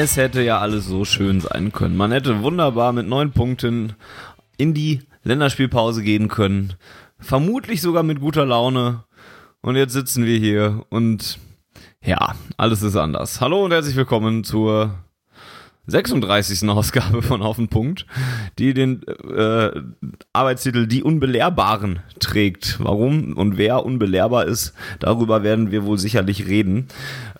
Es hätte ja alles so schön sein können. Man hätte wunderbar mit neun Punkten in die Länderspielpause gehen können. Vermutlich sogar mit guter Laune. Und jetzt sitzen wir hier und ja, alles ist anders. Hallo und herzlich willkommen zur 36. Ausgabe von Auf den Punkt, die den äh, Arbeitstitel Die Unbelehrbaren trägt. Warum und wer unbelehrbar ist, darüber werden wir wohl sicherlich reden,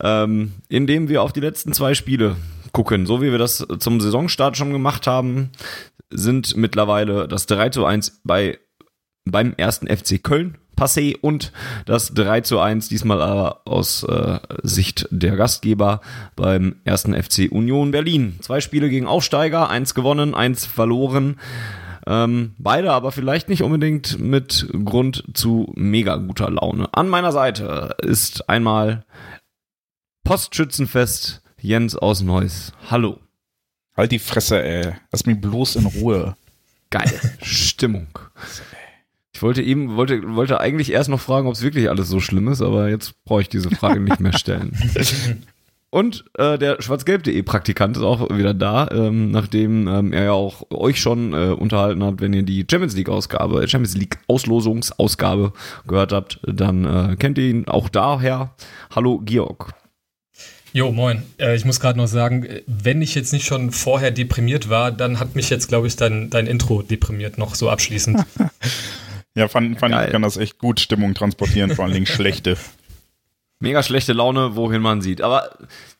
ähm, indem wir auf die letzten zwei Spiele gucken. So wie wir das zum Saisonstart schon gemacht haben, sind mittlerweile das 3 zu 1 bei, beim ersten FC Köln passé und das 3 zu 1 diesmal aber aus äh, Sicht der Gastgeber beim ersten FC Union Berlin. Zwei Spiele gegen Aufsteiger, eins gewonnen, eins verloren. Ähm, beide aber vielleicht nicht unbedingt mit Grund zu mega guter Laune. An meiner Seite ist einmal Postschützenfest Jens aus Neuss. Hallo. Halt die Fresse, ey. Lass mich bloß in Ruhe. Geil. Stimmung. Ich wollte eben, wollte, wollte eigentlich erst noch fragen, ob es wirklich alles so schlimm ist, aber jetzt brauche ich diese Frage nicht mehr stellen. Und äh, der schwarzgelb.de Praktikant ist auch wieder da, ähm, nachdem ähm, er ja auch euch schon äh, unterhalten hat, wenn ihr die Champions League Ausgabe, Champions League Auslosungsausgabe gehört habt, dann äh, kennt ihr ihn auch daher. Hallo Georg. Jo, moin. Äh, ich muss gerade noch sagen, wenn ich jetzt nicht schon vorher deprimiert war, dann hat mich jetzt, glaube ich, dein, dein Intro deprimiert, noch so abschließend. Ja, fand, fand ich kann das echt gut Stimmung transportieren, vor allen Dingen schlechte. Mega schlechte Laune, wohin man sieht. Aber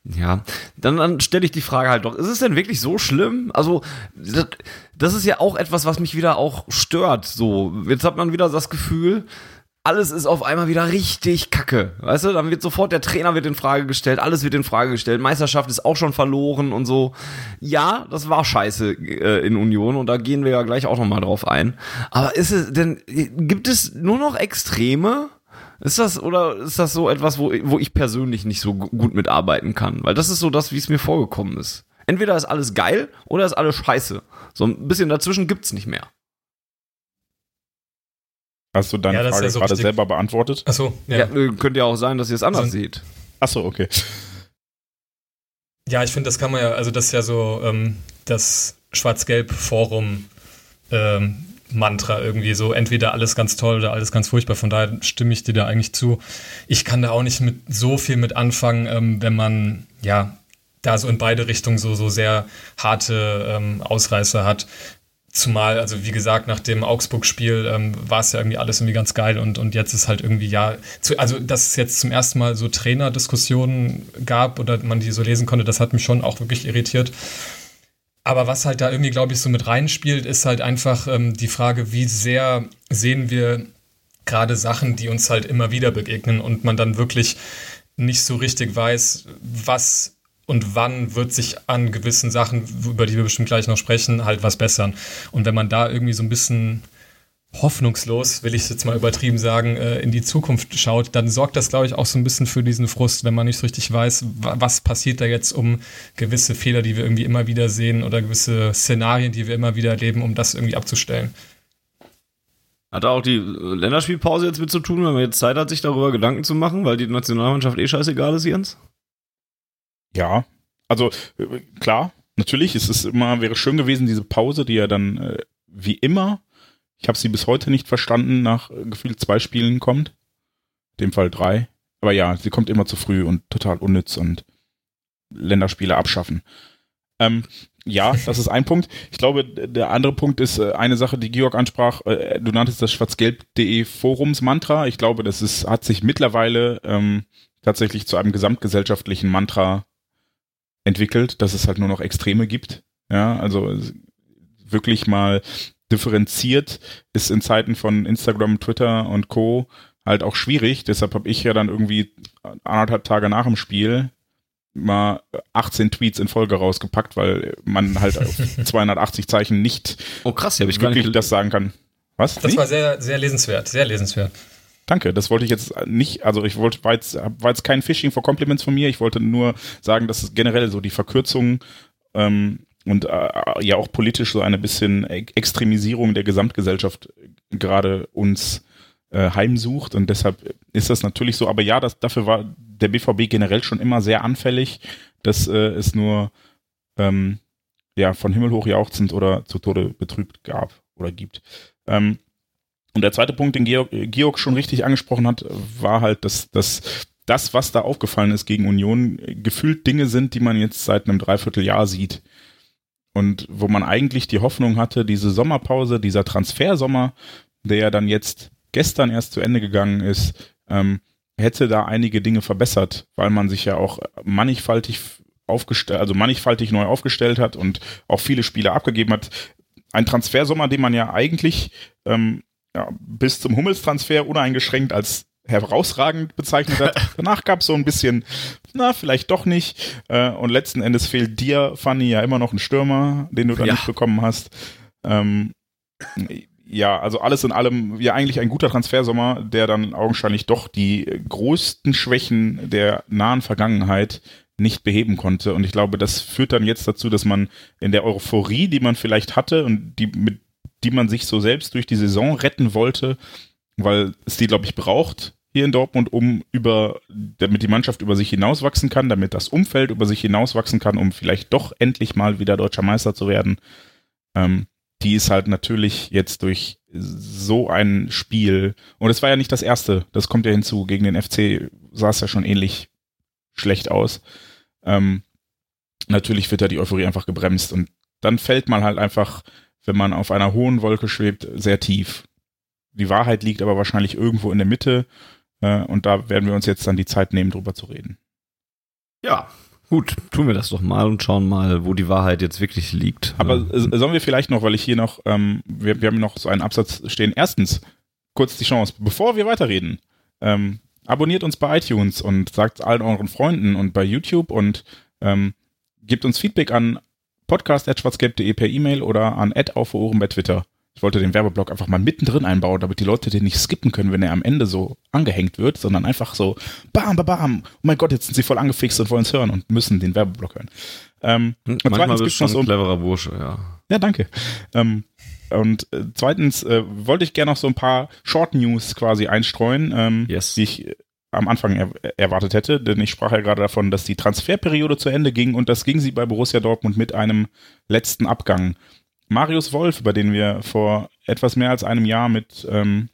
ja, dann, dann stelle ich die Frage halt doch, ist es denn wirklich so schlimm? Also, das, das ist ja auch etwas, was mich wieder auch stört. So, jetzt hat man wieder das Gefühl, alles ist auf einmal wieder richtig kacke. Weißt du, dann wird sofort der Trainer wird in Frage gestellt, alles wird in Frage gestellt, Meisterschaft ist auch schon verloren und so. Ja, das war scheiße äh, in Union und da gehen wir ja gleich auch nochmal drauf ein. Aber ist es denn, gibt es nur noch Extreme? Ist das oder ist das so etwas, wo, wo ich persönlich nicht so gu- gut mitarbeiten kann? Weil das ist so das, wie es mir vorgekommen ist. Entweder ist alles geil oder ist alles scheiße. So ein bisschen dazwischen gibt's nicht mehr. Hast du deine Ja, Frage ja so gerade richtig. selber beantwortet? Achso, Ja. ja. könnte ja auch sein, dass ihr es anders So- seht. Achso, okay. Ja, ich finde, das kann man ja, also das ist ja so ähm, das Schwarz-Gelb-Forum ähm, Mantra irgendwie so, entweder alles ganz toll oder alles ganz furchtbar. Von daher stimme ich dir da eigentlich zu. Ich kann da auch nicht mit so viel mit anfangen, ähm, wenn man ja da so in beide Richtungen so, so sehr harte ähm, Ausreißer hat. Zumal, also wie gesagt, nach dem Augsburg-Spiel ähm, war es ja irgendwie alles irgendwie ganz geil und, und jetzt ist halt irgendwie, ja, zu, also dass es jetzt zum ersten Mal so Trainerdiskussionen gab oder man die so lesen konnte, das hat mich schon auch wirklich irritiert. Aber was halt da irgendwie, glaube ich, so mit reinspielt, ist halt einfach ähm, die Frage, wie sehr sehen wir gerade Sachen, die uns halt immer wieder begegnen und man dann wirklich nicht so richtig weiß, was und wann wird sich an gewissen Sachen, über die wir bestimmt gleich noch sprechen, halt was bessern. Und wenn man da irgendwie so ein bisschen hoffnungslos, will ich es jetzt mal übertrieben sagen, äh, in die Zukunft schaut, dann sorgt das, glaube ich, auch so ein bisschen für diesen Frust, wenn man nicht so richtig weiß, wa- was passiert da jetzt, um gewisse Fehler, die wir irgendwie immer wieder sehen oder gewisse Szenarien, die wir immer wieder erleben, um das irgendwie abzustellen. Hat da auch die äh, Länderspielpause jetzt mit zu tun, wenn man jetzt Zeit hat, sich darüber Gedanken zu machen, weil die Nationalmannschaft eh scheißegal ist, Jens? Ja, also äh, klar, natürlich, es ist immer, wäre schön gewesen, diese Pause, die ja dann äh, wie immer, ich habe sie bis heute nicht verstanden, nach äh, gefühlt zwei Spielen kommt. In dem Fall drei. Aber ja, sie kommt immer zu früh und total unnütz und Länderspiele abschaffen. Ähm, ja, das ist ein Punkt. Ich glaube, der andere Punkt ist äh, eine Sache, die Georg ansprach. Äh, du nanntest das schwarzgelb.de Forumsmantra. Ich glaube, das ist, hat sich mittlerweile ähm, tatsächlich zu einem gesamtgesellschaftlichen Mantra entwickelt, dass es halt nur noch Extreme gibt. Ja, also wirklich mal differenziert ist in Zeiten von Instagram, Twitter und Co. halt auch schwierig. Deshalb habe ich ja dann irgendwie anderthalb Tage nach dem Spiel mal 18 Tweets in Folge rausgepackt, weil man halt auf 280 Zeichen nicht oh krass, ich wirklich das sagen kann. Was? Das Nicht? war sehr, sehr lesenswert, sehr lesenswert. Danke, das wollte ich jetzt nicht, also ich wollte, war jetzt, war jetzt kein Phishing for Compliments von mir, ich wollte nur sagen, dass es generell so die Verkürzung ähm, und äh, ja auch politisch so eine bisschen Extremisierung der Gesamtgesellschaft gerade uns äh, heimsucht und deshalb ist das natürlich so, aber ja, das, dafür war der BVB generell schon immer sehr anfällig, dass äh, es nur ähm, ja von Himmel hoch jauchzend oder zu Tode betrübt gab oder gibt. Ähm, und der zweite Punkt, den Georg, Georg schon richtig angesprochen hat, war halt, dass, dass das, was da aufgefallen ist gegen Union, gefühlt Dinge sind, die man jetzt seit einem Dreivierteljahr sieht. Und wo man eigentlich die Hoffnung hatte, diese Sommerpause, dieser Transfersommer, der ja dann jetzt gestern erst zu Ende gegangen ist, ähm, hätte da einige Dinge verbessert, weil man sich ja auch mannigfaltig aufgestellt, also mannigfaltig neu aufgestellt hat und auch viele Spieler abgegeben hat. Ein Transfersommer, den man ja eigentlich ähm, ja, bis zum Hummelstransfer uneingeschränkt als herausragend bezeichnet hat. Danach gab es so ein bisschen, na, vielleicht doch nicht. Äh, und letzten Endes fehlt dir, Fanny, ja immer noch ein Stürmer, den du da Ja. nicht bekommen hast. Ähm, ja, also alles in allem ja eigentlich ein guter Transfersommer, der dann augenscheinlich doch die größten Schwächen der nahen Vergangenheit nicht beheben konnte. Und ich glaube, das führt dann jetzt dazu, dass man in der Euphorie, die man vielleicht hatte und die, mit die man sich so selbst durch die Saison retten wollte, weil es die, glaube ich, braucht hier in Dortmund, um über, damit die Mannschaft über sich hinauswachsen kann, damit das Umfeld über sich hinauswachsen kann, um vielleicht doch endlich mal wieder deutscher Meister zu werden. Ähm, die ist halt natürlich jetzt durch so ein Spiel, und es war ja nicht das erste, das kommt ja hinzu, gegen den FC sah es ja schon ähnlich schlecht aus. Ähm, natürlich wird da die Euphorie einfach gebremst und dann fällt man halt einfach, wenn man auf einer hohen Wolke schwebt, sehr tief. Die Wahrheit liegt aber wahrscheinlich irgendwo in der Mitte äh, und da werden wir uns jetzt dann die Zeit nehmen, drüber zu reden. Ja, gut, tun wir das doch mal und schauen mal, wo die Wahrheit jetzt wirklich liegt. Aber Ähm, äh, sollen wir vielleicht noch, weil ich hier noch, ähm, wir, wir haben noch so einen Absatz stehen. Erstens, kurz die Chance, bevor wir weiterreden, ähm, abonniert uns bei iTunes und sagt allen euren Freunden und bei YouTube und ähm, gebt uns Feedback an podcast.schwarzgelb.de per E-Mail oder an @aufeohren bei Twitter. Ich wollte den Werbeblock einfach mal mittendrin einbauen, damit die Leute den nicht skippen können, wenn er am Ende so angehängt wird, sondern einfach so bam, bam, bam. Oh mein Gott, jetzt sind sie voll angefixt und wollen es hören und müssen den Werbeblock hören. Ähm, und manchmal zweitens bist du noch schon so ein cleverer Bursche, ja. ja, danke. Ähm, und äh, zweitens äh, wollte ich gerne noch so ein paar Short News quasi einstreuen, ähm, Yes. die ich äh, am Anfang er erwartet hätte, denn ich sprach ja gerade davon, dass die Transferperiode zu Ende ging und das ging sie bei Borussia Dortmund mit einem letzten Abgang. Marius Wolf, über den wir vor etwas mehr als einem Jahr mit ähm,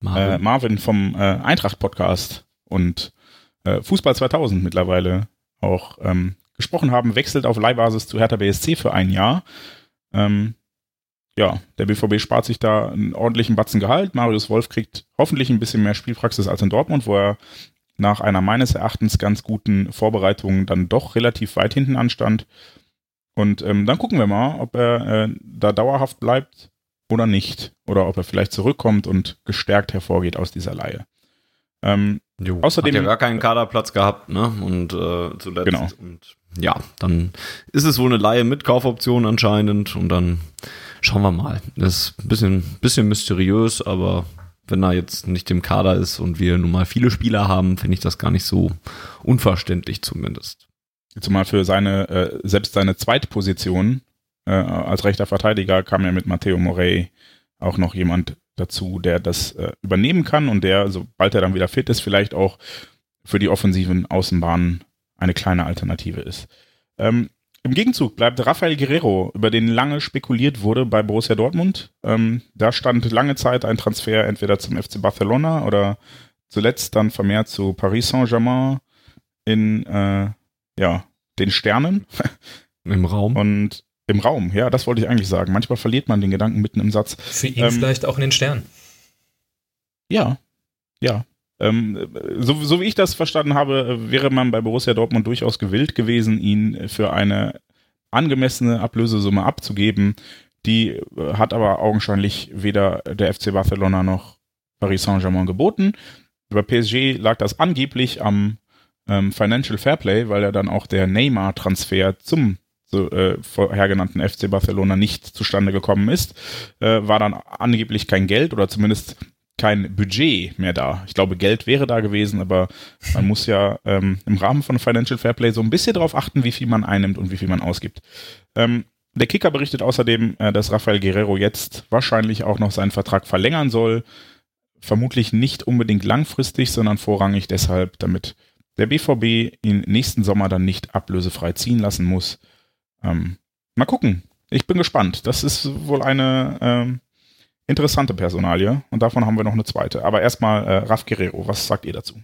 Marvin. äh, Marvin vom äh, Eintracht-Podcast und äh, Fußball 2000 mittlerweile auch ähm, gesprochen haben, wechselt auf Leihbasis zu Hertha BSC für ein Jahr. Ähm, ja, der BVB spart sich da einen ordentlichen Batzen Gehalt. Marius Wolf kriegt hoffentlich ein bisschen mehr Spielpraxis als in Dortmund, wo er nach einer meines Erachtens ganz guten Vorbereitung dann doch relativ weit hinten anstand. Und ähm, dann gucken wir mal, ob er äh, da dauerhaft bleibt oder nicht. Oder ob er vielleicht zurückkommt und gestärkt hervorgeht aus dieser Leihe. Ähm, Jo, außerdem- hat ja gar keinen Kaderplatz gehabt, ne? Und äh, zuletzt. Genau. Und ja, dann ist es wohl eine Laie mit Kaufoption anscheinend und dann schauen wir mal. Das ist ein bisschen, bisschen mysteriös, aber wenn er jetzt nicht im Kader ist und wir nun mal viele Spieler haben, finde ich das gar nicht so unverständlich zumindest. zumal für seine, äh, selbst seine Zweitposition äh, als rechter Verteidiger kam ja mit Matteo Morey auch noch jemand dazu, der das äh, übernehmen kann und der, sobald er dann wieder fit ist, vielleicht auch für die offensiven Außenbahnen eine kleine Alternative ist. Ähm, Im Gegenzug bleibt Rafael Guerrero, über den lange spekuliert wurde bei Borussia Dortmund. Ähm, da stand lange Zeit ein Transfer entweder zum FC Barcelona oder zuletzt dann vermehrt zu Paris Saint-Germain in äh, ja, den Sternen Im Raum. und im Raum. Ja, das wollte ich eigentlich sagen. Manchmal verliert man den Gedanken mitten im Satz. Für ihn Ähm, vielleicht auch in den Sternen. Ja, ja. Ähm, so, so wie ich das verstanden habe, wäre man bei Borussia Dortmund durchaus gewillt gewesen, ihn für eine angemessene Ablösesumme abzugeben. Die äh, hat aber augenscheinlich weder der FC Barcelona noch Paris Saint-Germain geboten. Bei PSG lag das angeblich am ähm, Financial Fairplay, weil ja dann auch der Neymar-Transfer zum so, äh, vorher genannten FC Barcelona nicht zustande gekommen ist, äh, war dann angeblich kein Geld oder zumindest kein Budget mehr da. Ich glaube, Geld wäre da gewesen, aber man muss ja ähm, im Rahmen von Financial Fairplay so ein bisschen darauf achten, wie viel man einnimmt und wie viel man ausgibt. Ähm, der Kicker berichtet außerdem, äh, dass Rafael Guerrero jetzt wahrscheinlich auch noch seinen Vertrag verlängern soll. Vermutlich nicht unbedingt langfristig, sondern vorrangig deshalb, damit der BVB ihn nächsten Sommer dann nicht ablösefrei ziehen lassen muss. Ähm, mal gucken. Ich bin gespannt. Das ist wohl eine ähm, interessante Personalie und davon haben wir noch eine zweite. Aber erstmal äh, Raf Guerrero, was sagt ihr dazu?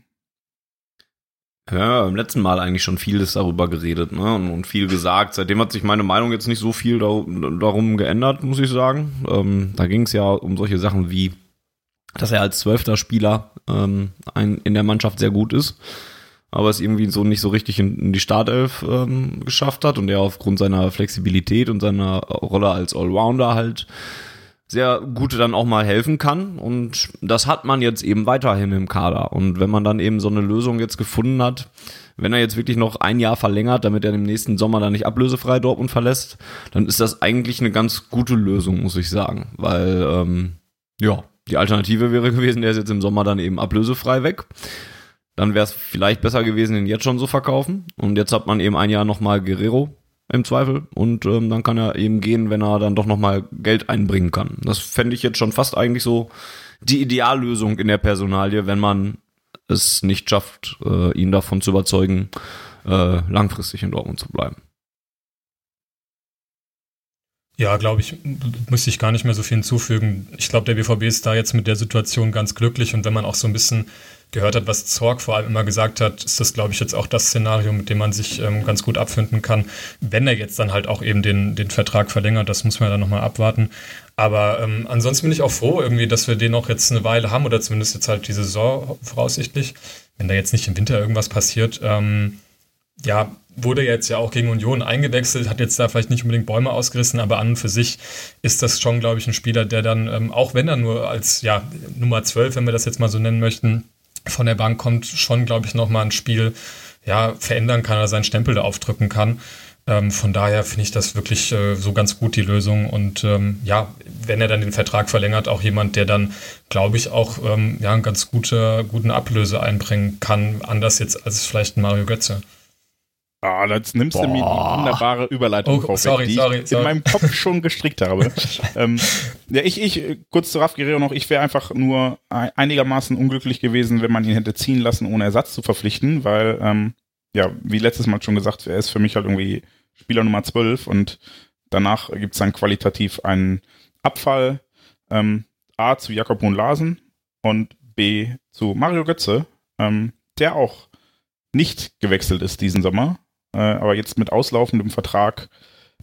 Ja, im letzten Mal eigentlich schon vieles darüber geredet ne? und, und viel gesagt. Seitdem hat sich meine Meinung jetzt nicht so viel da, darum geändert, muss ich sagen. Ähm, da ging es ja um solche Sachen wie, dass er als zwölfter Spieler ähm, ein, in der Mannschaft sehr gut ist, aber es irgendwie so nicht so richtig in, in die Startelf ähm, geschafft hat und er aufgrund seiner Flexibilität und seiner Rolle als Allrounder halt sehr gut dann auch mal helfen kann. Und das hat man jetzt eben weiterhin im Kader. Und wenn man dann eben so eine Lösung jetzt gefunden hat, wenn er jetzt wirklich noch ein Jahr verlängert, damit er im nächsten Sommer dann nicht ablösefrei Dortmund verlässt, dann ist das eigentlich eine ganz gute Lösung, muss ich sagen. Weil, ähm, ja, die Alternative wäre gewesen, der ist jetzt im Sommer dann eben ablösefrei weg. Dann wäre es vielleicht besser gewesen, ihn jetzt schon so verkaufen. Und jetzt hat man eben ein Jahr nochmal Guerrero im Zweifel. Und ähm, dann kann er eben gehen, wenn er dann doch nochmal Geld einbringen kann. Das fände ich jetzt schon fast eigentlich so die Ideallösung in der Personalie, wenn man es nicht schafft, äh, ihn davon zu überzeugen, äh, langfristig in Dortmund zu bleiben. Ja, glaube ich, müsste ich gar nicht mehr so viel hinzufügen. Ich glaube, der BVB ist da jetzt mit der Situation ganz glücklich und wenn man auch so ein bisschen gehört hat, was Zorg vor allem immer gesagt hat, ist das, glaube ich, jetzt auch das Szenario, mit dem man sich ähm, ganz gut abfinden kann, wenn er jetzt dann halt auch eben den, den Vertrag verlängert. Das muss man ja dann nochmal abwarten. Aber ähm, ansonsten bin ich auch froh irgendwie, dass wir den auch jetzt eine Weile haben oder zumindest jetzt halt die Saison voraussichtlich. Wenn da jetzt nicht im Winter irgendwas passiert, ähm, ja, wurde jetzt ja auch gegen Union eingewechselt, hat jetzt da vielleicht nicht unbedingt Bäume ausgerissen, aber an und für sich ist das schon, glaube ich, ein Spieler, der dann, ähm, auch wenn er nur als ja, Nummer 12, wenn wir das jetzt mal so nennen möchten, von der Bank kommt, schon, glaube ich, nochmal ein Spiel ja, verändern kann oder seinen Stempel da aufdrücken kann. Ähm, von daher finde ich das wirklich äh, so ganz gut, die Lösung. Und ähm, ja, wenn er dann den Vertrag verlängert, auch jemand, der dann, glaube ich, auch ähm, ja, einen ganz gute, guten Ablöse einbringen kann, anders jetzt als vielleicht Mario Götze. Ah, jetzt nimmst Boah. du mir die wunderbare Überleitung oh, vorweg, sorry, die sorry, ich sorry. in meinem Kopf schon gestrickt habe. ähm, ja, ich, ich, kurz zu Raf Guerrero noch, ich wäre einfach nur einigermaßen unglücklich gewesen, wenn man ihn hätte ziehen lassen, ohne Ersatz zu verpflichten, weil, ähm, ja, wie letztes Mal schon gesagt, er ist für mich halt irgendwie Spieler Nummer 12 und danach gibt es dann qualitativ einen Abfall, ähm, A zu Jakob und Larsen und B zu Mario Götze, ähm, der auch nicht gewechselt ist diesen Sommer äh, aber jetzt mit auslaufendem Vertrag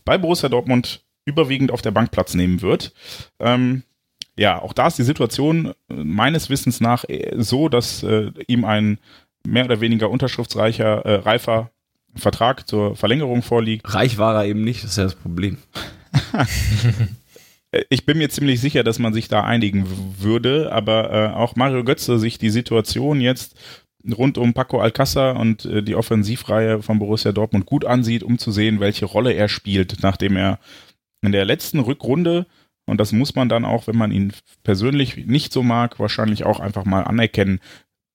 bei Borussia Dortmund überwiegend auf der Bank Platz nehmen wird. Ähm, ja, auch da ist die Situation äh, meines Wissens nach äh, so, dass äh, ihm ein mehr oder weniger unterschriftsreicher, äh, reifer Vertrag zur Verlängerung vorliegt. Reich war er eben nicht, das ist ja das Problem. ich bin mir ziemlich sicher, dass man sich da einigen würde, aber äh, auch Mario Götze sich die Situation jetzt rund um Paco Alcázar und äh, die Offensivreihe von Borussia Dortmund gut ansieht, um zu sehen, welche Rolle er spielt, nachdem er in der letzten Rückrunde, und das muss man dann auch, wenn man ihn persönlich nicht so mag, wahrscheinlich auch einfach mal anerkennen,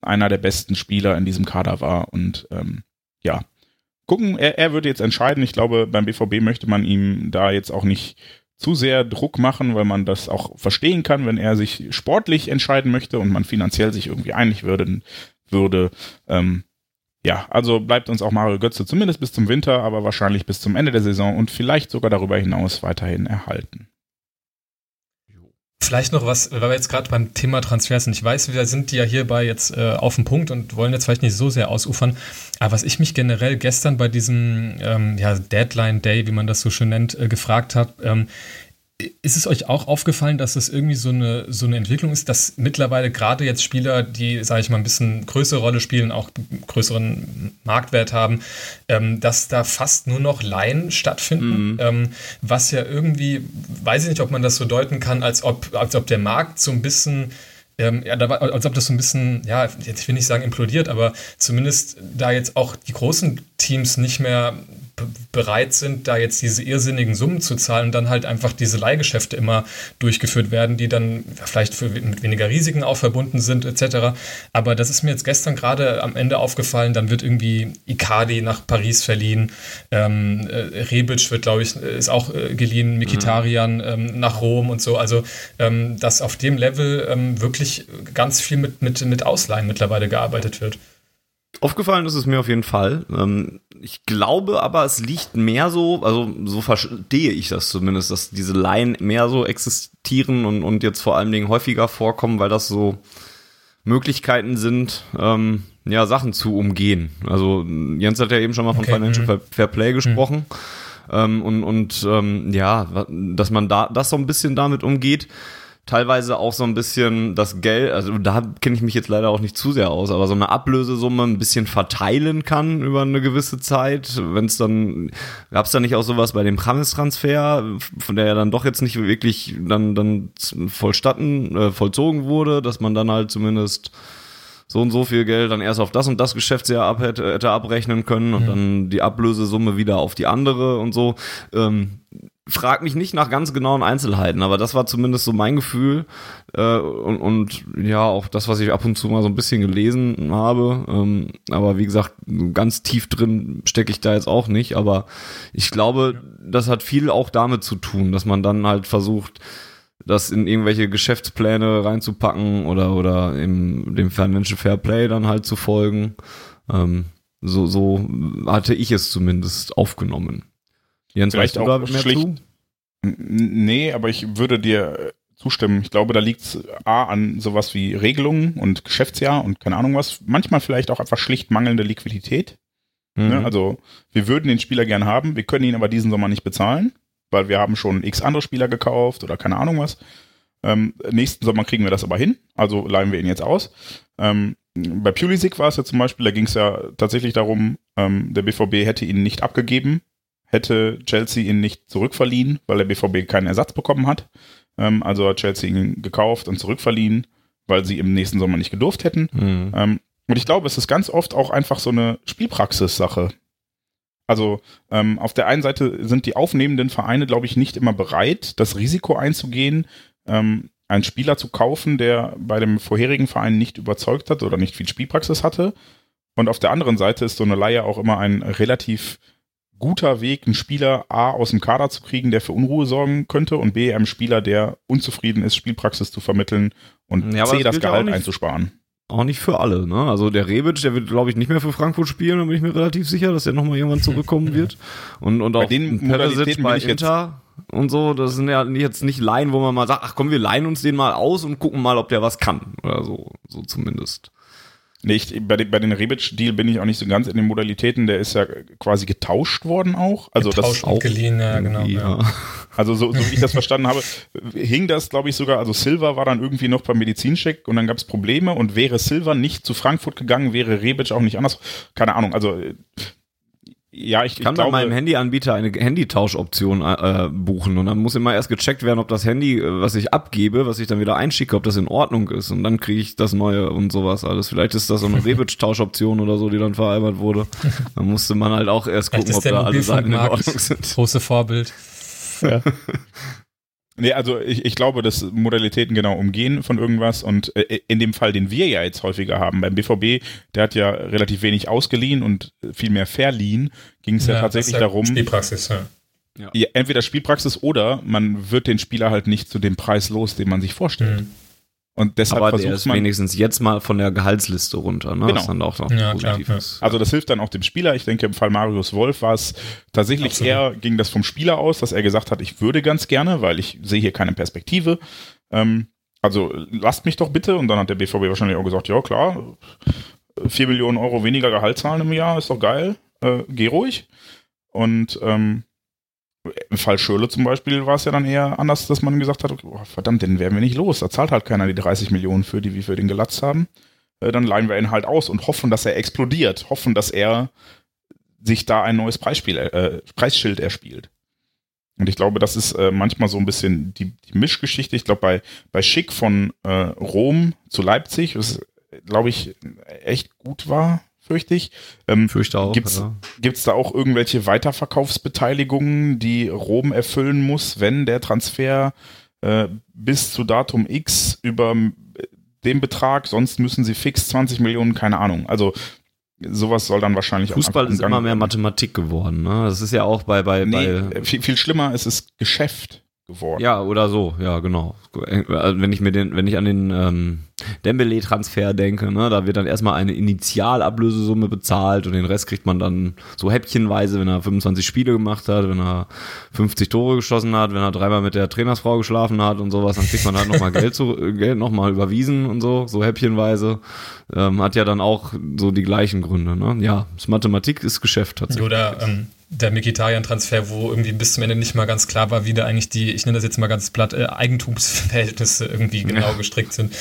einer der besten Spieler in diesem Kader war. Und ähm, ja, gucken, er, er würde jetzt entscheiden. Ich glaube, beim BVB möchte man ihm da jetzt auch nicht zu sehr Druck machen, weil man das auch verstehen kann, wenn er sich sportlich entscheiden möchte und man finanziell sich irgendwie einig würde, würde. Ähm, ja, also bleibt uns auch Mario Götze zumindest bis zum Winter, aber wahrscheinlich bis zum Ende der Saison und vielleicht sogar darüber hinaus weiterhin erhalten. Vielleicht noch was, weil wir jetzt gerade beim Thema Transfers sind. Ich weiß, wir sind ja hierbei jetzt äh, auf dem Punkt und wollen jetzt vielleicht nicht so sehr ausufern. Aber was ich mich generell gestern bei diesem ähm, ja, Deadline Day, wie man das so schön nennt, äh, gefragt habe, ähm, ist es euch auch aufgefallen, dass es irgendwie so eine, so eine Entwicklung ist, dass mittlerweile gerade jetzt Spieler, die, sage ich mal, ein bisschen größere Rolle spielen, auch größeren Marktwert haben, ähm, dass da fast nur noch Laien stattfinden, mhm. ähm, was ja irgendwie, weiß ich nicht, ob man das so deuten kann, als ob, als ob der Markt so ein bisschen ähm, ja, da als ob das so ein bisschen, ja, jetzt ich will nicht sagen implodiert, aber zumindest da jetzt auch die großen Teams nicht mehr bereit sind, da jetzt diese irrsinnigen Summen zu zahlen und dann halt einfach diese Leihgeschäfte immer durchgeführt werden, die dann vielleicht für, mit weniger Risiken auch verbunden sind, etc. Aber das ist mir jetzt gestern gerade am Ende aufgefallen, dann wird irgendwie Icardi nach Paris verliehen, ähm, äh, Rebic wird, glaube ich, ist auch äh, geliehen, Mikitarian ähm, nach Rom und so. Also, ähm, dass auf dem Level ähm, wirklich ganz viel mit, mit, mit Ausleihen mittlerweile gearbeitet wird. Aufgefallen ist es mir auf jeden Fall. Ähm, ich glaube aber, es liegt mehr so, also so verstehe ich das zumindest, dass diese Laien mehr so existieren und, und jetzt vor allen Dingen häufiger vorkommen, weil das so Möglichkeiten sind, ähm, ja, Sachen zu umgehen. Also Jens hat ja eben schon mal von okay. Financial mhm. Fair Play gesprochen. Mhm. Ähm, und und ähm, ja, dass man da das so ein bisschen damit umgeht teilweise auch so ein bisschen das Geld, also da kenne ich mich jetzt leider auch nicht zu sehr aus, aber so eine Ablösesumme ein bisschen verteilen kann über eine gewisse Zeit. Wenn es dann, gab es da nicht auch sowas bei dem Rames-Transfer, von der ja dann doch jetzt nicht wirklich dann, dann vollstatten, äh, vollzogen wurde, dass man dann halt zumindest so und so viel Geld dann erst auf das und das Geschäftsjahr ab hätte, hätte abrechnen können und mhm. dann die Ablösesumme wieder auf die andere und so. Ähm, frag mich nicht nach ganz genauen Einzelheiten, aber das war zumindest so mein Gefühl äh, und, und ja auch das, was ich ab und zu mal so ein bisschen gelesen habe. Ähm, aber wie gesagt, ganz tief drin stecke ich da jetzt auch nicht. Aber ich glaube, das hat viel auch damit zu tun, dass man dann halt versucht, das in irgendwelche Geschäftspläne reinzupacken oder oder im dem Financial Fair Play dann halt zu folgen. Ähm, so so hatte ich es zumindest aufgenommen. Jens, Vielleicht du da mehr schlicht, zu? Nee, aber ich würde dir äh, zustimmen. Ich glaube, da liegt es A an sowas wie Regelungen und Geschäftsjahr und keine Ahnung was. Manchmal vielleicht auch einfach schlicht mangelnde Liquidität. Mhm. Ne? Also wir würden den Spieler gern haben, wir können ihn aber diesen Sommer nicht bezahlen, weil wir haben schon x andere Spieler gekauft oder keine Ahnung was. Ähm, nächsten Sommer kriegen wir das aber hin, also leihen wir ihn jetzt aus. Ähm, bei Pulisic war es ja zum Beispiel, da ging es ja tatsächlich darum, ähm, der BVB hätte ihn nicht abgegeben, hätte Chelsea ihn nicht zurückverliehen, weil der BVB keinen Ersatz bekommen hat. Ähm, also hat Chelsea ihn gekauft und zurückverliehen, weil sie im nächsten Sommer nicht gedurft hätten. Mhm. Ähm, und ich glaube, es ist ganz oft auch einfach so eine Spielpraxis-Sache. Also ähm, auf der einen Seite sind die aufnehmenden Vereine, glaube ich, nicht immer bereit, das Risiko einzugehen, ähm, einen Spieler zu kaufen, der bei dem vorherigen Verein nicht überzeugt hat oder nicht viel Spielpraxis hatte. Und auf der anderen Seite ist so eine Leihe auch immer ein relativ guter Weg, einen Spieler A aus dem Kader zu kriegen, der für Unruhe sorgen könnte und B einem Spieler, der unzufrieden ist, Spielpraxis zu vermitteln und ja, C das, das Gehalt ja einzusparen. Auch nicht für alle, ne? Also der Rebic, der wird, glaube ich, nicht mehr für Frankfurt spielen, da bin ich mir relativ sicher, dass er nochmal irgendwann zurückkommen wird. Und, und auch bei den Perisic bei Inter und so, das sind ja jetzt nicht Laien, wo man mal sagt, ach komm, wir leihen uns den mal aus und gucken mal, ob der was kann. Oder so, so zumindest. Nee, ich, bei, den, bei den Rebic-Deal bin ich auch nicht so ganz in den Modalitäten. Der ist ja quasi getauscht worden auch. Also getauscht das auch geliehen, ja, genau. Ja. Also so, so wie ich das verstanden habe, hing das, glaube ich, sogar, also Silva war dann irgendwie noch beim Medizincheck und dann gab es Probleme und wäre Silva nicht zu Frankfurt gegangen, wäre Rebic auch nicht anders. Keine Ahnung, also ja, ich, ich kann ich glaube, bei meinem Handyanbieter eine Handytauschoption äh, buchen und dann muss immer erst gecheckt werden, ob das Handy, äh, was ich abgebe, was ich dann wieder einschicke, ob das in Ordnung ist und dann kriege ich das neue und sowas alles. Vielleicht ist das so eine Rebic-Tauschoption oder so, die dann vereinbart wurde. Dann musste man halt auch erst gucken, ob da alle Seiten in Ordnung sind. Große Vorbild. Ja. Nee, also ich, ich glaube, dass Modalitäten genau umgehen von irgendwas und äh, in dem Fall, den wir ja jetzt häufiger haben, beim BVB, der hat ja relativ wenig ausgeliehen und viel mehr verliehen, ging es ja, ja, tatsächlich ja darum. Spielpraxis, ja. Ja. Entweder Spielpraxis oder man wird den Spieler halt nicht zu dem Preis los, den man sich vorstellt. Mhm. Und deshalb Aber versucht der ist man wenigstens jetzt mal von der Gehaltsliste runter, ne? Genau. Was dann auch noch ja, positiv klar, ist. Also das hilft dann auch dem Spieler. Ich denke, im Fall Marius Wolf war es tatsächlich Absolut. eher, ging das vom Spieler aus, dass er gesagt hat, ich würde ganz gerne, weil ich sehe hier keine Perspektive. Ähm, also lasst mich doch bitte. Und dann hat der BVB wahrscheinlich auch gesagt, ja klar, vier Millionen Euro weniger Gehalt zahlen im Jahr, ist doch geil. Äh, geh ruhig. Und ähm, im Fall Schürle zum Beispiel war es ja dann eher anders, dass man gesagt hat, oh, verdammt, den werden wir nicht los. Da zahlt halt keiner die 30 Millionen für, die wir für den gelatzt haben. Äh, dann leihen wir ihn halt aus und hoffen, dass er explodiert. Hoffen, dass er sich da ein neues Preisspiel, äh, Preisschild erspielt. Und ich glaube, das ist äh, manchmal so ein bisschen die, die Mischgeschichte. Ich glaube, bei, bei Schick von äh, Rom zu Leipzig, was, glaube ich, echt gut war, fürchte ich. Ähm, Fürchte auch. Gibt's, ja. gibt's da auch irgendwelche Weiterverkaufsbeteiligungen, die Rom erfüllen muss, wenn der Transfer äh, bis zu Datum X über äh, den Betrag, sonst müssen sie fix 20 Millionen, keine Ahnung. Also sowas soll dann wahrscheinlich Fußball auch ist im immer mehr Mathematik geworden. Ne? Das ist ja auch bei, bei, Nee, bei äh, viel, viel schlimmer, es ist Geschäft geworden. Ja, oder so, ja, genau. Also Wenn ich mir den, wenn ich an den ähm, Dembele-Transfer denke, ne, da wird dann erstmal eine Initialablösesumme bezahlt und den Rest kriegt man dann so häppchenweise, wenn er 25 Spiele gemacht hat, wenn er 50 Tore geschossen hat, wenn er dreimal mit der Trainersfrau geschlafen hat und sowas, dann kriegt man halt nochmal Geld zu, äh, Geld nochmal überwiesen und so, so häppchenweise. Ähm, hat ja dann auch so die gleichen Gründe, ne? Ja, das Mathematik ist Geschäft tatsächlich. Oder ähm, der Mikitarian-Transfer, wo irgendwie bis zum Ende nicht mal ganz klar war, wie da eigentlich die, ich nenne das jetzt mal ganz platt, äh, Eigentumsverhältnisse irgendwie genau gestrickt sind.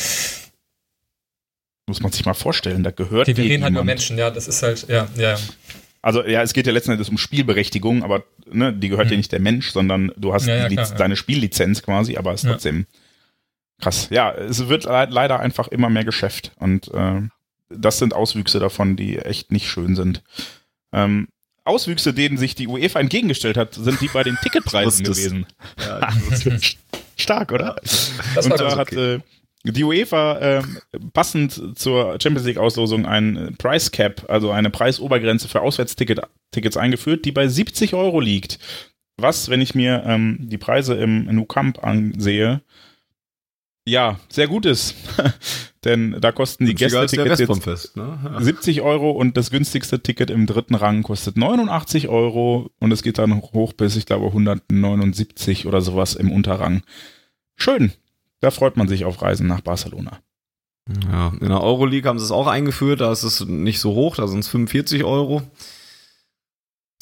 Muss man sich mal vorstellen, da gehört Okay, wir reden halt über. Menschen, ja, das ist halt, ja, ja. Also ja, es geht ja letzten Endes um Spielberechtigung, aber ne, die gehört dir Mhm. nicht der Mensch, sondern du hast Ja, ja, klar, ja. deine Spiellizenz quasi, aber es ist Ja. trotzdem krass. Ja, es wird le- leider einfach immer mehr Geschäft und äh, das sind Auswüchse davon, die echt nicht schön sind. Ähm, Auswüchse, denen sich die UEFA entgegengestellt hat, sind die bei den Ticketpreisen gewesen. Ja, Stark, oder? Das und ganz hat äh, die UEFA ähm, passend zur Champions League Auslosung ein äh, Price Cap, also eine Preisobergrenze für Auswärtstickets eingeführt, die bei 70 Euro liegt. Was, wenn ich mir ähm, die Preise im Nou Camp ansehe, ja, sehr gut ist. Denn da kosten die Gästetickets jetzt Fest, ne? Ja. 70 Euro und das günstigste Ticket im dritten Rang kostet 89 Euro und es geht dann hoch bis, ich glaube, 179 oder sowas im Unterrang. Schön. Da freut man sich auf Reisen nach Barcelona. Ja, in der Euroleague haben sie es auch eingeführt, da ist es nicht so hoch, da sind es 45 Euro.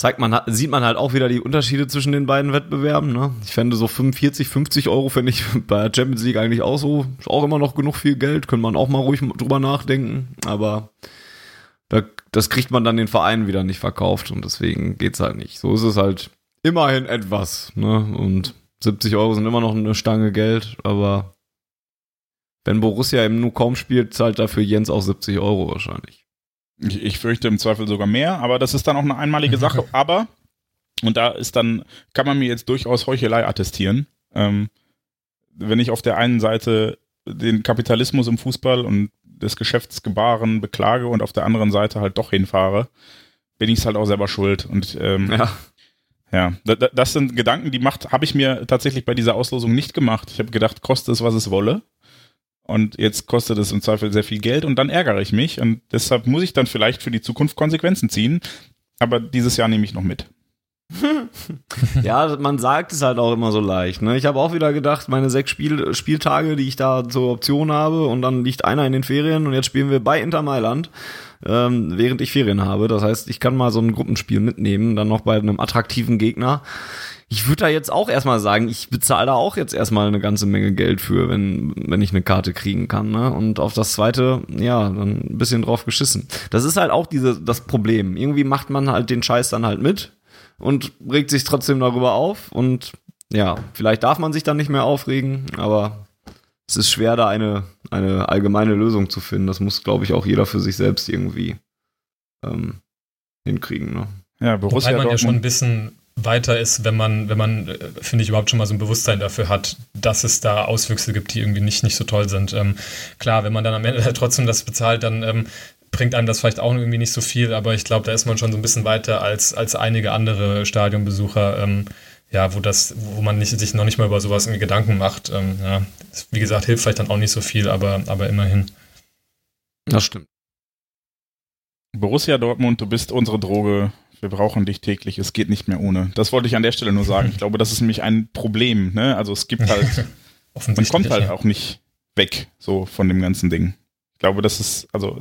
Zeigt man, sieht man halt auch wieder die Unterschiede zwischen den beiden Wettbewerben. Ne? Ich fände so 45, 50 Euro fände ich bei der Champions League eigentlich auch so. Ist auch immer noch genug viel Geld, könnte man auch mal ruhig drüber nachdenken. Aber da, das kriegt man dann den Vereinen wieder nicht verkauft und deswegen geht's halt nicht. So ist es halt immerhin etwas. Ne? Und 70 Euro sind immer noch eine Stange Geld, aber wenn Borussia im Nu kaum spielt, zahlt dafür Jens auch 70 Euro wahrscheinlich. Ich, ich fürchte im Zweifel sogar mehr, aber das ist dann auch eine einmalige Sache. Aber, und da ist dann, kann man mir jetzt durchaus Heuchelei attestieren. Ähm, wenn ich auf der einen Seite den Kapitalismus im Fußball und das Geschäftsgebaren beklage und auf der anderen Seite halt doch hinfahre, bin ich es halt auch selber schuld. Und ähm, Ja, ja, da- da- das sind Gedanken, die macht, habe ich mir tatsächlich bei dieser Auslosung nicht gemacht. Ich habe gedacht, koste es, was es wolle. Und jetzt kostet es im Zweifel sehr viel Geld und dann ärgere ich mich. Und deshalb muss ich dann vielleicht für die Zukunft Konsequenzen ziehen. Aber dieses Jahr nehme ich noch mit. ja, man sagt es halt auch immer so leicht. Ne? Ich habe auch wieder gedacht, meine sechs Spiel Spieltage, die ich da zur Option habe, und dann liegt einer in den Ferien und jetzt spielen wir bei Inter Mailand, ähm, während ich Ferien habe. Das heißt, ich kann mal so ein Gruppenspiel mitnehmen, dann noch bei einem attraktiven Gegner. Ich würde da jetzt auch erstmal sagen, ich bezahle da auch jetzt erstmal eine ganze Menge Geld für, wenn, wenn ich eine Karte kriegen kann. Ne? Und auf das zweite, ja, dann ein bisschen drauf geschissen. Das ist halt auch diese, das Problem. Irgendwie macht man halt den Scheiß dann halt mit und regt sich trotzdem darüber auf. Und ja, vielleicht darf man sich dann nicht mehr aufregen, aber es ist schwer, da eine, eine allgemeine Lösung zu finden. Das muss, glaube ich, auch jeder für sich selbst irgendwie ähm, hinkriegen. Ne? Ja, Borussia Wobei man ja schon ein Dortmund. bisschen weiter ist, wenn man, wenn man, äh, finde ich, überhaupt schon mal so ein Bewusstsein dafür hat, dass es da Auswüchse gibt, die irgendwie nicht, nicht so toll sind. Ähm, klar, wenn man dann am Ende trotzdem das bezahlt, dann ähm, bringt einem das vielleicht auch irgendwie nicht so viel, aber ich glaube, da ist man schon so ein bisschen weiter als, als einige andere Stadionbesucher, ähm, ja, wo das, wo man nicht, sich noch nicht mal über sowas irgendwie Gedanken macht. Ähm, ja, wie gesagt, hilft vielleicht dann auch nicht so viel, aber, aber immerhin. Das stimmt. Borussia Dortmund, du bist unsere Droge. Wir brauchen dich täglich. Es geht nicht mehr ohne. Das wollte ich an der Stelle nur sagen. Ich glaube, das ist nämlich ein Problem. Ne? Also es gibt halt, man kommt halt auch nicht weg so von dem ganzen Ding. Ich glaube, das ist, also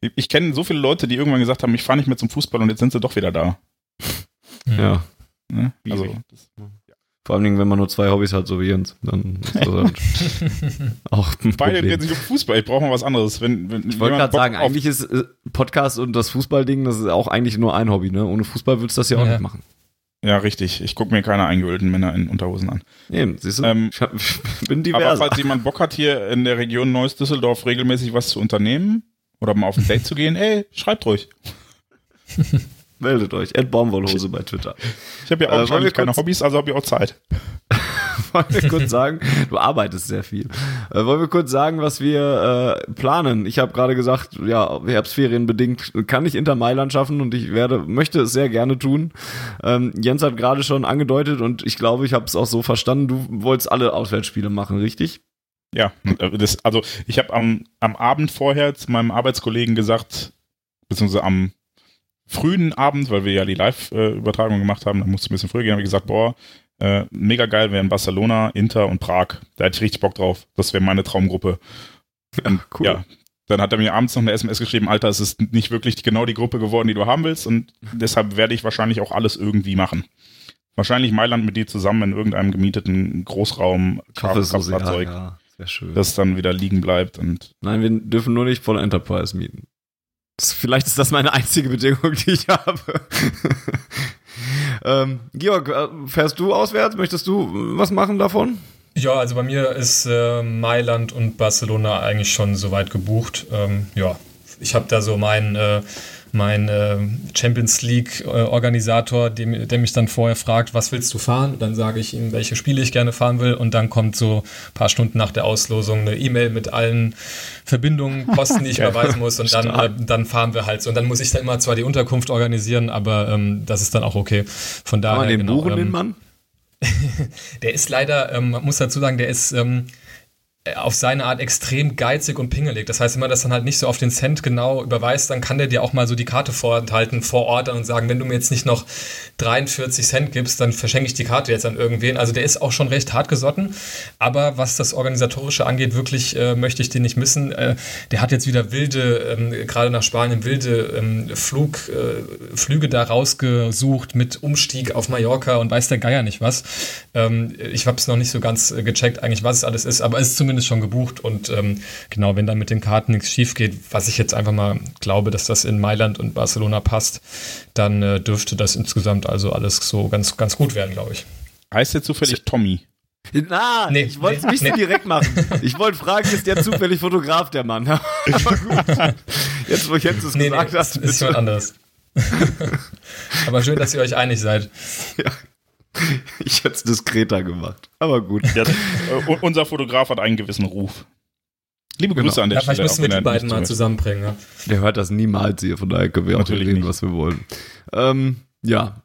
ich, ich kenne so viele Leute, die irgendwann gesagt haben, ich fahre nicht mehr zum Fußball und jetzt sind sie doch wieder da. Ja. Ne? Also das, Vor allen Dingen, wenn man nur zwei Hobbys hat, so wie Jens, dann ist das halt auch ein beide reden sich um Fußball. Ich brauche mal was anderes. Wenn, wenn Ich wollte gerade sagen, eigentlich ist äh, Podcast und das Fußballding, das ist auch eigentlich nur ein Hobby, ne? Ohne Fußball würdest du das ja auch Ja. nicht machen. Ja, richtig. Ich gucke mir keine eingeölten Männer in Unterhosen an. Nee, siehst du, Ähm, ich, hab, ich bin divers. Aber falls jemand Bock hat, hier in der Region Neuss-Düsseldorf regelmäßig was zu unternehmen oder mal auf ein Date zu gehen, ey, schreibt ruhig. Meldet euch. Ed Baumwollhose bei Twitter. Ich habe ja auch äh, keine kurz- Hobbys, also habe ich auch Zeit. wollen wir kurz sagen, du arbeitest sehr viel. Äh, wollen wir kurz sagen, was wir äh, planen? Ich habe gerade gesagt, ja, Herbstferien bedingt kann ich Inter Mailand schaffen und ich werde, möchte es sehr gerne tun. Ähm, Jens hat gerade schon angedeutet und ich glaube, ich habe es auch so verstanden, du wolltest alle Auswärtsspiele machen, richtig? Ja, äh, das, also ich habe am, am Abend vorher zu meinem Arbeitskollegen gesagt, beziehungsweise am frühen Abend, weil wir ja die Live-Übertragung gemacht haben, da musste ein bisschen früher gehen, habe ich gesagt, boah, äh, mega geil wären Barcelona, Inter und Prag. Da hätte ich richtig Bock drauf. Das wäre meine Traumgruppe. Und, cool. Ja, dann hat er mir abends noch eine SMS geschrieben, Alter, es ist nicht wirklich genau die Gruppe geworden, die du haben willst und deshalb werde ich wahrscheinlich auch alles irgendwie machen. Wahrscheinlich Mailand mit dir zusammen in irgendeinem gemieteten Großraum hoffe, so Kraftfahrzeug, ja, schön. das dann wieder liegen bleibt und Nein, wir dürfen nur nicht voll Enterprise mieten. Vielleicht ist das meine einzige Bedingung, die ich habe. ähm, Georg, äh, fährst du auswärts? Möchtest du was machen davon? Ja, also bei mir ist äh, Mailand und Barcelona eigentlich schon soweit gebucht. Ähm, ja, ich habe da so meinen äh, mein äh, Champions League äh, Organisator, dem, der mich dann vorher fragt, was willst du fahren? Dann sage ich ihm, welche Spiele ich gerne fahren will und dann kommt so ein paar Stunden nach der Auslosung eine E-Mail mit allen Verbindungen, Kosten, die ich überweisen muss und dann, äh, dann fahren wir halt so. Und dann muss ich dann immer zwar die Unterkunft organisieren, aber ähm, das ist dann auch okay. Von Kann daher man den genau, buchen, ähm, den Mann? der ist leider, ähm, man muss dazu sagen, der ist ähm, auf seine Art extrem geizig und pingelig. Das heißt, wenn man das dann halt nicht so auf den Cent genau überweist, dann kann der dir auch mal so die Karte vorenthalten vor Ort und sagen, wenn du mir jetzt nicht noch 43 Cent gibst, dann verschenke ich die Karte jetzt an irgendwen. Also der ist auch schon recht hart gesotten. Aber was das Organisatorische angeht, wirklich äh, möchte ich den nicht missen. Äh, der hat jetzt wieder wilde, ähm, gerade nach Spanien, wilde ähm, Flug, äh, Flüge da rausgesucht mit Umstieg auf Mallorca und weiß der Geier nicht was. Ähm, ich habe es noch nicht so ganz äh, gecheckt, eigentlich, was es alles ist, aber es ist zumindest schon gebucht. Und ähm, genau, wenn dann mit den Karten nichts schief geht, was ich jetzt einfach mal glaube, dass das in Mailand und Barcelona passt, dann äh, dürfte das insgesamt also alles so ganz, ganz gut werden, glaube ich. heißt der zufällig Tommy. Na, Nee, ich wollte es nee, nicht nee. direkt machen. Ich wollte fragen, ist der zufällig Fotograf, der Mann? Aber gut. Jetzt, wo Jens es Nee, nee, gesagt das hast, ist jemand anderes. aber schön, dass ihr euch einig seid. ich hätte es diskreter gemacht. Aber gut. Ja, äh, unser Fotograf hat einen gewissen Ruf. Liebe Genau. Grüße an der Ja, vielleicht Stelle. müssen wir auch die beiden mal zusammenbringen. Ja. Der hört das niemals hier, von daher können wir auch Natürlich reden, nicht. was wir wollen. Ähm, ja.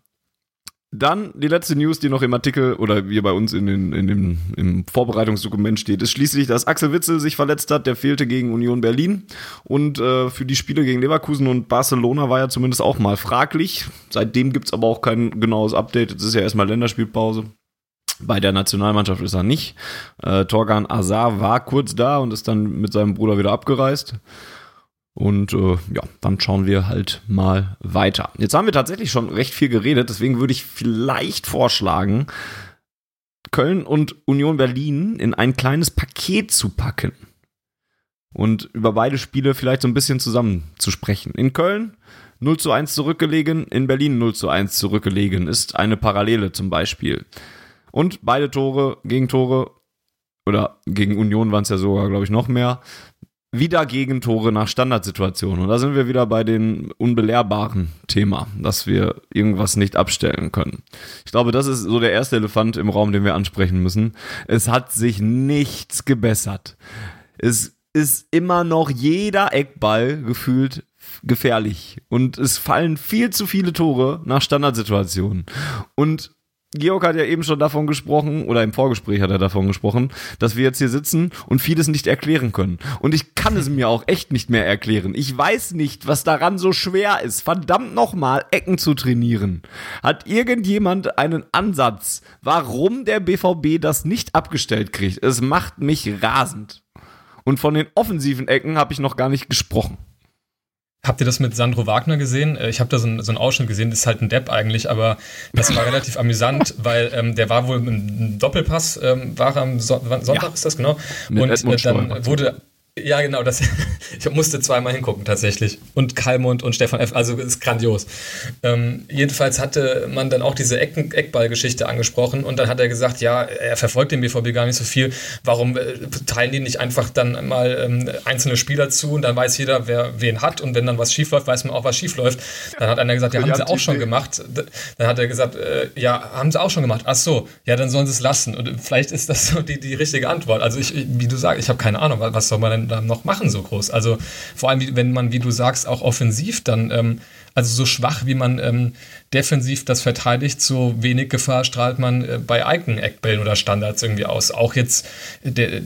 Dann die letzte News, die noch im Artikel oder hier bei uns in den, in dem, im Vorbereitungsdokument steht, ist schließlich, dass Axel Witzel sich verletzt hat. Der fehlte gegen Union Berlin. Und äh, für die Spiele gegen Leverkusen und Barcelona war er zumindest auch mal fraglich. Seitdem gibt's aber auch kein genaues Update. Jetzt ist ja erstmal Länderspielpause. Bei der Nationalmannschaft ist er nicht. Äh, Torgan Azar war kurz da und ist dann mit seinem Bruder wieder abgereist. Und äh, ja, dann schauen wir halt mal weiter. Jetzt haben wir tatsächlich schon recht viel geredet, deswegen würde ich vielleicht vorschlagen, Köln und Union Berlin in ein kleines Paket zu packen. Und über beide Spiele vielleicht so ein bisschen zusammen zu sprechen. In Köln 0 zu 1 zurückgelegen, in Berlin 0 zu 1 zurückgelegen, ist eine Parallele zum Beispiel. Und beide Tore, Gegentore, oder gegen Union waren es ja sogar, glaube ich, noch mehr, wieder Gegentore nach Standardsituationen. Und da sind wir wieder bei dem unbelehrbaren Thema, dass wir irgendwas nicht abstellen können. Ich glaube, das ist so der erste Elefant im Raum, den wir ansprechen müssen. Es hat sich nichts gebessert. Es ist immer noch jeder Eckball gefühlt gefährlich. Und es fallen viel zu viele Tore nach Standardsituationen. Und Georg hat ja eben schon davon gesprochen, oder im Vorgespräch hat er davon gesprochen, dass wir jetzt hier sitzen und vieles nicht erklären können. Und ich kann es mir auch echt nicht mehr erklären. Ich weiß nicht, was daran so schwer ist, verdammt nochmal Ecken zu trainieren. Hat irgendjemand einen Ansatz, warum der BVB das nicht abgestellt kriegt? Es macht mich rasend. Und von den offensiven Ecken habe ich noch gar nicht gesprochen. Habt ihr das mit Sandro Wagner gesehen? Äh, Ich habe da so einen, so einen Ausschnitt gesehen, das ist halt ein Depp eigentlich, aber das war relativ amüsant, weil ähm, der war wohl im Doppelpass, ähm, war am so Sonntag Ja. ist das genau. Mit Und äh, dann wurde Ja, genau, das, ich musste zweimal hingucken tatsächlich. Und Kalmund und Stefan F., also ist grandios. Ähm, jedenfalls hatte man dann auch diese Ecken, Eckballgeschichte angesprochen und dann hat er gesagt, ja, er verfolgt den BVB gar nicht so viel. Warum äh, teilen die nicht einfach dann mal ähm, einzelne Spieler zu und dann weiß jeder, wer wen hat und wenn dann was schief läuft, weiß man auch, was schief läuft. Dann hat einer gesagt, ja, haben sie auch schon gemacht. Dann hat er gesagt, äh, ja, haben sie auch schon gemacht. Ach so, ja, dann sollen sie es lassen. Und vielleicht ist das so die, die richtige Antwort. Also ich, wie du sagst, ich habe keine Ahnung, was soll man denn da noch machen so groß? Also vor allem, wenn man, wie du sagst, auch offensiv dann, ähm, also so schwach, wie man ähm, defensiv das verteidigt, so wenig Gefahr strahlt man äh, bei eigenen Eckbällen oder Standards irgendwie aus. Auch jetzt der,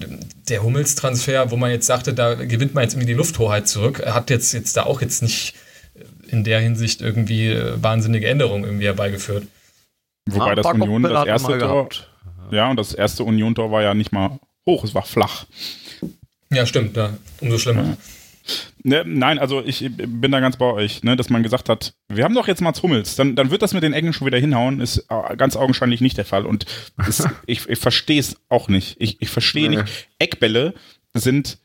der Hummels-Transfer, wo man jetzt sagte, da gewinnt man jetzt irgendwie die Lufthoheit zurück, hat jetzt, jetzt da auch jetzt nicht in der Hinsicht irgendwie äh, wahnsinnige Änderungen irgendwie herbeigeführt. Wobei Ah, das Union, das er erste mal Tor, ja, und das erste Union-Tor war ja nicht mal hoch, es war flach. Ja, stimmt, ja, umso schlimmer. Ne, nein, also ich bin da ganz bei euch, ne, dass man gesagt hat, wir haben doch jetzt Mats Hummels, dann, dann wird das mit den Ecken schon wieder hinhauen, ist äh, ganz augenscheinlich nicht der Fall. Und es, ich, ich verstehe es auch nicht. Ich, ich verstehe Nee. nicht. Eckbälle sind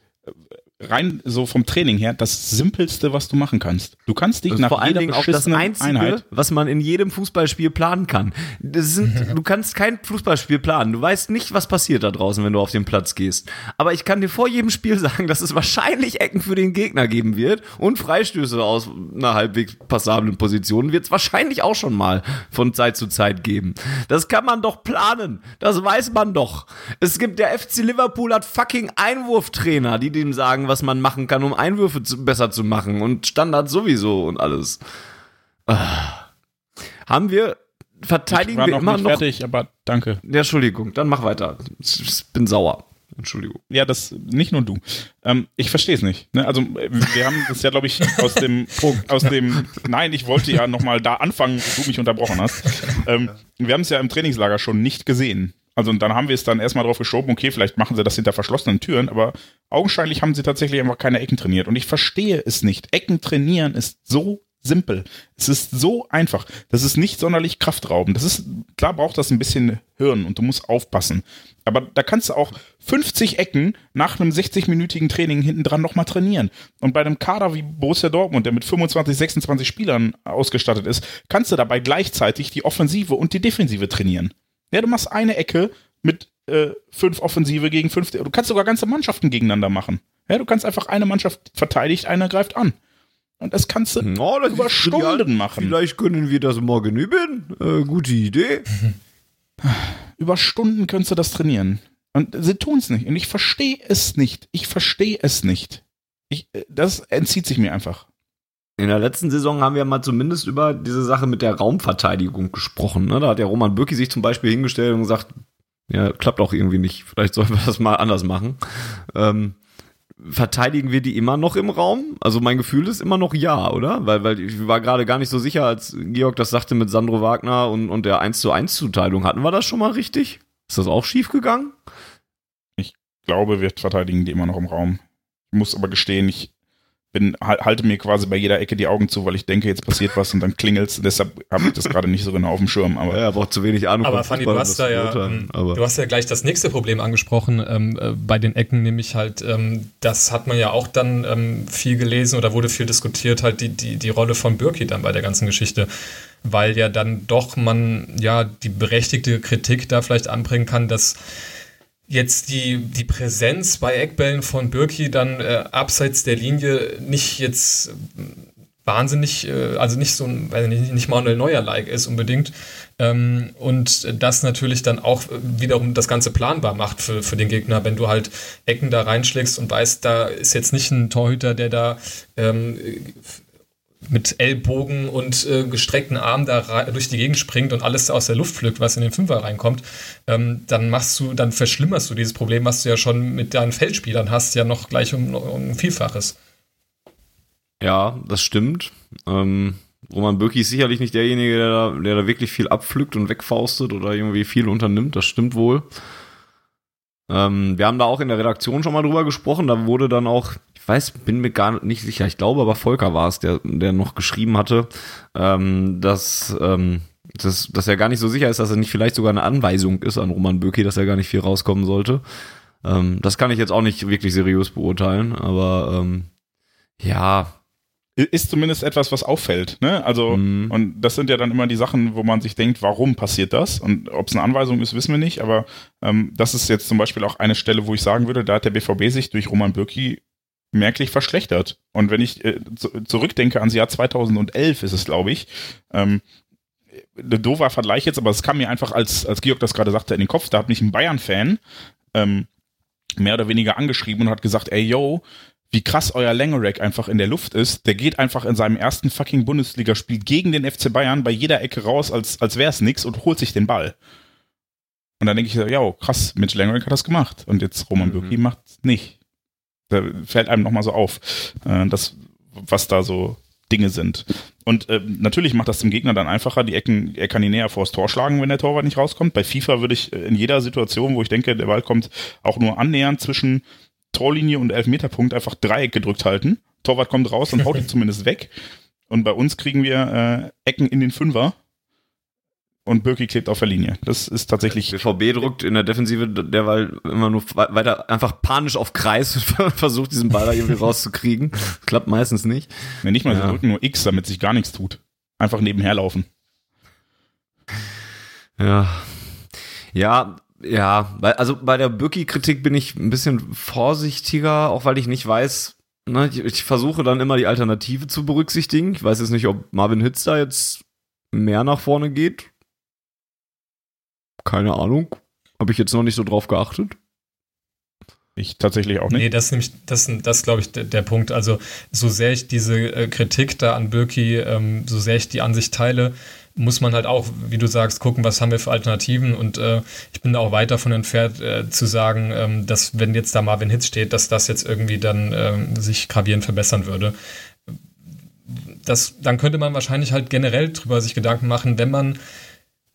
rein so vom Training her das simpelste, was du machen kannst. Du kannst dich Das ist nach vor allen Dingen auch das Einzige, Einheit was man in jedem Fußballspiel planen kann. Das sind, du kannst kein Fußballspiel planen. Du weißt nicht, was passiert da draußen, wenn du auf den Platz gehst. Aber ich kann dir vor jedem Spiel sagen, dass es wahrscheinlich Ecken für den Gegner geben wird und Freistöße aus einer halbwegs passablen Position wird es wahrscheinlich auch schon mal von Zeit zu Zeit geben. Das kann man doch planen. Das weiß man doch. Es gibt der FC Liverpool hat fucking Einwurftrainer, die dem sagen, was man machen kann, um Einwürfe zu, besser zu machen und Standards sowieso und alles. Ah. Haben wir verteidigen wir noch immer noch fertig, aber danke. ja, Entschuldigung, dann mach weiter. Ich bin sauer. Entschuldigung. Ja, das nicht nur du. Ähm, ich verstehe es nicht. Ne? Also wir haben das ja, glaube ich, aus dem aus dem. Nein, ich wollte ja noch mal da anfangen, wo du mich unterbrochen hast. Ähm, wir haben es ja im Trainingslager schon nicht gesehen. Also und dann haben wir es dann erstmal drauf geschoben, okay, vielleicht machen sie das hinter verschlossenen Türen, aber augenscheinlich haben sie tatsächlich einfach keine Ecken trainiert. Und ich verstehe es nicht. Ecken trainieren ist so simpel. Es ist so einfach. Das ist nicht sonderlich kraftraubend. Das ist, klar braucht das ein bisschen Hirn und du musst aufpassen. Aber da kannst du auch 50 Ecken nach einem 60-minütigen Training hinten dran nochmal trainieren. Und bei einem Kader wie Borussia Dortmund, der mit 25, 26 Spielern ausgestattet ist, kannst du dabei gleichzeitig die Offensive und die Defensive trainieren. Ja, du machst eine Ecke mit äh, fünf Offensive gegen fünf. Du kannst sogar ganze Mannschaften gegeneinander machen. Ja, du kannst einfach eine Mannschaft verteidigt, einer greift an. Und das kannst du Oh, das über Stunden genial. machen. Vielleicht können wir das morgen üben. Äh, gute Idee. Über Stunden könntest du das trainieren. Und sie tun es nicht. Und ich verstehe es nicht. Ich verstehe es nicht. Ich, äh, das entzieht sich mir einfach. In der letzten Saison haben wir mal zumindest über diese Sache mit der Raumverteidigung gesprochen. Ne? Da hat der Roman Bürki sich zum Beispiel hingestellt und gesagt, ja, klappt auch irgendwie nicht. Vielleicht sollten wir das mal anders machen. Ähm, verteidigen wir die immer noch im Raum? Also mein Gefühl ist immer noch ja, oder? Weil, weil ich war gerade gar nicht so sicher, als Georg das sagte mit Sandro Wagner und, und der 1 zu 1 Zuteilung. Hatten wir das schon mal richtig? Ist das auch schief gegangen? Ich glaube, wir verteidigen die immer noch im Raum. Ich muss aber gestehen, ich bin, hal- halte mir quasi bei jeder Ecke die Augen zu, weil ich denke, jetzt passiert was und dann klingelt's. Deshalb habe ich das gerade nicht so genau auf dem Schirm. Aber Ja, er braucht zu wenig Ahnung. Aber Fanny, du hast da ja, beurteilen. ähm, aber du hast ja gleich das nächste Problem angesprochen ähm, äh, bei den Ecken, nämlich halt, ähm, das hat man ja auch dann ähm, viel gelesen oder wurde viel diskutiert, halt die, die, die Rolle von Birki dann bei der ganzen Geschichte, weil ja dann doch man ja die berechtigte Kritik da vielleicht anbringen kann, dass jetzt die, die Präsenz bei Eckbällen von Birki dann äh, abseits der Linie nicht jetzt wahnsinnig, äh, also nicht so ein, weiß nicht, nicht Manuel Neuer-like ist unbedingt. Ähm, und das natürlich dann auch wiederum das Ganze planbar macht für, für den Gegner, wenn du halt Ecken da reinschlägst und weißt, da ist jetzt nicht ein Torhüter, der da ähm, mit Ellbogen und äh, gestreckten Armen da durch die Gegend springt und alles aus der Luft pflückt, was in den Fünfer reinkommt, ähm, dann machst du, dann verschlimmerst du dieses Problem, was du ja schon mit deinen Feldspielern hast, ja noch gleich um, um ein Vielfaches. Ja, das stimmt. Ähm, Roman Bürki ist sicherlich nicht derjenige, der da, der da wirklich viel abpflückt und wegfaustet oder irgendwie viel unternimmt. Das stimmt wohl. Ähm, wir haben da auch in der Redaktion schon mal drüber gesprochen. Da wurde dann auch, ich weiß, bin mir gar nicht sicher, ich glaube aber Volker war es, der, der noch geschrieben hatte, ähm, dass, ähm, dass, dass er gar nicht so sicher ist, dass er nicht vielleicht sogar eine Anweisung ist an Roman Bürki, dass er gar nicht viel rauskommen sollte. Ähm, das kann ich jetzt auch nicht wirklich seriös beurteilen, aber ähm, ja. Ist zumindest etwas, was auffällt. Ne? Also, mhm. und das sind ja dann immer die Sachen, wo man sich denkt, warum passiert das? Und ob es eine Anweisung ist, wissen wir nicht, aber ähm, das ist jetzt zum Beispiel auch eine Stelle, wo ich sagen würde, da hat der BVB sich durch Roman Bürki merklich verschlechtert. Und wenn ich äh, zurückdenke ans Jahr 2011 ist es, glaube ich, ähm, ein doofer Vergleich jetzt, aber es kam mir einfach, als, als Georg das gerade sagte, in den Kopf. Da hat mich ein Bayern-Fan ähm, mehr oder weniger angeschrieben und hat gesagt, ey, yo, wie krass euer Langerack einfach in der Luft ist. Der geht einfach in seinem ersten fucking Bundesligaspiel gegen den FC Bayern bei jeder Ecke raus, als, als wäre es nix und holt sich den Ball. Und dann denke ich, ja, krass, Mitch Langerack hat das gemacht. Und jetzt Roman mhm. Bürki macht nicht. Da fällt einem nochmal so auf, äh, das, was da so Dinge sind. Und äh, natürlich macht das dem Gegner dann einfacher. Die Ecken, er kann ihn näher vors Tor schlagen, wenn der Torwart nicht rauskommt. Bei FIFA würde ich äh, in jeder Situation, wo ich denke, der Ball kommt auch nur annähernd zwischen Torlinie und Elfmeterpunkt, einfach Dreieck gedrückt halten. Torwart kommt raus und haut ihn zumindest weg. Und bei uns kriegen wir äh, Ecken in den Fünfer und Birki klebt auf der Linie. Das ist tatsächlich. BVB drückt in der Defensive derweil immer nur weiter einfach panisch auf Kreis versucht, diesen Ball da irgendwie rauszukriegen. Klappt meistens nicht. Nee, nicht mal, ja. sie drücken nur X, damit sich gar nichts tut. Einfach nebenher laufen. Ja. Ja, ja. Also bei der Birki-Kritik bin ich ein bisschen vorsichtiger, auch weil ich nicht weiß, ne, ich, ich versuche dann immer die Alternative zu berücksichtigen. Ich weiß jetzt nicht, ob Marvin Hitz da jetzt mehr nach vorne geht keine Ahnung. Habe ich jetzt noch nicht so drauf geachtet. Ich tatsächlich auch nicht. Nee, das ist nämlich, das, das glaube ich, der, der, Punkt. Also, so sehr ich diese äh, Kritik da an Birki, ähm, so sehr ich die Ansicht teile, muss man halt auch, wie du sagst, gucken, was haben wir für Alternativen. Und äh, ich bin da auch weit davon entfernt, äh, zu sagen, ähm, dass, wenn jetzt da Marvin Hitz steht, dass das jetzt irgendwie dann ähm, sich gravierend verbessern würde. Das, dann könnte man wahrscheinlich halt generell drüber sich Gedanken machen, wenn man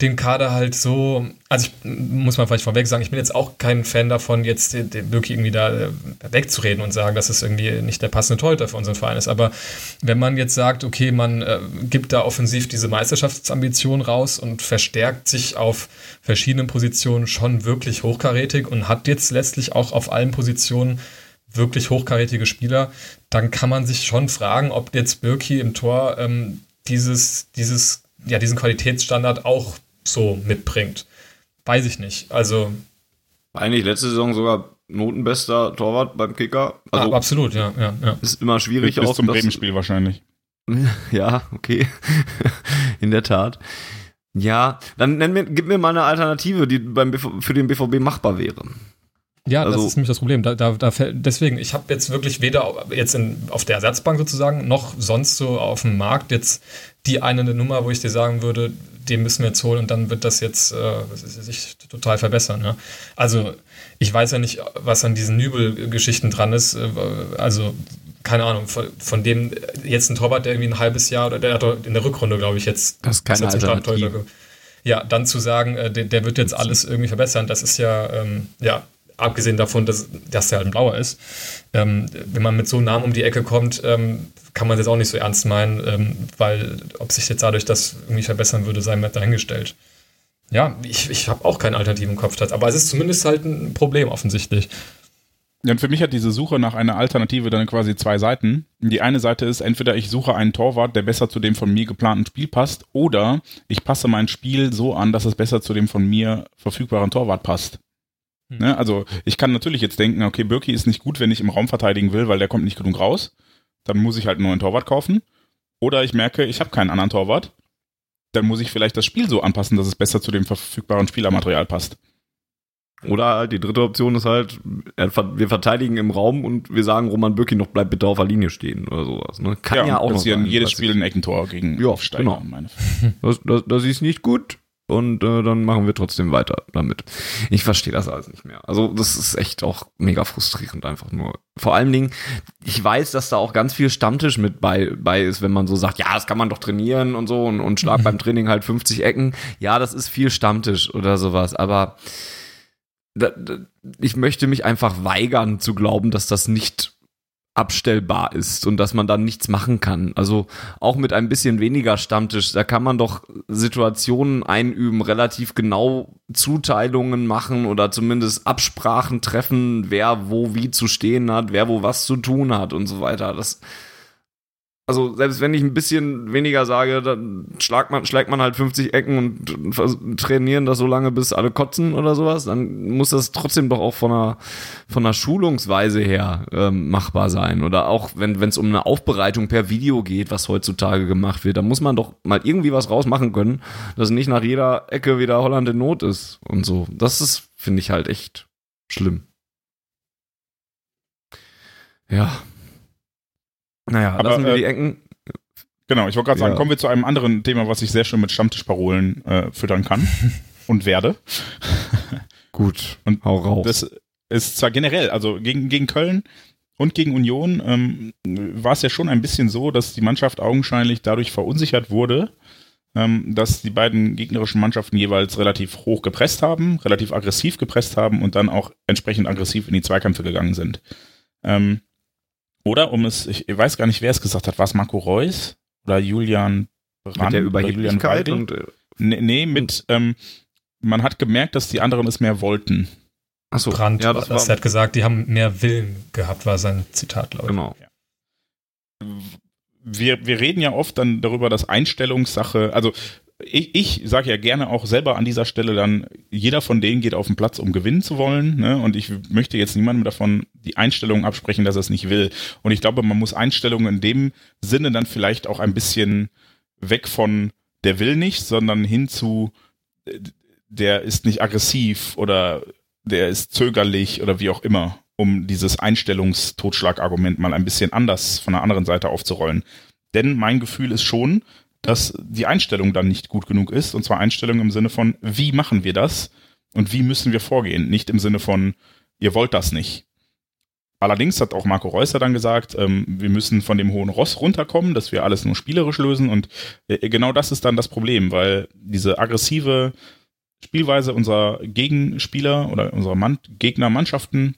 den Kader halt so, also ich muss mal vielleicht vorweg sagen, ich bin jetzt auch kein Fan davon, jetzt wirklich irgendwie da äh, wegzureden und sagen, dass es irgendwie nicht der passende Torhüter für unseren Verein ist. Aber wenn man jetzt sagt, okay, man äh, gibt da offensiv diese Meisterschaftsambition raus und verstärkt sich auf verschiedenen Positionen schon wirklich hochkarätig und hat jetzt letztlich auch auf allen Positionen wirklich hochkarätige Spieler, dann kann man sich schon fragen, ob jetzt Birki im Tor ähm, dieses, dieses, ja, diesen Qualitätsstandard auch so mitbringt. Weiß ich nicht. Also. Eigentlich letzte Saison sogar notenbester Torwart beim Kicker. Also, ah, absolut, ja, ja, ja. Ist immer schwierig. Bis, bis zum Bremen-Spiel wahrscheinlich. Ja, okay. In der Tat. Ja, dann nenn mir, gib mir mal eine Alternative, die beim BV, für den BVB machbar wäre. Ja, also, das ist nämlich das Problem. Da, da, da deswegen, ich habe jetzt wirklich weder jetzt in, auf der Ersatzbank sozusagen noch sonst so auf dem Markt jetzt die eine Nummer, wo ich dir sagen würde, den müssen wir jetzt holen und dann wird das jetzt äh, sich total verbessern. Ja? Also ich weiß ja nicht, was an diesen Nübel-Geschichten dran ist. Äh, also keine Ahnung, von, von, dem jetzt ein Torwart, der irgendwie ein halbes Jahr oder der hat in der Rückrunde, glaube ich, jetzt. Das ist keine Alternative. Ja, dann zu sagen, äh, der, der, wird jetzt alles irgendwie verbessern, das ist ja, ähm, ja, abgesehen davon, dass, dass der halt ein Blauer ist. Ähm, wenn man mit so einem Namen um die Ecke kommt, ähm, kann man das auch nicht so ernst meinen, ähm, weil ob sich jetzt dadurch das irgendwie verbessern würde, sei mir dahingestellt. Ja, ich, ich habe auch keinen alternativen Kopf, aber es ist zumindest halt ein Problem offensichtlich. Ja, und für mich hat diese Suche nach einer Alternative dann quasi zwei Seiten. Die eine Seite ist entweder ich suche einen Torwart, der besser zu dem von mir geplanten Spiel passt, oder ich passe mein Spiel so an, dass es besser zu dem von mir verfügbaren Torwart passt. Hm. Ne? Also ich kann natürlich jetzt denken, okay, Birki ist nicht gut, wenn ich im Raum verteidigen will, weil der kommt nicht genug raus. Dann muss ich halt einen neuen Torwart kaufen. Oder ich merke, ich habe keinen anderen Torwart. Dann muss ich vielleicht das Spiel so anpassen, dass es besser zu dem verfügbaren Spielermaterial passt. Oder halt die dritte Option ist halt, wir verteidigen im Raum und wir sagen Roman Bürki noch, bleib bitte auf der Linie stehen oder sowas. Ne? Kann ja, ja auch noch sein. jedes Spiel ein Eckentor gegen ja, genau. das, das, das ist nicht gut und äh, dann machen wir trotzdem weiter damit. Ich verstehe das alles nicht mehr. Also das ist echt auch mega frustrierend einfach nur. Vor allen Dingen, ich weiß, dass da auch ganz viel Stammtisch mit bei, bei ist, wenn man so sagt, ja, das kann man doch trainieren und so und, und schlag beim Training halt 50 Ecken. Ja, das ist viel Stammtisch oder sowas, aber da, da, ich möchte mich einfach weigern zu glauben, dass das nicht abstellbar ist und dass man dann nichts machen kann. Also auch mit ein bisschen weniger Stammtisch, da kann man doch Situationen einüben, relativ genau Zuteilungen machen oder zumindest Absprachen treffen, wer wo wie zu stehen hat, wer wo was zu tun hat und so weiter. Das also selbst wenn ich ein bisschen weniger sage, dann schlägt man, schlägt man halt 50 Ecken und trainieren das so lange, bis alle kotzen oder sowas, dann muss das trotzdem doch auch von einer, von einer Schulungsweise her ähm, machbar sein. Oder auch wenn es um eine Aufbereitung per Video geht, was heutzutage gemacht wird, da muss man doch mal irgendwie was rausmachen können, dass nicht nach jeder Ecke wieder Holland in Not ist und so. Das ist, finde ich halt echt schlimm. Ja, naja, Aber, lassen wir äh, die Ecken. Genau, ich wollte gerade sagen, Ja. kommen wir zu einem anderen Thema, was ich sehr schön mit Stammtischparolen äh, füttern kann und werde. Gut, Und hau raus. Das ist zwar generell, also gegen, gegen Köln und gegen Union ähm, war es ja schon ein bisschen so, dass die Mannschaft augenscheinlich dadurch verunsichert wurde, ähm, dass die beiden gegnerischen Mannschaften jeweils relativ hoch gepresst haben, relativ aggressiv gepresst haben und dann auch entsprechend aggressiv in die Zweikämpfe gegangen sind. Ähm, oder um es, ich weiß gar nicht, wer es gesagt hat, war es Marco Reus oder Julian Brandt mit der oder Julian Überheblichkeit Weigel? und äh, Nee, nee mit, ähm, man hat gemerkt, dass die anderen es mehr wollten. achso, Brandt, ja, das das war er hat gesagt, die haben mehr Willen gehabt, war sein Zitat, glaube ich. genau. wir, wir reden ja oft dann darüber, dass Einstellungssache, also ich, ich sage ja gerne auch selber an dieser Stelle dann, jeder von denen geht auf den Platz, um gewinnen zu wollen. Ne? Und ich möchte jetzt niemandem davon die Einstellung absprechen, dass er es nicht will. Und ich glaube, man muss Einstellungen in dem Sinne dann vielleicht auch ein bisschen weg von der will nicht, sondern hin zu äh, der ist nicht aggressiv oder der ist zögerlich oder wie auch immer, um dieses Einstellungstotschlagargument mal ein bisschen anders von der anderen Seite aufzurollen. Denn mein Gefühl ist schon, dass die Einstellung dann nicht gut genug ist. Und zwar Einstellung im Sinne von, wie machen wir das und wie müssen wir vorgehen? Nicht im Sinne von, ihr wollt das nicht. Allerdings hat auch Marco Reusser dann gesagt, ähm, wir müssen von dem hohen Ross runterkommen, dass wir alles nur spielerisch lösen. Und äh, genau das ist dann das Problem, weil diese aggressive Spielweise unserer Gegenspieler oder unserer Mann Gegnermannschaften,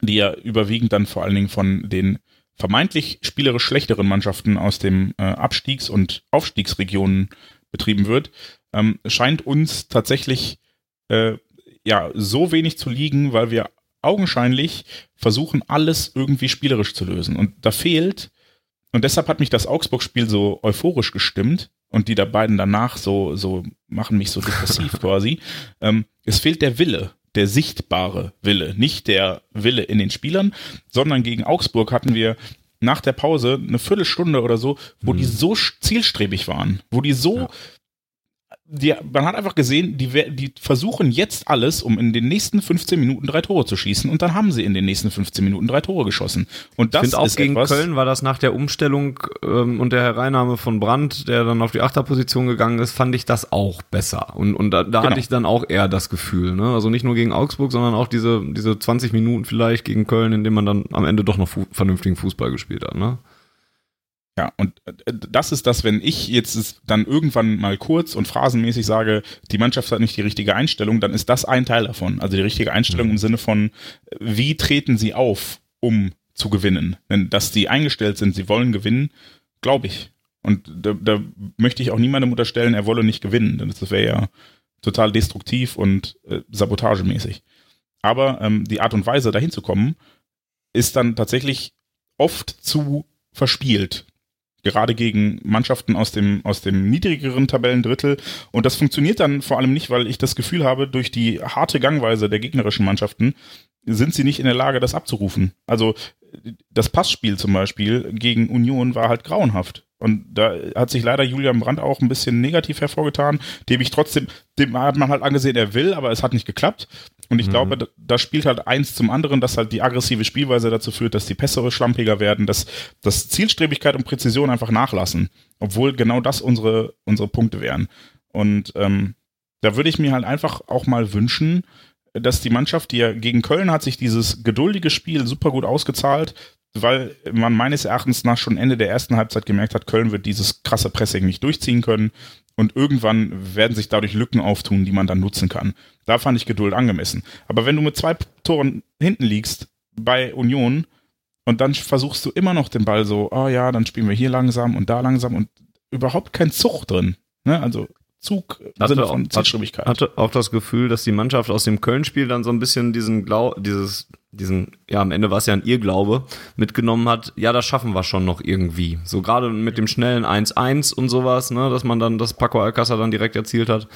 die ja überwiegend dann vor allen Dingen von den vermeintlich spielerisch schlechteren Mannschaften aus dem äh, Abstiegs- und Aufstiegsregionen betrieben wird, ähm, scheint uns tatsächlich äh, ja so wenig zu liegen, weil wir augenscheinlich versuchen, alles irgendwie spielerisch zu lösen. Und da fehlt, und deshalb hat mich das Augsburg-Spiel so euphorisch gestimmt und die da beiden danach so, so machen mich so depressiv quasi. Ähm, es fehlt der Wille, der sichtbare Wille, nicht der Wille in den Spielern, sondern gegen Augsburg hatten wir nach der Pause eine Viertelstunde oder so, wo die so zielstrebig waren, wo die so, Ja. Die, man hat einfach gesehen, die, die versuchen jetzt alles, um in den nächsten 15 Minuten drei Tore zu schießen und dann haben sie in den nächsten 15 Minuten drei Tore geschossen. Und Ich das finde auch ist gegen etwas, Köln war das nach der Umstellung ähm, und der Hereinnahme von Brandt, der dann auf die Achterposition gegangen ist, fand ich das auch besser. Und, und da, da Genau. hatte ich dann auch eher das Gefühl. Ne? Also nicht nur gegen Augsburg, sondern auch diese, diese 20 Minuten vielleicht gegen Köln, in dem man dann am Ende doch noch fu vernünftigen Fußball gespielt hat. Ne? Ja, und äh, das ist das, wenn ich jetzt dann irgendwann mal kurz und phrasenmäßig sage, die Mannschaft hat nicht die richtige Einstellung, dann ist das ein Teil davon. Also die richtige Einstellung im Sinne von, äh, wie treten sie auf, um zu gewinnen? Denn dass die eingestellt sind, sie wollen gewinnen, glaube ich. Und da, da möchte ich auch niemandem unterstellen, er wolle nicht gewinnen, denn das wäre ja total destruktiv und äh, sabotagemäßig. Aber ähm, die Art und Weise, dahin zu kommen, ist dann tatsächlich oft zu verspielt gerade gegen Mannschaften aus dem, aus dem niedrigeren Tabellendrittel. Und das funktioniert dann vor allem nicht, weil ich das Gefühl habe, durch die harte Gangweise der gegnerischen Mannschaften sind sie nicht in der Lage, das abzurufen. Also das Passspiel zum Beispiel gegen Union war halt grauenhaft. Und da hat sich leider Julian Brandt auch ein bisschen negativ hervorgetan, dem ich trotzdem, dem hat man halt angesehen, er will, aber es hat nicht geklappt. Und ich Mhm. glaube, da, spielt halt eins zum anderen, dass halt die aggressive Spielweise dazu führt, dass die Pässe schlampiger werden, dass, dass Zielstrebigkeit und Präzision einfach nachlassen. Obwohl genau das unsere, unsere Punkte wären. Und ähm, da würde ich mir halt einfach auch mal wünschen, dass die Mannschaft, die ja gegen Köln hat sich dieses geduldige Spiel super gut ausgezahlt, weil man meines Erachtens nach schon Ende der ersten Halbzeit gemerkt hat, Köln wird dieses krasse Pressing nicht durchziehen können und irgendwann werden sich dadurch Lücken auftun, die man dann nutzen kann. Da fand ich Geduld angemessen. Aber wenn du mit zwei Toren hinten liegst bei Union Und dann versuchst du immer noch den Ball so, oh ja, dann spielen wir hier langsam und da langsam und überhaupt kein Zug drin. Ne? Also Zug im Sinne von Zielstrebigkeit. hatte auch das Gefühl, dass die Mannschaft aus dem Köln-Spiel dann so ein bisschen diesen Glau dieses diesen ja am Ende war es ja ein Irrglaube mitgenommen hat. Ja, das schaffen wir schon noch irgendwie. So gerade mit dem schnellen 1-1 und sowas, ne, dass man dann das Paco Alcázar dann direkt erzielt hat.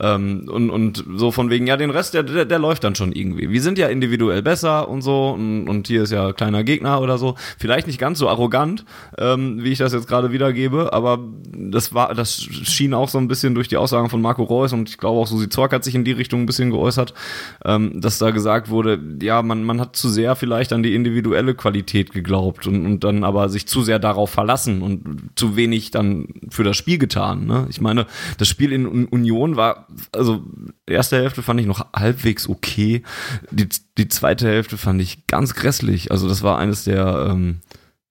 Ähm, und und so von wegen ja, den Rest der, der der läuft dann schon irgendwie. Wir sind ja individuell besser und so und, und hier ist ja kleiner Gegner oder so. Vielleicht nicht ganz so arrogant, ähm, wie ich das jetzt gerade wiedergebe, aber das war das schien auch so ein bisschen durch die Aussagen von Marco Reus und ich glaube auch Susi Zorc hat sich in die Richtung ein bisschen geäußert, ähm, dass da gesagt wurde, ja, man, man hat zu sehr vielleicht an die individuelle Qualität geglaubt und, und dann aber sich zu sehr darauf verlassen und zu wenig dann für das Spiel getan. Ne? Ich meine, das Spiel in Un- Union war, also erste Hälfte fand ich noch halbwegs okay, die, die zweite Hälfte fand ich ganz grässlich. Also das war eines der ähm,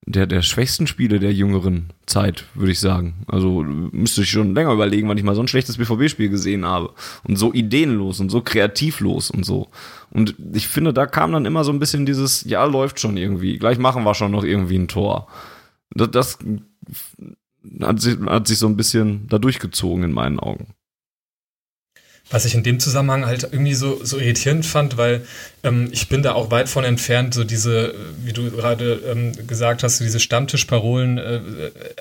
der, der schwächsten Spiele der jüngeren Zeit, würde ich sagen. Also müsste ich schon länger überlegen, wann ich mal so ein schlechtes BVB-Spiel gesehen habe. Und so ideenlos und so kreativlos und so. Und ich finde, da kam dann immer so ein bisschen dieses, ja, läuft schon irgendwie. Gleich machen wir schon noch irgendwie ein Tor. Das, das hat, sich, hat sich so ein bisschen da durchgezogen in meinen Augen. Was ich in dem Zusammenhang halt irgendwie so, so irritierend fand, weil ähm, ich bin da auch weit von entfernt, so diese, wie du gerade ähm, gesagt hast, so diese Stammtischparolen, äh,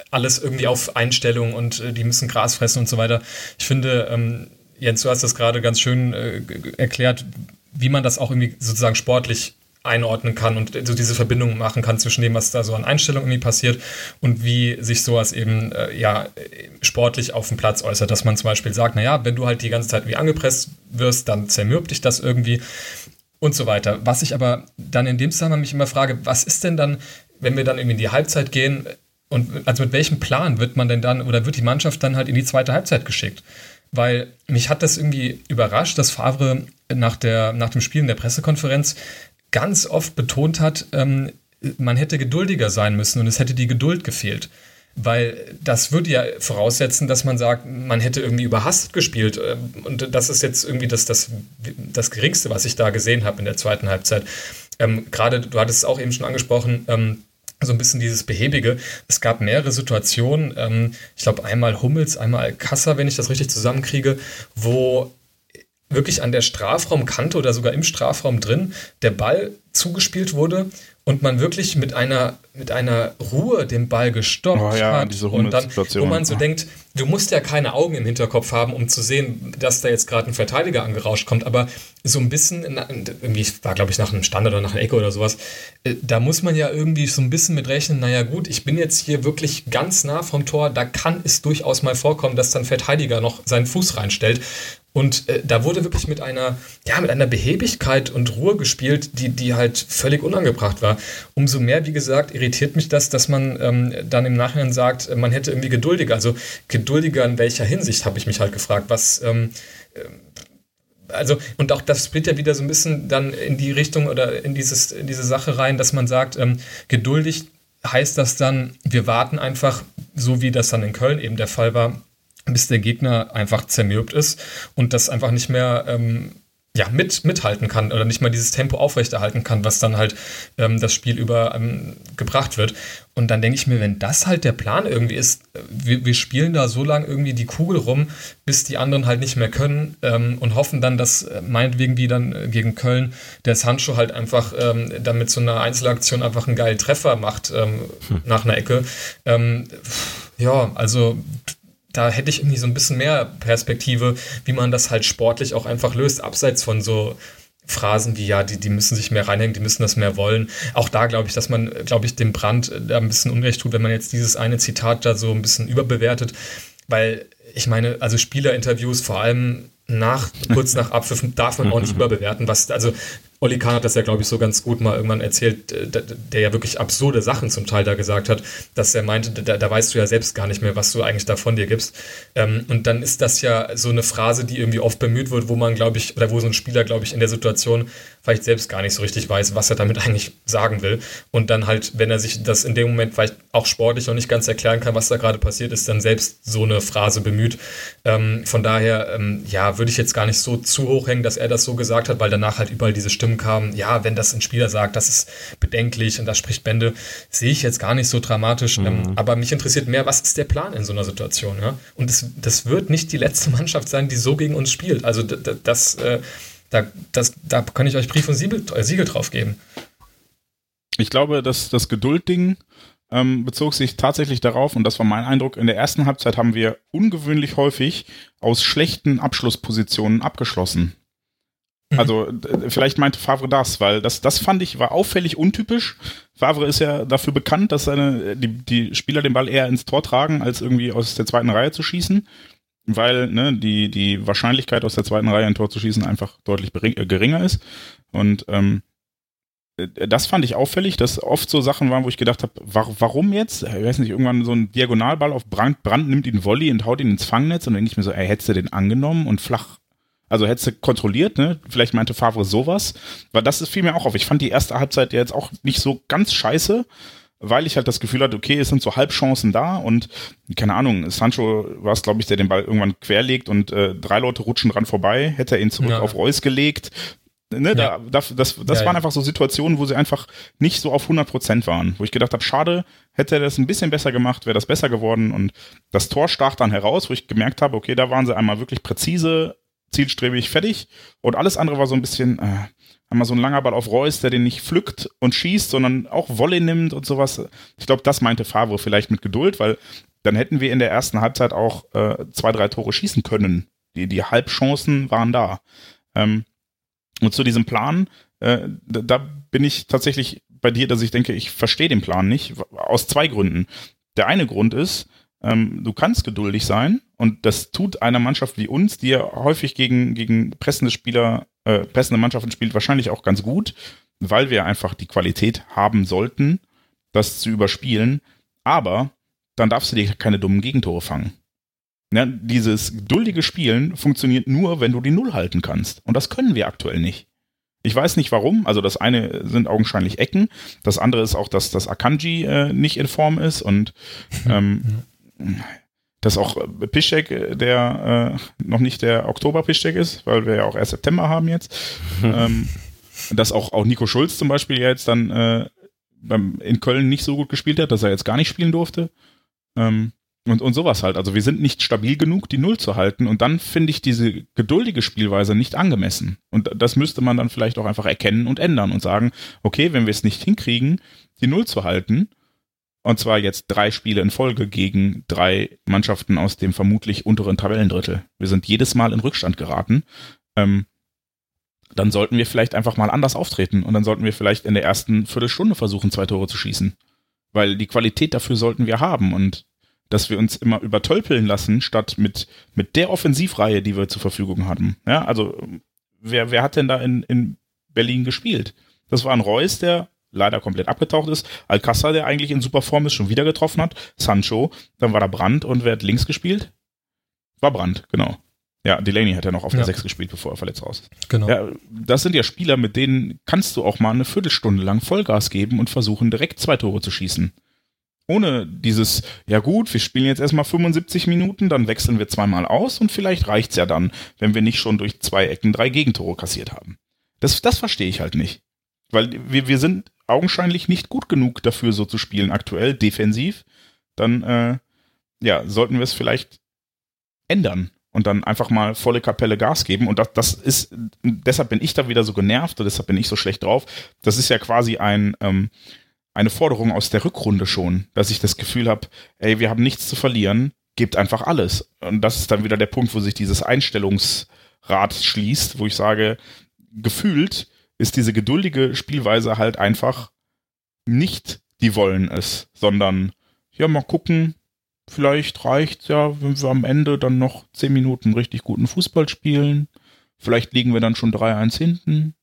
alles irgendwie auf Einstellung und äh, die müssen Gras fressen und so weiter. Ich finde, ähm, Jens, du hast das gerade ganz schön äh, erklärt, wie man das auch irgendwie sozusagen sportlich einordnen kann und so diese Verbindung machen kann zwischen dem, was da so an Einstellungen irgendwie passiert und wie sich sowas eben äh, ja sportlich auf dem Platz äußert, dass man zum Beispiel sagt, naja, wenn du halt die ganze Zeit wie angepresst wirst, dann zermürbt dich das irgendwie und so weiter. Was ich aber dann in dem Zusammenhang mich immer frage, was ist denn dann, wenn wir dann irgendwie in die Halbzeit gehen und also mit welchem Plan wird man denn dann oder wird die Mannschaft dann halt in die zweite Halbzeit geschickt? Weil mich hat das irgendwie überrascht, dass Favre nach, der, nach dem Spiel in der Pressekonferenz ganz oft betont hat, ähm, man hätte geduldiger sein müssen und es hätte die Geduld gefehlt. Weil das würde ja voraussetzen, dass man sagt, man hätte irgendwie überhastet gespielt. ähm, Und das ist jetzt irgendwie das, das, das Geringste, was ich da gesehen habe in der zweiten Halbzeit. Ähm, Gerade, du hattest es auch eben schon angesprochen, ähm, so ein bisschen dieses Behäbige. Es gab mehrere Situationen, ähm, ich glaube einmal Hummels, einmal Alcázar, wenn ich das richtig zusammenkriege, wo wirklich an der Strafraumkante oder sogar im Strafraum drin der Ball zugespielt wurde und man wirklich mit einer, mit einer Ruhe den Ball gestoppt Oh ja, hat. diese und dann, wo man so Ah. denkt, du musst ja keine Augen im Hinterkopf haben, um zu sehen, dass da jetzt gerade ein Verteidiger angerauscht kommt, aber so ein bisschen, in, irgendwie war glaube ich nach einem Standard oder nach einer Ecke oder sowas, äh, da muss man ja irgendwie so ein bisschen mit rechnen, naja gut, ich bin jetzt hier wirklich ganz nah vom Tor, da kann es durchaus mal vorkommen, dass dann Verteidiger noch seinen Fuß reinstellt. Und äh, da wurde wirklich mit einer, ja, mit einer Behebigkeit und Ruhe gespielt, die, die halt völlig unangebracht war. Umso mehr, wie gesagt, irritiert mich das, dass man ähm, dann im Nachhinein sagt, äh, man hätte irgendwie geduldiger. Also geduldiger in welcher Hinsicht, habe ich mich halt gefragt. Was, ähm, also, und auch das spielt ja wieder so ein bisschen dann in die Richtung oder in, dieses, in diese Sache rein, dass man sagt, ähm, geduldig heißt das dann, wir warten einfach, so wie das dann in Köln eben der Fall war, bis der Gegner einfach zermürbt ist und das einfach nicht mehr ähm, ja, mit, mithalten kann oder nicht mal dieses Tempo aufrechterhalten kann, was dann halt ähm, das Spiel über ähm, gebracht wird. Und dann denke ich mir, wenn das halt der Plan irgendwie ist, äh, wir, wir spielen da so lange irgendwie die Kugel rum, bis die anderen halt nicht mehr können ähm, und hoffen dann, dass äh, meinetwegen wie dann äh, gegen Köln der Sancho halt einfach ähm, dann mit so einer Einzelaktion einfach einen geilen Treffer macht ähm, nach einer Ecke. Ähm, ja, also da hätte ich irgendwie so ein bisschen mehr Perspektive, wie man das halt sportlich auch einfach löst, abseits von so Phrasen wie, ja, die, die müssen sich mehr reinhängen, die müssen das mehr wollen. Auch da glaube ich, dass man, glaube ich, dem Brand äh, da ein bisschen Unrecht tut, wenn man jetzt dieses eine Zitat da so ein bisschen überbewertet, weil ich meine, also Spielerinterviews vor allem nach, kurz nach Abpfiff darf man auch nicht überbewerten, was, also Olli Kahn hat das ja, glaube ich, so ganz gut mal irgendwann erzählt, äh, der, ja wirklich absurde Sachen zum Teil da gesagt hat, dass er meinte, da, da weißt du ja selbst gar nicht mehr, was du eigentlich da von dir gibst. Ähm, und dann ist das ja so eine Phrase, die irgendwie oft bemüht wird, wo man, glaube ich, oder wo so ein Spieler, glaube ich, in der Situation vielleicht selbst gar nicht so richtig weiß, was er damit eigentlich sagen will. Und dann halt, wenn er sich das in dem Moment vielleicht auch sportlich noch nicht ganz erklären kann, was da gerade passiert ist, dann selbst so eine Phrase bemüht. Ähm, von daher, ähm, ja, würde ich jetzt gar nicht so zu hoch hängen, dass er das so gesagt hat, weil danach halt überall diese Stimmen Stimmen kamen, ja, wenn das ein Spieler sagt, das ist bedenklich und das spricht Bände, sehe ich jetzt gar nicht so dramatisch. Ähm, mhm. Ähm, aber mich interessiert mehr, was ist der Plan in so einer Situation? Ja? Und das, das wird nicht die letzte Mannschaft sein, die so gegen uns spielt. Also das, äh, da, das, da kann ich euch Brief und Siegel, äh, Siegel drauf geben. Ich glaube, dass das Geduldding ähm, bezog sich tatsächlich darauf, und das war mein Eindruck, in der ersten Halbzeit haben wir ungewöhnlich häufig aus schlechten Abschlusspositionen abgeschlossen. Also vielleicht meinte Favre das, weil das, das fand ich, war auffällig untypisch. Favre ist ja dafür bekannt, dass seine, die, die Spieler den Ball eher ins Tor tragen, als irgendwie aus der zweiten Reihe zu schießen. Weil ne, die, die Wahrscheinlichkeit aus der zweiten Reihe ein Tor zu schießen einfach deutlich äh, geringer ist. Und ähm, äh, das fand ich auffällig, dass oft so Sachen waren, wo ich gedacht habe, warum jetzt? Ich weiß nicht, irgendwann so ein Diagonalball auf Brand, Brand nimmt ihn Volley und haut ihn ins Fangnetz und dann denke ich mir so, ey, hättest du den angenommen und flach, also hättest du kontrolliert, ne? Vielleicht meinte Favre sowas, weil das fiel mir auch auf. Ich fand die erste Halbzeit jetzt auch nicht so ganz scheiße, weil ich halt das Gefühl hatte, okay, es sind so Halbchancen da und keine Ahnung, Sancho war es, glaube ich, der den Ball irgendwann querlegt und äh, drei Leute rutschen dran vorbei, hätte er ihn zurück ja. auf Reus gelegt, Ne, ja. da, das das, das ja, waren ja. einfach so Situationen, wo sie einfach nicht so auf 100% waren. Wo ich gedacht habe, schade, hätte er das ein bisschen besser gemacht, wäre das besser geworden. Und das Tor stach dann heraus, wo ich gemerkt habe, okay, da waren sie einmal wirklich präzise, zielstrebig, fertig. Und alles andere war so ein bisschen, äh, einmal so ein langer Ball auf Reus, der den nicht pflückt und schießt, sondern auch Wolle nimmt und sowas. Ich glaube, das meinte Favre vielleicht mit Geduld, weil dann hätten wir in der ersten Halbzeit auch äh, zwei, drei Tore schießen können. Die, die Halbchancen waren da. Ähm, und zu diesem Plan, äh, da bin ich tatsächlich bei dir, dass ich denke, ich verstehe den Plan nicht, aus zwei Gründen. Der eine Grund ist, ähm, du kannst geduldig sein und das tut einer Mannschaft wie uns, die ja häufig gegen, gegen pressende Spieler, äh, pressende Mannschaften spielt, wahrscheinlich auch ganz gut, weil wir einfach die Qualität haben sollten, das zu überspielen. Aber dann darfst du dir keine dummen Gegentore fangen. Ja, dieses geduldige Spielen funktioniert nur, wenn du die Null halten kannst. Und das können wir aktuell nicht. Ich weiß nicht warum. Also das eine sind augenscheinlich Ecken. Das andere ist auch, dass das Akanji äh, nicht in Form ist und ähm, dass auch Piszczek, äh, der äh, noch nicht der Oktober-Piszczek ist, weil wir ja auch erst September haben jetzt. ähm, dass auch, auch Nico Schulz zum Beispiel jetzt dann äh, beim, in Köln nicht so gut gespielt hat, dass er jetzt gar nicht spielen durfte. Ähm, und, und sowas halt. Also wir sind nicht stabil genug, die Null zu halten. Und dann finde ich diese geduldige Spielweise nicht angemessen. Und das müsste man dann vielleicht auch einfach erkennen und ändern und sagen, okay, wenn wir es nicht hinkriegen, die Null zu halten, und zwar jetzt drei Spiele in Folge gegen drei Mannschaften aus dem vermutlich unteren Tabellendrittel. Wir sind jedes Mal in Rückstand geraten. Ähm, dann sollten wir vielleicht einfach mal anders auftreten und dann sollten wir vielleicht in der ersten Viertelstunde versuchen, zwei Tore zu schießen. Weil die Qualität dafür sollten wir haben und dass wir uns immer übertölpeln lassen, statt mit, mit der Offensivreihe, die wir zur Verfügung hatten. Ja, also wer, wer hat denn da in, in Berlin gespielt? Das war ein Reus, der leider komplett abgetaucht ist. Alcázar, der eigentlich in super Form ist, schon wieder getroffen hat. Sancho, dann war da Brandt und wer hat links gespielt? War Brandt, genau. Ja, Delaney hat ja noch auf ja. der 6 gespielt, bevor er verletzt raus ist. Genau. Ja, das sind ja Spieler, mit denen kannst du auch mal eine Viertelstunde lang Vollgas geben und versuchen, direkt zwei Tore zu schießen. Ohne dieses, ja gut, wir spielen jetzt erstmal 75 Minuten, dann wechseln wir zweimal aus und vielleicht reicht's ja dann, wenn wir nicht schon durch zwei Ecken drei Gegentore kassiert haben. Das, das verstehe ich halt nicht. Weil wir, wir sind augenscheinlich nicht gut genug dafür, so zu spielen, aktuell, defensiv. Dann, äh, ja, sollten wir es vielleicht ändern und dann einfach mal volle Kapelle Gas geben. Und das, das ist, deshalb bin ich da wieder so genervt und deshalb bin ich so schlecht drauf. Das ist ja quasi ein, ähm, eine Forderung aus der Rückrunde schon, dass ich das Gefühl habe, ey, wir haben nichts zu verlieren, gebt einfach alles. Und das ist dann wieder der Punkt, wo sich dieses Einstellungsrad schließt, wo ich sage, gefühlt ist diese geduldige Spielweise halt einfach nicht, die wollen es, sondern ja, mal gucken, vielleicht reicht ja, wenn wir am Ende dann noch zehn Minuten richtig guten Fußball spielen. Vielleicht liegen wir dann schon 3-1 hinten.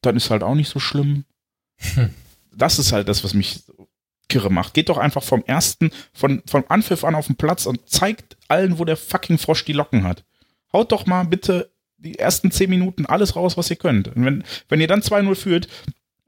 Dann ist halt auch nicht so schlimm. Hm das ist halt das, was mich kirre macht. Geht doch einfach vom ersten, von, vom Anpfiff an auf den Platz und zeigt allen, wo der fucking Frosch die Locken hat. Haut doch mal bitte die ersten zehn Minuten alles raus, was ihr könnt. Und wenn, wenn ihr dann 2-0 führt,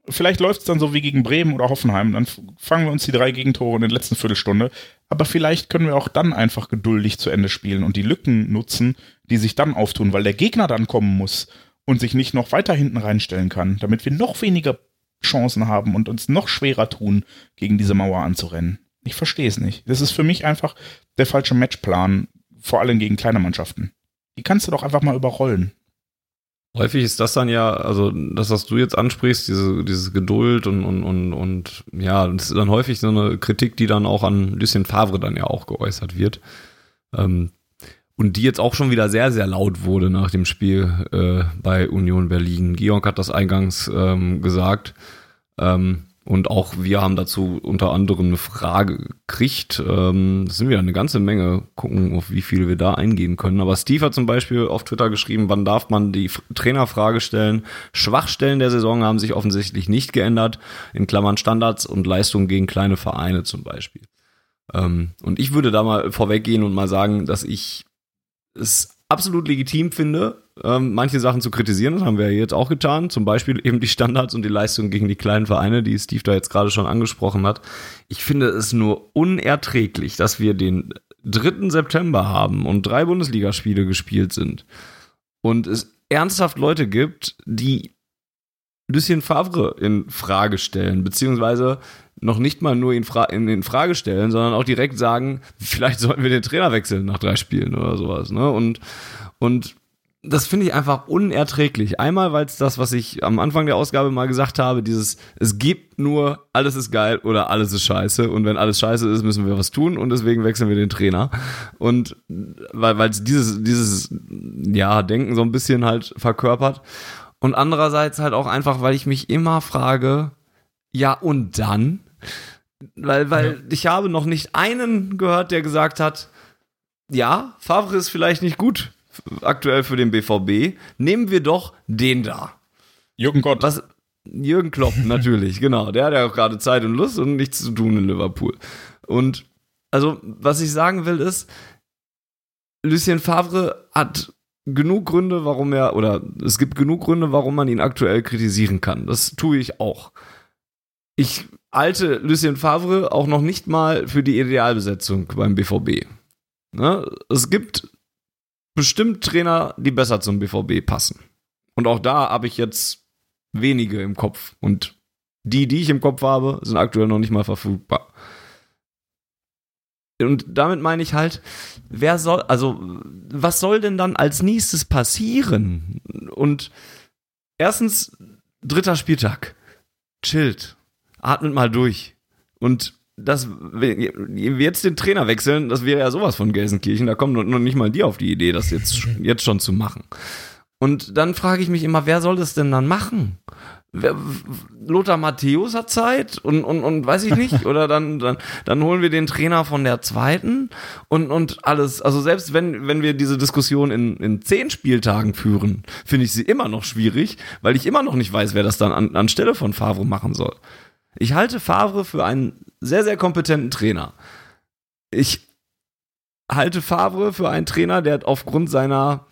vielleicht läuft es dann so wie gegen Bremen oder Hoffenheim, dann fangen wir uns die drei Gegentore in der letzten Viertelstunde. Aber vielleicht können wir auch dann einfach geduldig zu Ende spielen und die Lücken nutzen, die sich dann auftun, weil der Gegner dann kommen muss und sich nicht noch weiter hinten reinstellen kann, damit wir noch weniger Chancen haben und uns noch schwerer tun, gegen diese Mauer anzurennen. Ich verstehe es nicht. Das ist für mich einfach der falsche Matchplan, vor allem gegen kleine Mannschaften. Die kannst du doch einfach mal überrollen. Häufig ist das dann ja, also das, was du jetzt ansprichst, diese, diese Geduld und, und, und, und ja, das ist dann häufig so eine Kritik, die dann auch an Lucien Favre dann ja auch geäußert wird. Ähm, und die jetzt auch schon wieder sehr, sehr laut wurde nach dem Spiel äh, bei Union Berlin. Georg hat das eingangs ähm, gesagt. Ähm, und auch wir haben dazu unter anderem eine Frage gekriegt. Ähm, das sind wieder eine ganze Menge. Gucken, auf wie viele wir da eingehen können. Aber Steve hat zum Beispiel auf Twitter geschrieben, wann darf man die Trainerfrage stellen? Schwachstellen der Saison haben sich offensichtlich nicht geändert. In Klammern Standards und Leistungen gegen kleine Vereine zum Beispiel. Ähm, und ich würde da mal vorweggehen und mal sagen, dass ich es absolut legitim finde, ähm, manche Sachen zu kritisieren. Das haben wir jetzt auch getan. Zum Beispiel eben die Standards und die Leistungen gegen die kleinen Vereine, die Steve da jetzt gerade schon angesprochen hat. Ich finde es nur unerträglich, dass wir den 3. September haben und drei Bundesligaspiele gespielt sind. Und es ernsthaft Leute gibt, die Lucien Favre in Frage stellen, beziehungsweise noch nicht mal nur Fra in, in Frage stellen, sondern auch direkt sagen, vielleicht sollten wir den Trainer wechseln nach drei Spielen oder sowas. Ne? Und, und das finde ich einfach unerträglich. Einmal, weil es das, was ich am Anfang der Ausgabe mal gesagt habe, dieses, es gibt nur, alles ist geil oder alles ist scheiße. Und wenn alles scheiße ist, müssen wir was tun und deswegen wechseln wir den Trainer. Und weil es dieses, dieses, ja, Denken so ein bisschen halt verkörpert. Und andererseits halt auch einfach, weil ich mich immer frage, ja und dann? Weil, weil ja. ich habe noch nicht einen gehört, der gesagt hat, ja, Favre ist vielleicht nicht gut aktuell für den BVB. Nehmen wir doch den da. Jürgen Gott. Was, Jürgen Klopp, natürlich, genau. Der hat ja auch gerade Zeit und Lust und nichts zu tun in Liverpool. Und also, was ich sagen will, ist, Lucien Favre hat genug Gründe, warum er, oder es gibt genug Gründe, warum man ihn aktuell kritisieren kann. Das tue ich auch. Ich halte Lucien Favre auch noch nicht mal für die Idealbesetzung beim BVB. Ne? Es gibt bestimmt Trainer, die besser zum BVB passen. Und auch da habe ich jetzt wenige im Kopf. Und die, die ich im Kopf habe, sind aktuell noch nicht mal verfügbar. Und damit meine ich halt, wer soll, also, was soll denn dann als nächstes passieren? Und erstens, dritter Spieltag. Chillt atmet mal durch. Und das, wenn wir jetzt den Trainer wechseln, das wäre ja sowas von Gelsenkirchen, da kommt noch nicht mal die auf die Idee, das jetzt, jetzt schon zu machen. Und dann frage ich mich immer, wer soll das denn dann machen? Lothar Matthäus hat Zeit und, und, und weiß ich nicht. Oder dann, dann, dann holen wir den Trainer von der zweiten und, und alles. Also selbst wenn, wenn wir diese Diskussion in, in zehn Spieltagen führen, finde ich sie immer noch schwierig, weil ich immer noch nicht weiß, wer das dann an, anstelle von Favre machen soll. Ich halte Favre für einen sehr, sehr kompetenten Trainer. Ich halte Favre für einen Trainer, der aufgrund seiner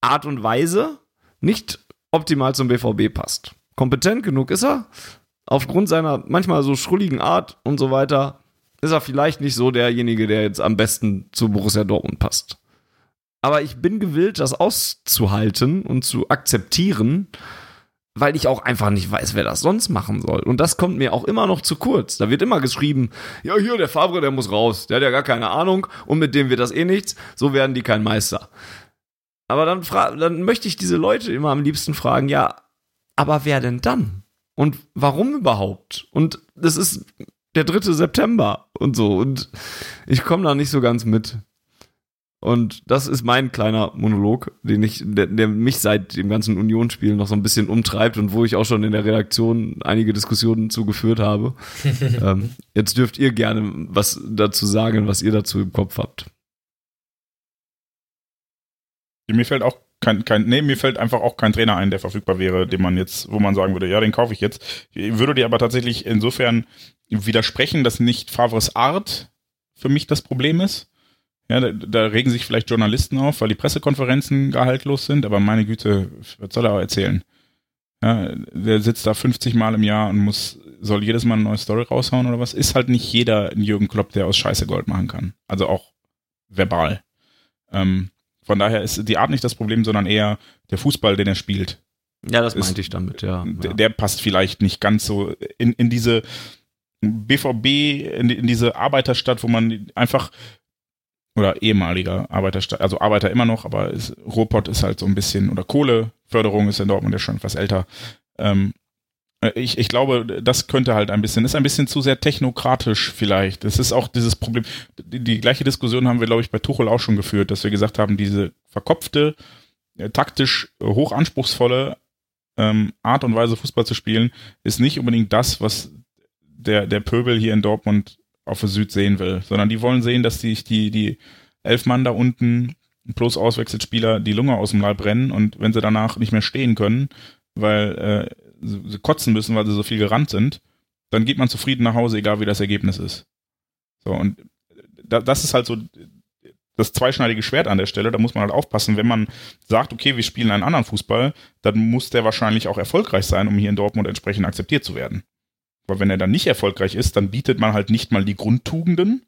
Art und Weise nicht optimal zum BVB passt. Kompetent genug ist er. Aufgrund seiner manchmal so schrulligen Art und so weiter ist er vielleicht nicht so derjenige, der jetzt am besten zu Borussia Dortmund passt. Aber ich bin gewillt, das auszuhalten und zu akzeptieren, weil ich auch einfach nicht weiß, wer das sonst machen soll. Und das kommt mir auch immer noch zu kurz. Da wird immer geschrieben, ja, hier, der Fabre, der muss raus. Der hat ja gar keine Ahnung und mit dem wird das eh nichts. So werden die kein Meister. Aber dann, dann möchte ich diese Leute immer am liebsten fragen, ja, aber wer denn dann? Und warum überhaupt? Und das ist der 3. September und so. Und ich komme da nicht so ganz mit. Und das ist mein kleiner Monolog, den ich, der, der mich seit dem ganzen Unionsspiel noch so ein bisschen umtreibt und wo ich auch schon in der Redaktion einige Diskussionen zugeführt habe. ähm, jetzt dürft ihr gerne was dazu sagen, was ihr dazu im Kopf habt. Mir fällt auch kein, kein, nee, mir fällt einfach auch kein Trainer ein, der verfügbar wäre, den man jetzt, wo man sagen würde, ja, den kaufe ich jetzt. Ich würde dir aber tatsächlich insofern widersprechen, dass nicht Favres Art für mich das Problem ist, ja, da, da regen sich vielleicht Journalisten auf, weil die Pressekonferenzen gehaltlos sind, aber meine Güte, was soll er auch erzählen? Ja, der sitzt da 50 Mal im Jahr und muss, soll jedes Mal eine neue Story raushauen oder was? Ist halt nicht jeder ein Jürgen Klopp, der aus Scheiße Gold machen kann. Also auch verbal. Ähm, Von daher ist die Art nicht das Problem, sondern eher der Fußball, den er spielt. Ja, das Ist- meinte ich damit, ja. Der, der passt vielleicht nicht ganz so in, in diese BVB, in, in diese Arbeiterstadt, wo man einfach oder ehemaliger Arbeiterstadt, also Arbeiter immer noch, aber ist, Ruhrpott ist halt so ein bisschen, oder Kohleförderung ist in Dortmund ja schon etwas älter. Ähm, äh, ich, ich glaube, das könnte halt ein bisschen, ist ein bisschen zu sehr technokratisch vielleicht. Es ist auch dieses Problem, die, die gleiche Diskussion haben wir, glaube ich, bei Tuchel auch schon geführt, dass wir gesagt haben, diese verkopfte, äh, taktisch äh, hochanspruchsvolle ähm, Art und Weise Fußball zu spielen, ist nicht unbedingt das, was der, der Pöbel hier in Dortmund auf der Süd sehen will, sondern die wollen sehen, dass sich die, die elf Mann da unten plus Auswechselspieler die Lunge aus dem Leib brennen und wenn sie danach nicht mehr stehen können, weil äh, sie, kotzen müssen, weil sie so viel gerannt sind, dann geht man zufrieden nach Hause, egal wie das Ergebnis ist. So, und da, das ist halt so das zweischneidige Schwert an der Stelle. Da muss man halt aufpassen, wenn man sagt, okay, wir spielen einen anderen Fußball, dann muss der wahrscheinlich auch erfolgreich sein, um hier in Dortmund entsprechend akzeptiert zu werden. Aber wenn er dann nicht erfolgreich ist, dann bietet man halt nicht mal die Grundtugenden.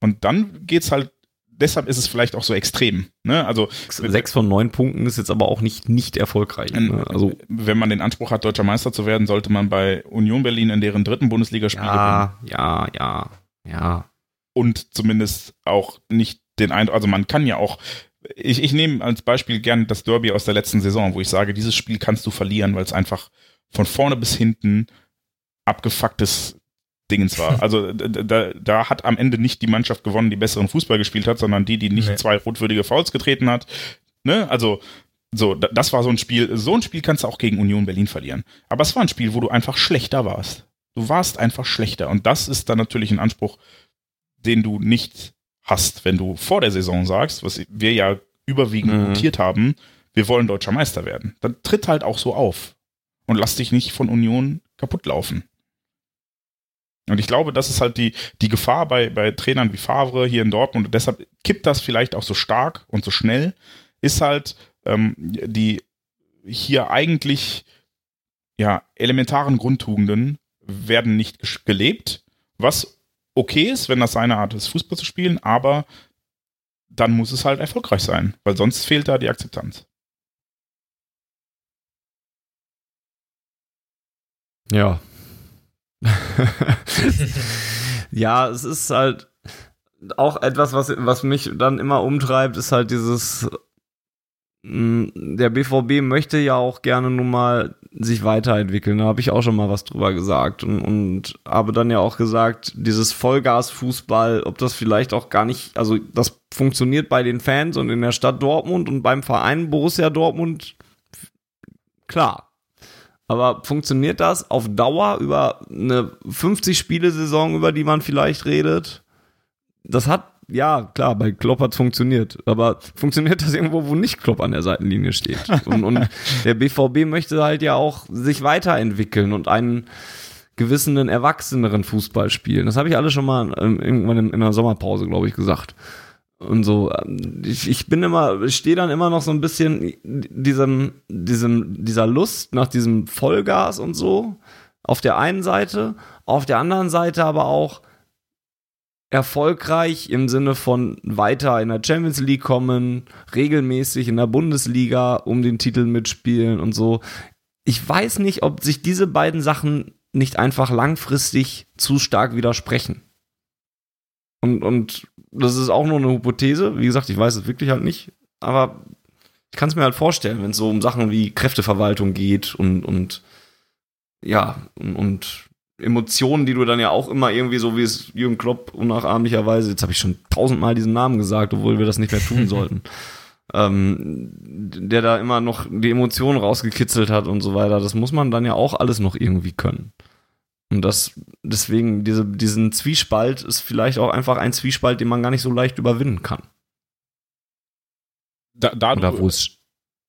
Und dann geht's halt, deshalb ist es vielleicht auch so extrem. Ne? Also, Sechs von neun Punkten ist jetzt aber auch nicht nicht erfolgreich. Ne? Also wenn man den Anspruch hat, deutscher Meister zu werden, sollte man bei Union Berlin in deren dritten Bundesligaspiel gewinnen. ja, ja, ja, ja. und zumindest auch nicht den Eindruck, also man kann ja auch, ich, ich nehme als Beispiel gern das Derby aus der letzten Saison, wo ich sage, dieses Spiel kannst du verlieren, weil es einfach von vorne bis hinten abgefucktes Dingens war. Also da, da, hat am Ende nicht die Mannschaft gewonnen, die besseren Fußball gespielt hat, sondern die, die nicht Nee. zwei rotwürdige Fouls getreten hat. Ne? Also so, da- das war so ein Spiel, so ein Spiel kannst du auch gegen Union Berlin verlieren. Aber es war ein Spiel, wo du einfach schlechter warst. Du warst einfach schlechter. Und das ist dann natürlich ein Anspruch, den du nicht hast, wenn du vor der Saison sagst, was wir ja überwiegend Mhm. notiert haben, wir wollen deutscher Meister werden. Dann tritt halt auch so auf. Und lass dich nicht von Union kaputt laufen. Und ich glaube, das ist halt die, die Gefahr bei, bei Trainern wie Favre hier in Dortmund. Und deshalb kippt das vielleicht auch so stark und so schnell. Ist halt ähm, die hier eigentlich ja, elementaren Grundtugenden werden nicht gelebt, was okay ist, wenn das seine Art ist, Fußball zu spielen, aber dann muss es halt erfolgreich sein, weil sonst fehlt da die Akzeptanz. Ja. ja, es ist halt auch etwas, was, was mich dann immer umtreibt, ist halt dieses, mh, der BVB möchte ja auch gerne nun mal sich weiterentwickeln. Da habe ich auch schon mal was drüber gesagt und, und habe dann ja auch gesagt, dieses Vollgas-Fußball, ob das vielleicht auch gar nicht, also das funktioniert bei den Fans und in der Stadt Dortmund und beim Verein Borussia Dortmund, klar. Aber funktioniert das auf Dauer über eine 50-Spiele-Saison, über die man vielleicht redet? Das hat, ja, klar, bei Klopp hat funktioniert. Aber funktioniert das irgendwo, wo nicht Klopp an der Seitenlinie steht? Und, und der BVB möchte halt ja auch sich weiterentwickeln und einen gewissen, erwachseneren Fußball spielen. Das habe ich alles schon mal ähm, irgendwann in, in der Sommerpause, glaube ich, gesagt. Und so, ähm, ich, ich bin immer, stehe dann immer noch so ein bisschen diesem, diesem, dieser Lust nach diesem Vollgas und so auf der einen Seite, auf der anderen Seite aber auch erfolgreich im Sinne von weiter in der Champions League kommen, regelmäßig in der Bundesliga um den Titel mitspielen und so. Ich weiß nicht, ob sich diese beiden Sachen nicht einfach langfristig zu stark widersprechen. Und, und das ist auch nur eine Hypothese. Wie gesagt, ich weiß es wirklich halt nicht. Aber ich kann es mir halt vorstellen, wenn es so um Sachen wie Kräfteverwaltung geht und, und ja, und, und Emotionen, die du dann ja auch immer irgendwie so wie es Jürgen Klopp unnachahmlicherweise, jetzt habe ich schon tausendmal diesen Namen gesagt, obwohl wir das nicht mehr tun sollten, ähm, der da immer noch die Emotionen rausgekitzelt hat und so weiter, das muss man dann ja auch alles noch irgendwie können. Und das, deswegen, diese, diesen Zwiespalt ist vielleicht auch einfach ein Zwiespalt, den man gar nicht so leicht überwinden kann. Da, da Oder du wo es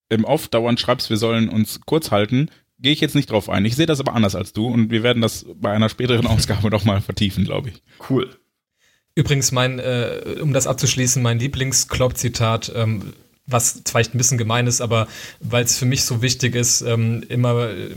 im Off dauernd schreibst, wir sollen uns kurz halten, gehe ich jetzt nicht drauf ein. Ich sehe das aber anders als du und wir werden das bei einer späteren Ausgabe noch mal vertiefen, glaube ich. cool. Übrigens, mein, äh, um das abzuschließen, mein Lieblings-Klopp-Zitat, ähm, was vielleicht ein bisschen gemein ist, aber weil es für mich so wichtig ist, ähm, immer, äh,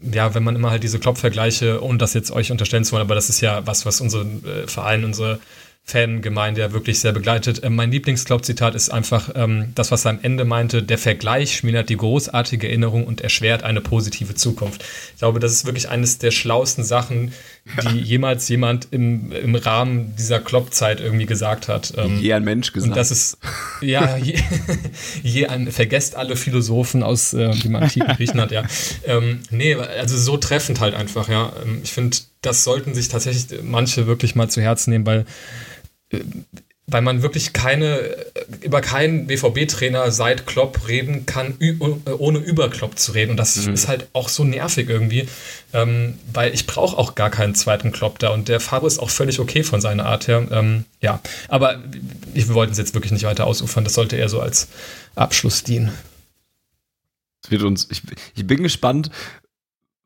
ja, wenn man immer halt diese Klopp-Vergleiche, ohne das jetzt euch unterstellen zu wollen, aber das ist ja was, was unseren äh, Verein, unsere Fangemeinde ja wirklich sehr begleitet. Ähm, mein Lieblingsclub-Zitat ist einfach ähm, das, was er am Ende meinte, der Vergleich schmälert die großartige Erinnerung und erschwert eine positive Zukunft. Ich glaube, das ist wirklich eines der schlauesten Sachen, die ja. jemals jemand im, im Rahmen dieser Klopp-Zeit irgendwie gesagt hat. Ähm, je ein Mensch gesagt. Und das ist, ja, je, je ein, vergesst alle Philosophen aus äh, dem antiken Griechenland, ja. Ähm, nee, also so treffend halt einfach, ja. Ähm, ich finde, das sollten sich tatsächlich manche wirklich mal zu Herzen nehmen, weil äh, weil man wirklich keine, über keinen BVB-Trainer seit Klopp reden kann, ohne über Klopp zu reden. Und das mhm. ist halt auch so nervig irgendwie, ähm, weil ich brauche auch gar keinen zweiten Klopp da. Und der Favre ist auch völlig okay von seiner Art her. Ähm, ja, aber wir wollten es jetzt wirklich nicht weiter ausufern. Das sollte eher so als Abschluss dienen. wird uns, ich, ich bin gespannt,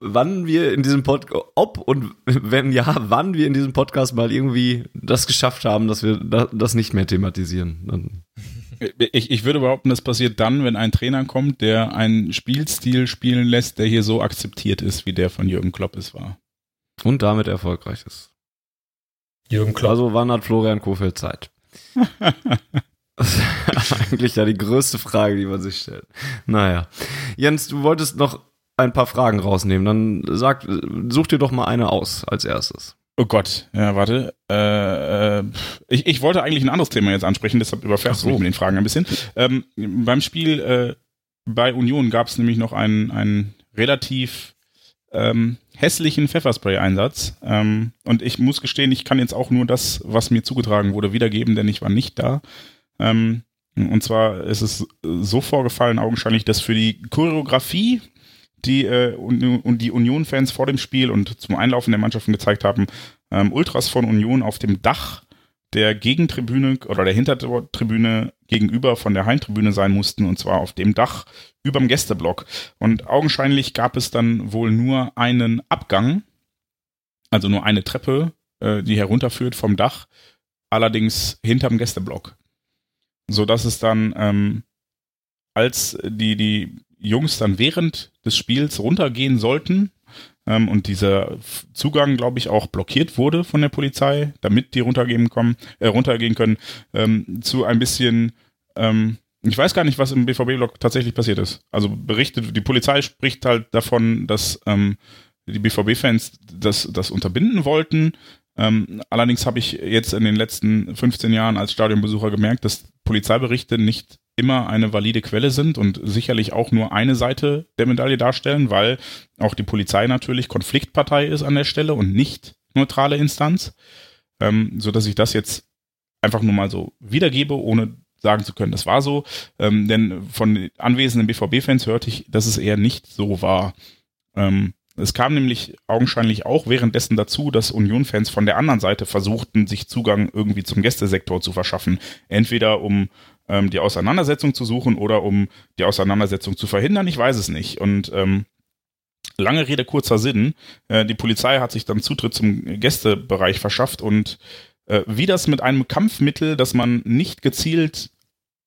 wann wir in diesem Podcast, ob und wenn ja, wann wir in diesem Podcast mal irgendwie das geschafft haben, dass wir das nicht mehr thematisieren. Ich, ich würde behaupten, das passiert dann, wenn ein Trainer kommt, der einen Spielstil spielen lässt, der hier so akzeptiert ist, wie der von Jürgen Klopp es war. Und damit erfolgreich ist. Jürgen Klopp. Also wann hat Florian Kofeld Zeit? Das ist eigentlich ja die größte Frage, die man sich stellt. Naja. Jens, du wolltest noch ein paar Fragen rausnehmen. Dann sag, such dir doch mal eine aus als erstes. Oh Gott, ja, warte. Äh, äh, ich, ich wollte eigentlich ein anderes Thema jetzt ansprechen, deshalb überfährst so. du mich mit den Fragen ein bisschen. Ähm, beim Spiel äh, bei Union gab es nämlich noch einen, einen relativ ähm, hässlichen Pfefferspray-Einsatz. Ähm, und ich muss gestehen, ich kann jetzt auch nur das, was mir zugetragen wurde, wiedergeben, denn ich war nicht da. Ähm, und zwar ist es so vorgefallen, augenscheinlich, dass für die Choreografie die äh, und, die Union-Fans vor dem Spiel und zum Einlaufen der Mannschaften gezeigt haben, ähm, Ultras von Union auf dem Dach der Gegentribüne oder der Hintertribüne gegenüber von der Heimtribüne sein mussten und zwar auf dem Dach überm Gästeblock. Und augenscheinlich gab es dann wohl nur einen Abgang, also nur eine Treppe, äh, die herunterführt vom Dach, allerdings hinterm Gästeblock. So dass es dann, ähm, als die, die Jungs dann während des Spiels runtergehen sollten ähm, und dieser Zugang, glaube ich, auch blockiert wurde von der Polizei, damit die runtergehen, kommen, äh, runtergehen können, ähm, zu ein bisschen, ähm, ich weiß gar nicht, was im BVB-Block tatsächlich passiert ist. Also berichtet, die Polizei spricht halt davon, dass ähm, die BVB-Fans das, das unterbinden wollten. Ähm, allerdings habe ich jetzt in den letzten 15 Jahren als Stadionbesucher gemerkt, dass Polizeiberichte nicht immer eine valide Quelle sind und sicherlich auch nur eine Seite der Medaille darstellen, weil auch die Polizei natürlich Konfliktpartei ist an der Stelle und nicht neutrale Instanz, ähm, so dass ich das jetzt einfach nur mal so wiedergebe, ohne sagen zu können, das war so. Ähm, denn von anwesenden BVB-Fans hörte ich, dass es eher nicht so war. Ähm, es kam nämlich augenscheinlich auch währenddessen dazu, dass Union-Fans von der anderen Seite versuchten, sich Zugang irgendwie zum Gästesektor zu verschaffen. Entweder um ähm, die Auseinandersetzung zu suchen oder um die Auseinandersetzung zu verhindern. Ich weiß es nicht. Und ähm, lange Rede, kurzer Sinn. Äh, die Polizei hat sich dann Zutritt zum Gästebereich verschafft und äh, wie das mit einem Kampfmittel, das man nicht gezielt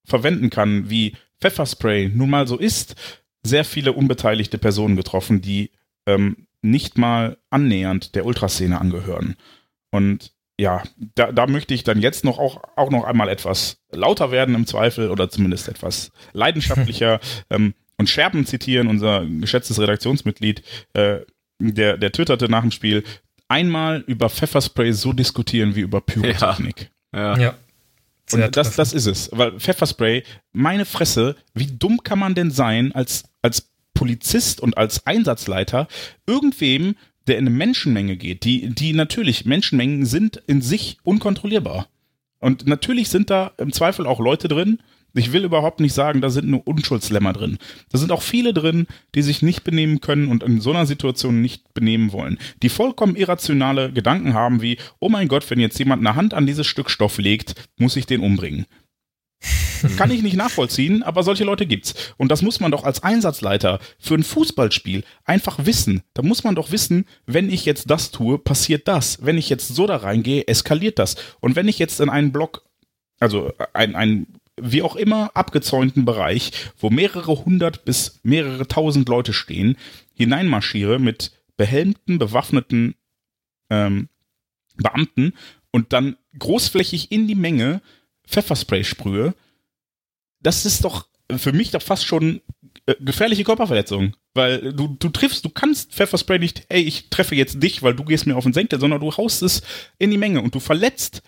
verwenden kann, wie Pfefferspray nun mal so ist, sehr viele unbeteiligte Personen getroffen, die ähm, nicht mal annähernd der Ultraszene angehören. Und ja, da, da möchte ich dann jetzt noch auch, auch noch einmal etwas lauter werden im Zweifel oder zumindest etwas leidenschaftlicher ähm, und Scherben zitieren, unser geschätztes Redaktionsmitglied, äh, der, der twitterte nach dem Spiel, einmal über Pfefferspray so diskutieren wie über Pyrotechnik. Ja. ja. ja. Und das, das ist es. Weil Pfefferspray, meine Fresse, wie dumm kann man denn sein, als, als Polizist und als Einsatzleiter irgendwem der in eine Menschenmenge geht, die, die natürlich, Menschenmengen sind in sich unkontrollierbar. Und natürlich sind da im Zweifel auch Leute drin, ich will überhaupt nicht sagen, da sind nur Unschuldslämmer drin. Da sind auch viele drin, die sich nicht benehmen können und in so einer Situation nicht benehmen wollen. Die vollkommen irrationale Gedanken haben wie, oh mein Gott, wenn jetzt jemand eine Hand an dieses Stück Stoff legt, muss ich den umbringen. Kann ich nicht nachvollziehen, aber solche Leute gibt's. Und das muss man doch als Einsatzleiter für ein Fußballspiel einfach wissen. Da muss man doch wissen, wenn ich jetzt das tue, passiert das. Wenn ich jetzt so da reingehe, eskaliert das. Und wenn ich jetzt in einen Block, also ein, ein wie auch immer abgezäunten Bereich, wo mehrere hundert bis mehrere tausend Leute stehen, hineinmarschiere mit behelmten, bewaffneten ähm, Beamten und dann großflächig in die Menge Pfefferspray sprühe, das ist doch für mich doch fast schon äh, gefährliche Körperverletzung. Weil du, du triffst, du kannst Pfefferspray nicht, ey, ich treffe jetzt dich, weil du gehst mir auf den Senkel, sondern du haust es in die Menge und du verletzt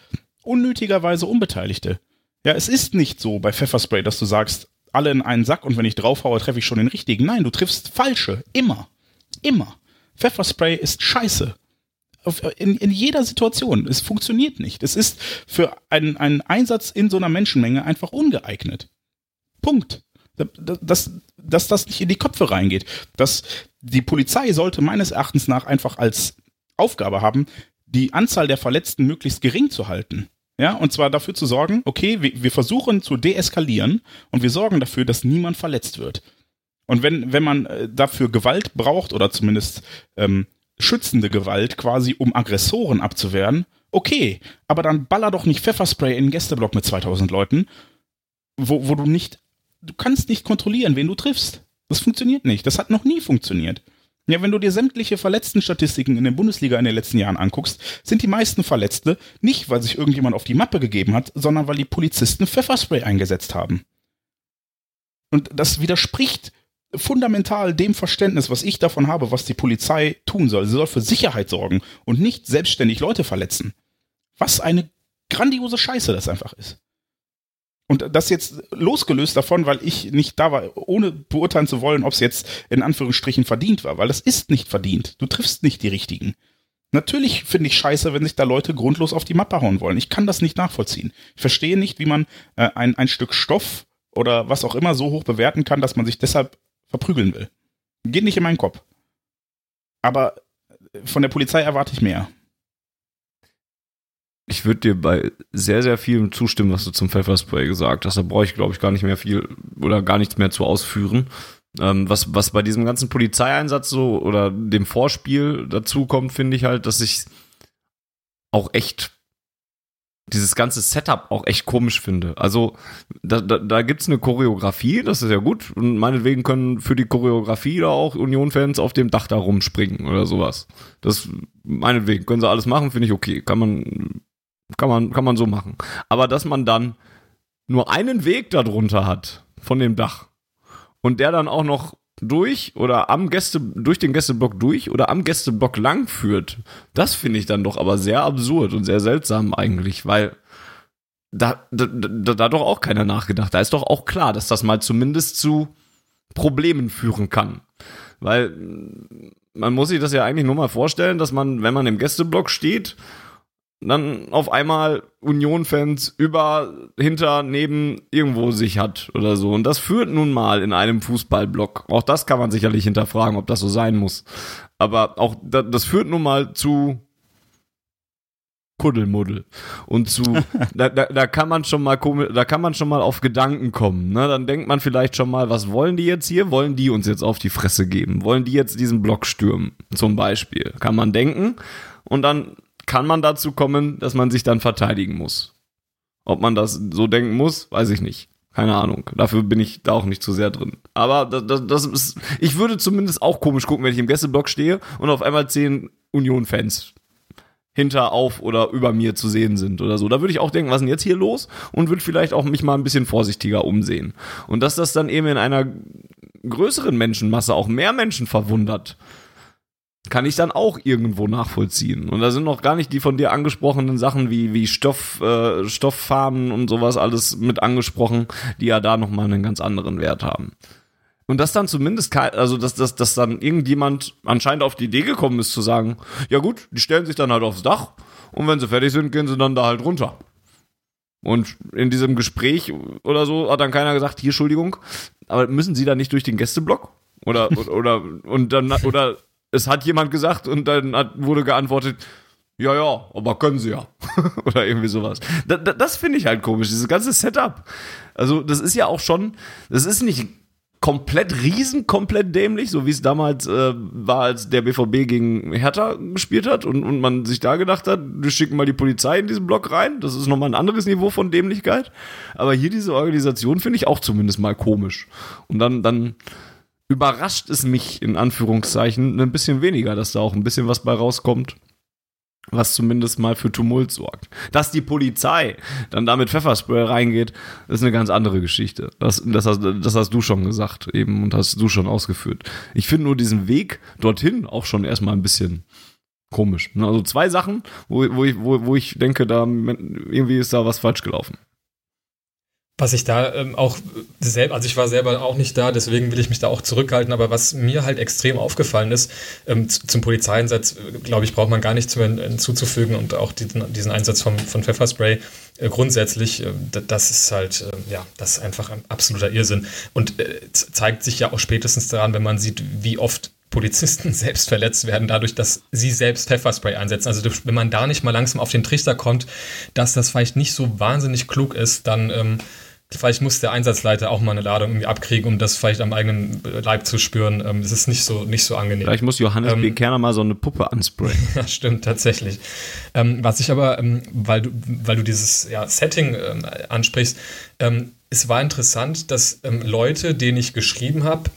unnötigerweise Unbeteiligte. Ja, es ist nicht so bei Pfefferspray, dass du sagst, alle in einen Sack und wenn ich draufhaue, treffe ich schon den richtigen. Nein, du triffst falsche. Immer. Immer. Pfefferspray ist scheiße. In, in jeder Situation. Es funktioniert nicht. Es ist für einen, einen Einsatz in so einer Menschenmenge einfach ungeeignet. Punkt. Dass, dass das nicht in die Köpfe reingeht. Dass die Polizei sollte meines Erachtens nach einfach als Aufgabe haben, die Anzahl der Verletzten möglichst gering zu halten. Ja, und zwar dafür zu sorgen, okay, wir, wir versuchen zu deeskalieren und wir sorgen dafür, dass niemand verletzt wird. Und wenn, wenn man äh, dafür Gewalt braucht oder zumindest ähm, schützende Gewalt quasi, um Aggressoren abzuwehren, okay, aber dann baller doch nicht Pfefferspray in den Gästeblock mit 2000 Leuten, wo, wo du nicht, du kannst nicht kontrollieren, wen du triffst. Das funktioniert nicht. Das hat noch nie funktioniert. Ja, wenn du dir sämtliche Verletzten-Statistiken in der Bundesliga in den letzten Jahren anguckst, sind die meisten Verletzte nicht, weil sich irgendjemand auf die Mappe gegeben hat, sondern weil die Polizisten Pfefferspray eingesetzt haben. Und das widerspricht fundamental dem Verständnis, was ich davon habe, was die Polizei tun soll. Sie soll für Sicherheit sorgen und nicht selbstständig Leute verletzen. Was eine grandiose Scheiße das einfach ist. Und das jetzt losgelöst davon, weil ich nicht da war, ohne beurteilen zu wollen, ob es jetzt in Anführungsstrichen verdient war, weil das ist nicht verdient. Du triffst nicht die richtigen. Natürlich finde ich scheiße, wenn sich da Leute grundlos auf die Mappe hauen wollen. Ich kann das nicht nachvollziehen. Ich verstehe nicht, wie man äh, ein, ein Stück Stoff oder was auch immer so hoch bewerten kann, dass man sich deshalb verprügeln will. Geht nicht in meinen Kopf. Aber von der Polizei erwarte ich mehr ich würde dir bei sehr, sehr vielem zustimmen, was du zum Pfefferspray gesagt hast. Da brauche ich, glaube ich, gar nicht mehr viel oder gar nichts mehr zu ausführen. Ähm, was, was bei diesem ganzen Polizeieinsatz so oder dem Vorspiel dazu kommt, finde ich halt, dass ich auch echt dieses ganze Setup auch echt komisch finde. Also da, da, da gibt's eine Choreografie, das ist ja gut. Und meinetwegen können für die Choreografie da auch Union-Fans auf dem Dach da rumspringen oder sowas. Das meinetwegen können sie alles machen, finde ich okay. Kann man kann man, kann man so machen. Aber dass man dann nur einen Weg darunter hat von dem Dach und der dann auch noch durch oder am Gäste, durch den Gästeblock durch oder am Gästeblock lang führt, das finde ich dann doch aber sehr absurd und sehr seltsam eigentlich, weil da, da, da, da doch auch keiner nachgedacht. Da ist doch auch klar, dass das mal zumindest zu Problemen führen kann. Weil man muss sich das ja eigentlich nur mal vorstellen, dass man, wenn man im Gästeblock steht dann auf einmal Union-Fans über, hinter, neben irgendwo sich hat oder so. Und das führt nun mal in einem Fußballblock. Auch das kann man sicherlich hinterfragen, ob das so sein muss. Aber auch das führt nun mal zu Kuddelmuddel und zu da, da, da kann man schon mal da kann man schon mal auf Gedanken kommen ne dann denkt man vielleicht schon mal was wollen die jetzt hier wollen die uns jetzt auf die Fresse geben wollen die jetzt diesen Block stürmen zum Beispiel kann man denken und dann kann man dazu kommen, dass man sich dann verteidigen muss. Ob man das so denken muss, weiß ich nicht. Keine Ahnung. Dafür bin ich da auch nicht zu sehr drin. Aber das, das, das ist, ich würde zumindest auch komisch gucken, wenn ich im Gästeblock stehe und auf einmal zehn Union-Fans hinter, auf oder über mir zu sehen sind oder so. Da würde ich auch denken, was ist denn jetzt hier los? Und würde vielleicht auch mich mal ein bisschen vorsichtiger umsehen. Und dass das dann eben in einer größeren Menschenmasse auch mehr Menschen verwundert, kann ich dann auch irgendwo nachvollziehen. Und da sind noch gar nicht die von dir angesprochenen Sachen wie, wie Stoff, äh, Stofffarben und sowas alles mit angesprochen, die ja da nochmal einen ganz anderen Wert haben. Und dass dann zumindest, also dass, dass, dass dann irgendjemand anscheinend auf die Idee gekommen ist zu sagen, ja gut, die stellen sich dann halt aufs Dach und wenn sie fertig sind, gehen sie dann da halt runter. Und in diesem Gespräch oder so hat dann keiner gesagt, hier, Entschuldigung, aber müssen sie da nicht durch den Gästeblock? Oder, oder, oder, und dann, oder es hat jemand gesagt und dann hat, wurde geantwortet, ja, ja, aber können sie ja. Oder irgendwie sowas. Da, da, das finde ich halt komisch, dieses ganze Setup. Also, das ist ja auch schon, das ist nicht komplett riesen, komplett dämlich, so wie es damals äh, war, als der BVB gegen Hertha gespielt hat und, und man sich da gedacht hat, wir schicken mal die Polizei in diesen Block rein. Das ist nochmal ein anderes Niveau von Dämlichkeit. Aber hier diese Organisation finde ich auch zumindest mal komisch. Und dann, dann überrascht es mich in Anführungszeichen ein bisschen weniger, dass da auch ein bisschen was bei rauskommt. was zumindest mal für Tumult sorgt. Dass die Polizei dann damit Pfefferspray reingeht, ist eine ganz andere Geschichte. Das, das, hast, das hast du schon gesagt eben und hast du schon ausgeführt. Ich finde nur diesen Weg dorthin auch schon erstmal ein bisschen komisch. Also zwei Sachen, wo, wo, ich, wo, wo ich denke, da irgendwie ist da was falsch gelaufen. Was ich da ähm, auch selber, also ich war selber auch nicht da, deswegen will ich mich da auch zurückhalten, aber was mir halt extrem aufgefallen ist, ähm, zum Polizeieinsatz, äh, glaube ich, braucht man gar nichts mehr hinzuzufügen und auch diesen, diesen Einsatz vom, von Pfefferspray äh, grundsätzlich, äh, das ist halt, äh, ja, das ist einfach ein absoluter Irrsinn und äh, zeigt sich ja auch spätestens daran, wenn man sieht, wie oft Polizisten selbst verletzt werden, dadurch, dass sie selbst Pfefferspray einsetzen. Also wenn man da nicht mal langsam auf den Trichter kommt, dass das vielleicht nicht so wahnsinnig klug ist, dann ähm, Vielleicht muss der Einsatzleiter auch mal eine Ladung irgendwie abkriegen, um das vielleicht am eigenen Leib zu spüren. Ähm, es ist nicht so, nicht so angenehm. Vielleicht muss Johannes ähm, B. Kerner mal so eine Puppe ansprayen. ja, stimmt, tatsächlich. Ähm, was ich aber, ähm, weil, du, weil du dieses ja, Setting ähm, ansprichst, ähm, es war interessant, dass Leute, denen ich geschrieben habe,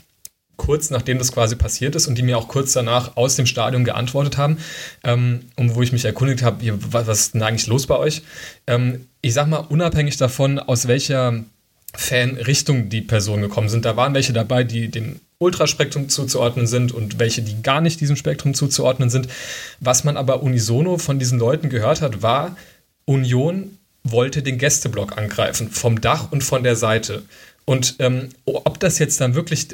kurz nachdem das quasi passiert ist und die mir auch kurz danach aus dem Stadion geantwortet haben, ähm, und wo ich mich erkundigt habe, was, ist denn eigentlich los bei euch? Ähm, ich sag mal, unabhängig davon, aus welcher Fanrichtung die Personen gekommen sind, da waren welche dabei, die dem Ultraspektrum zuzuordnen sind und welche, die gar nicht diesem Spektrum zuzuordnen sind. Was man aber unisono von diesen Leuten gehört hat, war, Union wollte den Gästeblock angreifen, vom Dach und von der Seite. Und ähm, ob das jetzt dann wirklich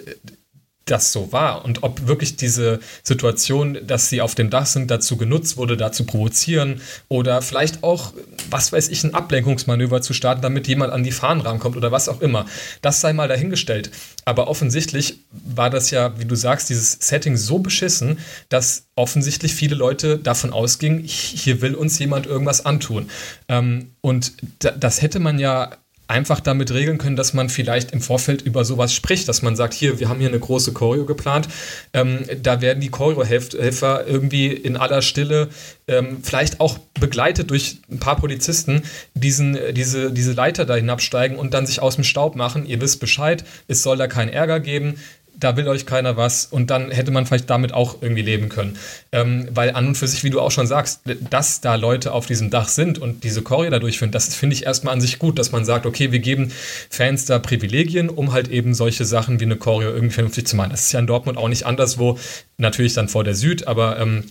das so war und ob wirklich diese Situation, dass sie auf dem Dach sind, dazu genutzt wurde, da zu provozieren oder vielleicht auch, was weiß ich, ein Ablenkungsmanöver zu starten, damit jemand an die Fahnen rankommt oder was auch immer. Das sei mal dahingestellt. Aber offensichtlich war das ja, wie du sagst, dieses Setting so beschissen, dass offensichtlich viele Leute davon ausgingen, hier will uns jemand irgendwas antun. Ähm, und das hätte man ja einfach damit regeln können, dass man vielleicht im Vorfeld über sowas spricht, dass man sagt, hier, wir haben hier eine große Choreo geplant, ähm, da werden die Choreo-Helfer irgendwie in aller Stille, ähm, vielleicht auch begleitet durch ein paar Polizisten, diesen, diese, diese Leiter da hinabsteigen und dann sich aus dem Staub machen. Ihr wisst Bescheid, es soll da keinen Ärger geben da will euch keiner was und dann hätte man vielleicht damit auch irgendwie leben können. Ähm, weil an und für sich, wie du auch schon sagst, dass da Leute auf diesem Dach sind und diese da durchführen, das finde ich erstmal an sich gut, dass man sagt, okay, wir geben Fans da Privilegien, um halt eben solche Sachen wie eine Choreo irgendwie vernünftig zu machen. Das ist ja in Dortmund auch nicht anders, wo natürlich dann vor der Süd, aber ähm,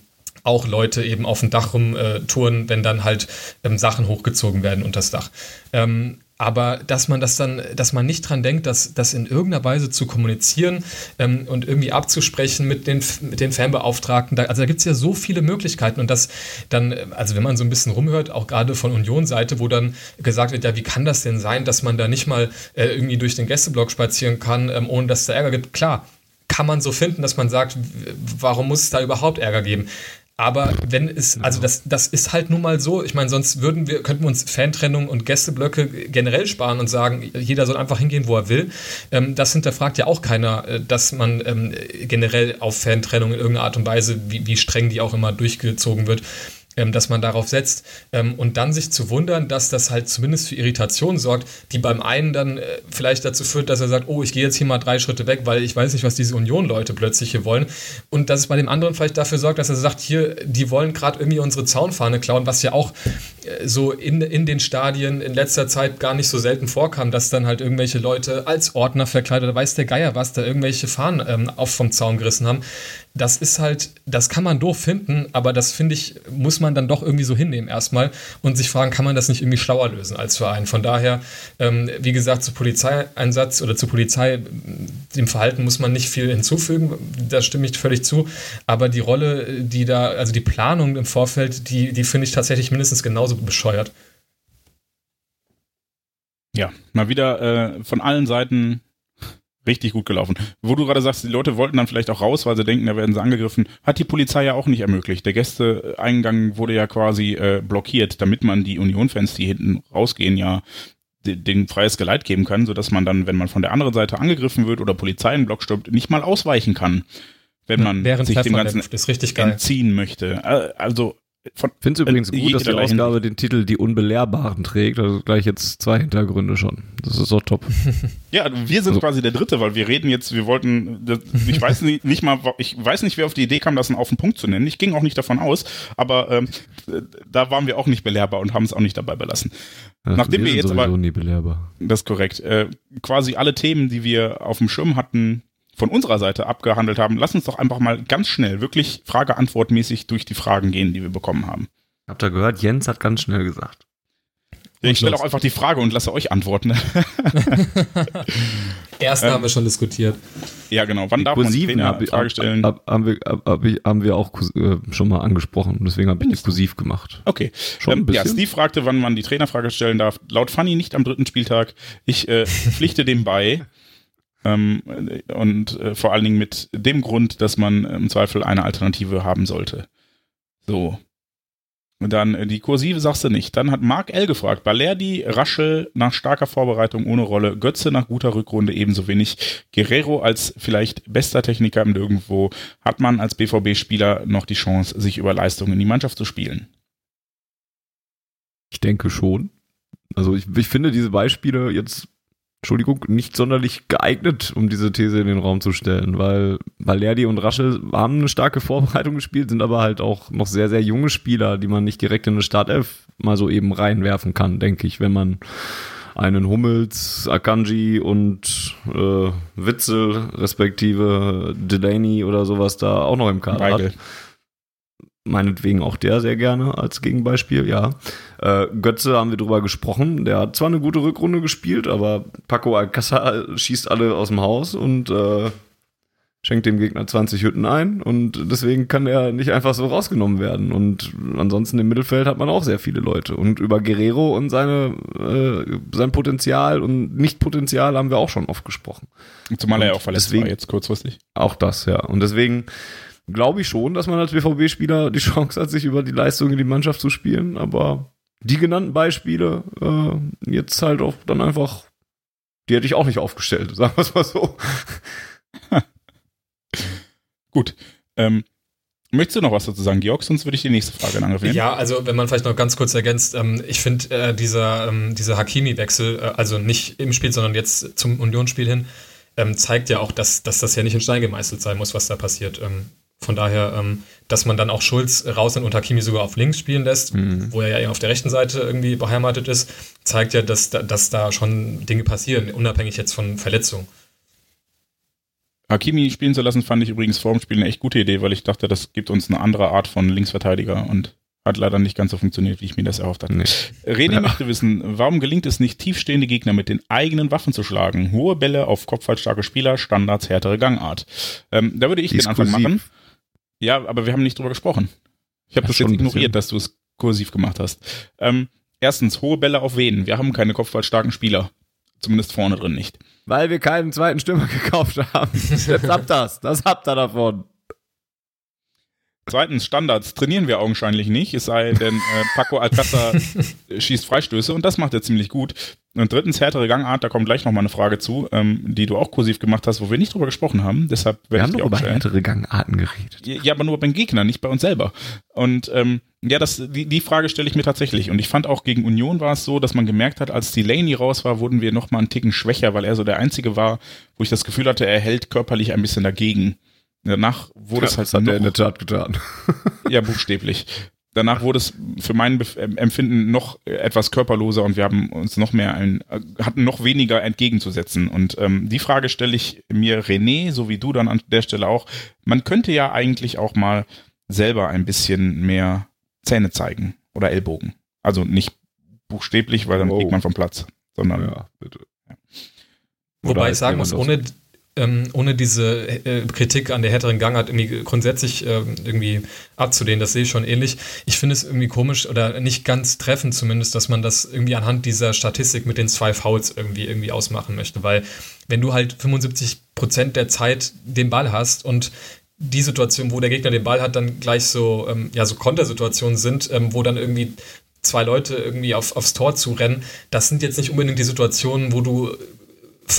auch Leute eben auf dem Dach rumtouren, äh, wenn dann halt ähm, Sachen hochgezogen werden unter das Dach. Ähm, aber dass man das dann, dass man nicht dran denkt, dass das in irgendeiner Weise zu kommunizieren ähm, und irgendwie abzusprechen mit den, mit den Fanbeauftragten, da, also da gibt es ja so viele Möglichkeiten und das dann, also wenn man so ein bisschen rumhört, auch gerade von Union-Seite, wo dann gesagt wird, ja, wie kann das denn sein, dass man da nicht mal äh, irgendwie durch den Gästeblock spazieren kann, ähm, ohne dass es da Ärger gibt? Klar, kann man so finden, dass man sagt, warum muss es da überhaupt Ärger geben? Aber wenn es, also das, das ist halt nun mal so, ich meine, sonst würden wir, könnten wir uns Fantrennung und Gästeblöcke generell sparen und sagen, jeder soll einfach hingehen, wo er will. Ähm, das hinterfragt ja auch keiner, äh, dass man ähm, generell auf Fantrennung in irgendeiner Art und Weise, wie, wie streng die auch immer durchgezogen wird, dass man darauf setzt ähm, und dann sich zu wundern, dass das halt zumindest für Irritation sorgt, die beim einen dann äh, vielleicht dazu führt, dass er sagt, oh, ich gehe jetzt hier mal drei Schritte weg, weil ich weiß nicht, was diese Union-Leute plötzlich hier wollen. Und dass es bei dem anderen vielleicht dafür sorgt, dass er sagt, hier, die wollen gerade irgendwie unsere Zaunfahne klauen, was ja auch äh, so in, in den Stadien in letzter Zeit gar nicht so selten vorkam, dass dann halt irgendwelche Leute als Ordner verkleidet oder weiß der Geier was, da irgendwelche Fahnen ähm, auf vom Zaun gerissen haben das ist halt, das kann man doof finden, aber das finde ich, muss man dann doch irgendwie so hinnehmen erstmal und sich fragen, kann man das nicht irgendwie schlauer lösen als Verein? Von daher, ähm, wie gesagt, zu Polizeieinsatz oder zu Polizei, dem Verhalten muss man nicht viel hinzufügen, da stimme ich völlig zu, aber die Rolle, die da, also die Planung im Vorfeld, die, die finde ich tatsächlich mindestens genauso bescheuert. Ja, mal wieder äh, von allen Seiten richtig gut gelaufen. Wo du gerade sagst, die Leute wollten dann vielleicht auch raus, weil sie denken, da werden sie angegriffen, hat die Polizei ja auch nicht ermöglicht. Der Gästeeingang wurde ja quasi äh, blockiert, damit man die Union-Fans, die hinten rausgehen, ja den freies Geleit geben kann, sodass man dann, wenn man von der anderen Seite angegriffen wird oder Polizei in Block stürmt, nicht mal ausweichen kann, wenn man Während sich dem Ganzen entziehen möchte. Also von. Ich finde es übrigens äh, gut, dass die Ausgabe den Titel Die Unbelehrbaren trägt. Also gleich jetzt zwei Hintergründe schon. Das ist doch top. ja, wir sind also. quasi der Dritte, weil wir reden jetzt, wir wollten, ich weiß nicht, nicht mal, ich weiß nicht, wer auf die Idee kam, das auf den Punkt zu nennen. Ich ging auch nicht davon aus, aber ähm, da waren wir auch nicht belehrbar und haben es auch nicht dabei belassen. Ja, Nachdem wir, wir jetzt aber. Nie belehrbar. Das ist korrekt. Äh, quasi alle Themen, die wir auf dem Schirm hatten, von unserer Seite abgehandelt haben, lass uns doch einfach mal ganz schnell, wirklich Frage-Antwort-mäßig durch die Fragen gehen, die wir bekommen haben. Habt ihr gehört? Jens hat ganz schnell gesagt. Ja, ich stelle auch einfach die Frage und lasse euch antworten. Erst ähm, haben wir schon diskutiert. Ja, genau. Wann darf man Trainer hab, Frage stellen? Hab, haben, wir, hab, haben wir auch äh, schon mal angesprochen. Deswegen habe ich die kursiv gemacht. Okay. Schon ähm, ja, Steve fragte, wann man die Trainerfrage stellen darf. Laut Fanny nicht am dritten Spieltag. Ich äh, pflichte dem bei. Ähm, und äh, vor allen Dingen mit dem Grund, dass man im Zweifel eine Alternative haben sollte. So. Und dann äh, die Kursive sagst du nicht. Dann hat Mark L. gefragt, Balerdi, Raschel nach starker Vorbereitung ohne Rolle, Götze nach guter Rückrunde ebenso wenig, Guerrero als vielleicht bester Techniker im Nirgendwo, hat man als BVB-Spieler noch die Chance, sich über Leistung in die Mannschaft zu spielen? Ich denke schon. Also ich, ich finde diese Beispiele jetzt Entschuldigung, nicht sonderlich geeignet, um diese These in den Raum zu stellen, weil Valerdi und Raschel haben eine starke Vorbereitung gespielt, sind aber halt auch noch sehr, sehr junge Spieler, die man nicht direkt in eine Startelf mal so eben reinwerfen kann, denke ich, wenn man einen Hummels, Akanji und äh, Witzel respektive Delaney oder sowas da auch noch im Kader Weigel. hat meinetwegen auch der sehr gerne als Gegenbeispiel, ja. Äh, Götze haben wir drüber gesprochen. Der hat zwar eine gute Rückrunde gespielt, aber Paco Alcázar schießt alle aus dem Haus und äh, schenkt dem Gegner 20 Hütten ein und deswegen kann er nicht einfach so rausgenommen werden. Und ansonsten im Mittelfeld hat man auch sehr viele Leute. Und über Guerrero und seine, äh, sein Potenzial und Nicht-Potenzial haben wir auch schon oft gesprochen. Zumal er ja auch verletzt deswegen, war jetzt kurzfristig. Auch das, ja. Und deswegen glaube ich schon, dass man als BVB-Spieler die Chance hat, sich über die Leistung in die Mannschaft zu spielen, aber die genannten Beispiele äh, jetzt halt auch dann einfach, die hätte ich auch nicht aufgestellt, sagen wir es mal so. Gut. Ähm, möchtest du noch was dazu sagen, Georg? Sonst würde ich die nächste Frage in Angriff nehmen. Ja, also wenn man vielleicht noch ganz kurz ergänzt, ähm, ich finde äh, dieser, ähm, dieser Hakimi-Wechsel, äh, also nicht im Spiel, sondern jetzt zum Unionsspiel hin, ähm, zeigt ja auch, dass, dass das ja nicht in Stein gemeißelt sein muss, was da passiert. Von daher, ähm, dass man dann auch Schulz rausnimmt und Hakimi sogar auf links spielen lässt, mhm. wo er ja eher auf der rechten Seite irgendwie beheimatet ist, zeigt ja, dass, dass da schon Dinge passieren, unabhängig jetzt von Verletzungen. Hakimi spielen zu lassen, fand ich übrigens vor dem Spiel eine echt gute Idee, weil ich dachte, das gibt uns eine andere Art von Linksverteidiger und hat leider nicht ganz so funktioniert, wie ich mir das erhofft hatte. Nee. René ja. möchte wissen, warum gelingt es nicht, tiefstehende Gegner mit den eigenen Waffen zu schlagen? Hohe Bälle auf kopfballstarke Spieler, Standards, härtere Gangart. Ähm, da würde ich den Anfang machen. Ja, aber wir haben nicht drüber gesprochen. Ich habe das jetzt ignoriert, dass du es kursiv gemacht hast. Ähm, erstens, hohe Bälle auf wen? Wir haben keine kopfballstarken Spieler. Zumindest vorne drin nicht. Weil wir keinen zweiten Stürmer gekauft haben. Jetzt habt das. Das habt ihr davon. Zweitens, Standards trainieren wir augenscheinlich nicht, es sei denn, äh, Paco Alcázar schießt Freistöße und das macht er ziemlich gut. Und drittens, härtere Gangart, da kommt gleich nochmal eine Frage zu, ähm, die du auch kursiv gemacht hast, wo wir nicht drüber gesprochen haben. Deshalb wir haben doch über härtere Gangarten geredet. Ja, ja, aber nur beim Gegner, nicht bei uns selber. Und ähm, ja, das, die, die Frage stelle ich mir tatsächlich. Und ich fand auch gegen Union war es so, dass man gemerkt hat, als Delaney raus war, wurden wir nochmal einen Ticken schwächer, weil er so der Einzige war, wo ich das Gefühl hatte, er hält körperlich ein bisschen dagegen. Danach wurde ja, es halt. Das hat er in der Tat getan. ja, buchstäblich. Danach wurde es für mein Empfinden noch etwas körperloser und wir haben uns noch mehr ein, hatten noch weniger entgegenzusetzen. Und ähm, die Frage stelle ich mir René, so wie du dann an der Stelle auch. Man könnte ja eigentlich auch mal selber ein bisschen mehr Zähne zeigen oder Ellbogen. Also nicht buchstäblich, weil dann oh. fliegt man vom Platz, sondern. Ja, bitte. Ja. Wobei ich sagen muss, ohne, ähm, ohne diese äh, Kritik an der härteren Gangart irgendwie grundsätzlich äh, irgendwie abzulehnen, das sehe ich schon ähnlich. Ich finde es irgendwie komisch oder nicht ganz treffend zumindest, dass man das irgendwie anhand dieser Statistik mit den zwei Fouls irgendwie irgendwie ausmachen möchte, weil wenn du halt 75 Prozent der Zeit den Ball hast und die Situation, wo der Gegner den Ball hat, dann gleich so, ähm, ja, so Kontersituationen sind, ähm, wo dann irgendwie zwei Leute irgendwie auf, aufs Tor zu rennen, das sind jetzt nicht unbedingt die Situationen, wo du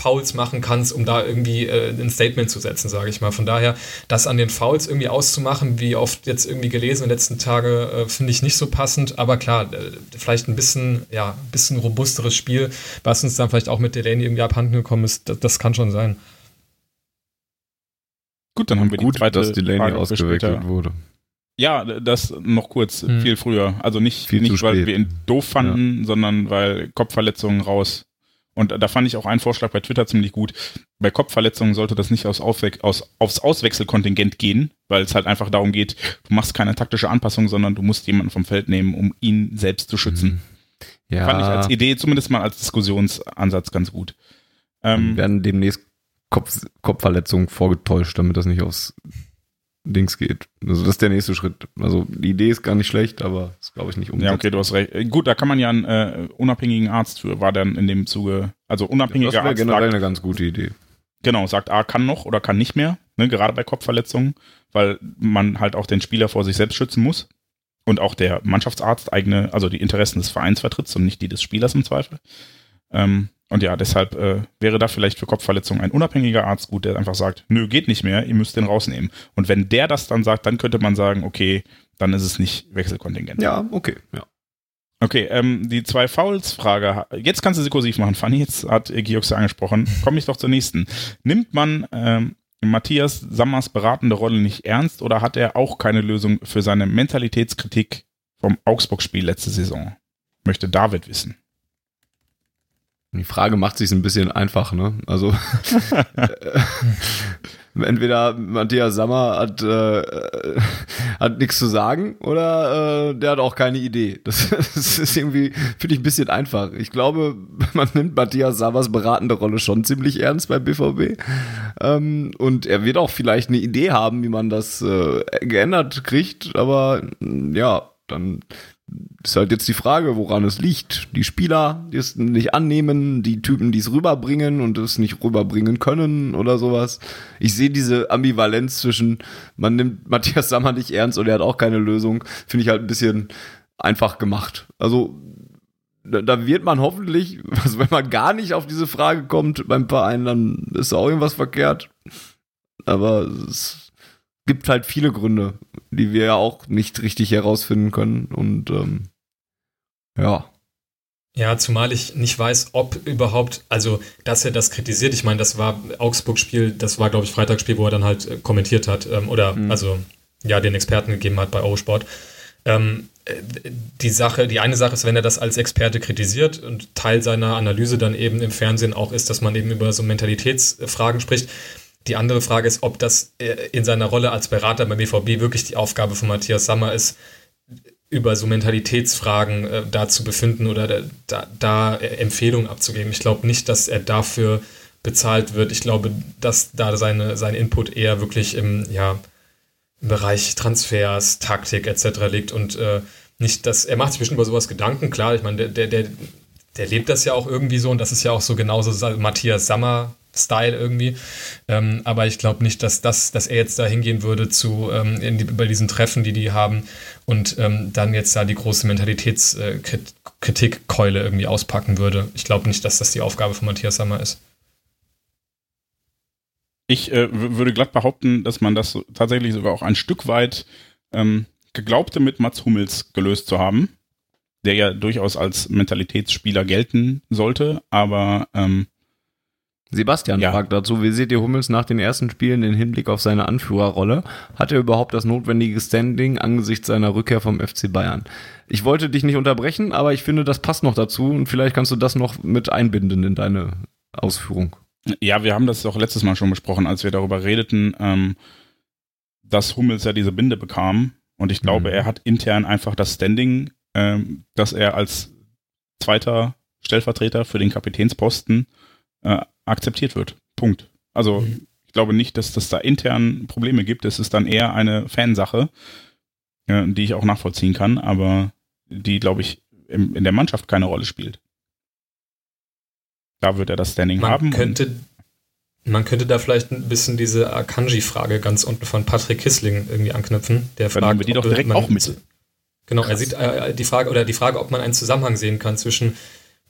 Fouls machen kannst, um da irgendwie äh, ein Statement zu setzen, sage ich mal. Von daher, das an den Fouls irgendwie auszumachen, wie oft jetzt irgendwie gelesen in den letzten Tagen, äh, finde ich nicht so passend. Aber klar, äh, vielleicht ein bisschen, ja, ein bisschen robusteres Spiel, was uns dann vielleicht auch mit Delaney irgendwie abhanden gekommen ist, das, das kann schon sein. Gut, dann haben wir Gut, die zweite dass Delaney Frage ausgewechselt wurde. Ja, das noch kurz, Hm. viel früher. Also nicht, Viel nicht weil wir ihn doof fanden, sondern weil Kopfverletzungen raus. Und da fand ich auch einen Vorschlag bei Twitter ziemlich gut. Bei Kopfverletzungen sollte das nicht aus Aufwe aus, aufs Auswechselkontingent gehen, weil es halt einfach darum geht, du machst keine taktische Anpassung, sondern du musst jemanden vom Feld nehmen, um ihn selbst zu schützen. Ja, Fand ich als Idee, zumindest mal als Diskussionsansatz ganz gut. Ähm, werden demnächst Kopf, Kopfverletzungen vorgetäuscht, damit das nicht aufs Dings geht. Also das ist der nächste Schritt. Also die Idee ist gar nicht schlecht, aber ist glaube ich nicht Ja, umsetzbar. okay, du hast recht. Gut, da kann man ja einen äh, unabhängigen Arzt für, war dann in dem Zuge, also Das unabhängiger wäre Arzt generell sagt, eine ganz gute Idee. genau, sagt, A, kann noch oder kann nicht mehr, ne, gerade bei Kopfverletzungen, weil man halt auch den Spieler vor sich selbst schützen muss und auch der Mannschaftsarzt eigene, also die Interessen des Vereins vertritt und nicht die des Spielers im Zweifel. Ähm, und ja, deshalb äh, wäre da vielleicht für Kopfverletzungen ein unabhängiger Arzt gut, der einfach sagt, nö, geht nicht mehr, ihr müsst den rausnehmen. Und wenn der das dann sagt, dann könnte man sagen, okay, dann ist es nicht Wechselkontingent. Ja, okay. Ja. Okay, ähm, die zwei Fouls-Frage. Jetzt kannst du sie kursiv machen, Fanny. Jetzt hat Georg sie angesprochen. Komme ich doch zur nächsten. Nimmt man ähm, Matthias Sammers beratende Rolle nicht ernst oder hat er auch keine Lösung für seine Mentalitätskritik vom Augsburg-Spiel letzte Saison? Möchte David wissen. Die Frage macht sich ein bisschen einfach, ne? Also entweder Matthias Sammer hat, äh, hat nichts zu sagen oder äh, der hat auch keine Idee. Das, das ist irgendwie, finde ich, ein bisschen einfach. Ich glaube, man nimmt Matthias Sammers beratende Rolle schon ziemlich ernst beim BVB. Ähm, und er wird auch vielleicht eine Idee haben, wie man das äh, geändert kriegt, aber ja, dann ist halt jetzt die Frage, woran es liegt. Die Spieler, die es nicht annehmen, die Typen, die es rüberbringen und es nicht rüberbringen können oder sowas. Ich sehe diese Ambivalenz zwischen, man nimmt Matthias Sammer nicht ernst und er hat auch keine Lösung, finde ich halt ein bisschen einfach gemacht. Also da, wird man hoffentlich, also wenn man gar nicht auf diese Frage kommt beim Verein, dann ist auch irgendwas verkehrt. Aber es gibt halt viele Gründe, die wir ja auch nicht richtig herausfinden können. Und ähm, ja. Ja, zumal ich nicht weiß, ob überhaupt, also dass er das kritisiert. Ich meine, das war Augsburg-Spiel, das war, glaube ich, Freitagsspiel, wo er dann halt äh, kommentiert hat ähm, oder Mhm. also ja, den Experten gegeben hat bei Eurosport. Ähm, äh, die Sache, die eine Sache ist, wenn er das als Experte kritisiert und Teil seiner Analyse dann eben im Fernsehen auch ist, dass man eben über so Mentalitätsfragen spricht. Die andere Frage ist, ob das äh, in seiner Rolle als Berater beim BVB wirklich die Aufgabe von Matthias Sammer ist, über so Mentalitätsfragen äh, da zu befinden oder da, da, äh, Empfehlungen abzugeben. Ich glaube nicht, dass er dafür bezahlt wird. Ich glaube, dass da seine, sein Input eher wirklich im, ja, im Bereich Transfers, Taktik etc. liegt und äh, nicht, dass er macht sich bestimmt über sowas Gedanken. Klar, ich meine, der, der, der, der lebt das ja auch irgendwie so und das ist ja auch so genauso Matthias Sammer. Style irgendwie. Ähm, aber ich glaube nicht, dass das, dass er jetzt da hingehen würde zu ähm, in die, bei diesen Treffen, die die haben und ähm, dann jetzt da die große Mentalitätskritikkeule irgendwie auspacken würde. Ich glaube nicht, dass das die Aufgabe von Matthias Sammer ist. Ich äh, würde glatt behaupten, dass man das tatsächlich sogar auch ein Stück weit ähm, geglaubte mit Mats Hummels gelöst zu haben, der ja durchaus als Mentalitätsspieler gelten sollte, aber ähm, Sebastian Ja. fragt dazu, wie seht ihr Hummels nach den ersten Spielen im Hinblick auf seine Anführerrolle? Hat er überhaupt das notwendige Standing angesichts seiner Rückkehr vom FC Bayern? Ich wollte dich nicht unterbrechen, aber ich finde, das passt noch dazu und vielleicht kannst du das noch mit einbinden in deine Ausführung. Ja, wir haben das auch letztes Mal schon besprochen, als wir darüber redeten, ähm, dass Hummels ja diese Binde bekam. Und ich glaube, Mhm. er hat intern einfach das Standing, ähm, dass er als zweiter Stellvertreter für den Kapitänsposten äh, akzeptiert wird. Punkt. Also Mhm. ich glaube nicht, dass das da intern Probleme gibt. Es ist dann eher eine Fansache, äh, die ich auch nachvollziehen kann, aber die, glaube ich, im, in der Mannschaft keine Rolle spielt. Da wird er das Standing Man haben. könnte, man könnte da vielleicht ein bisschen diese Akanji-Frage ganz unten von Patrick Kissling irgendwie anknüpfen. Der fragt, nehmen wir die doch direkt man- auch mit. Genau, er sieht äh, die Frage oder die Frage, ob man einen Zusammenhang sehen kann zwischen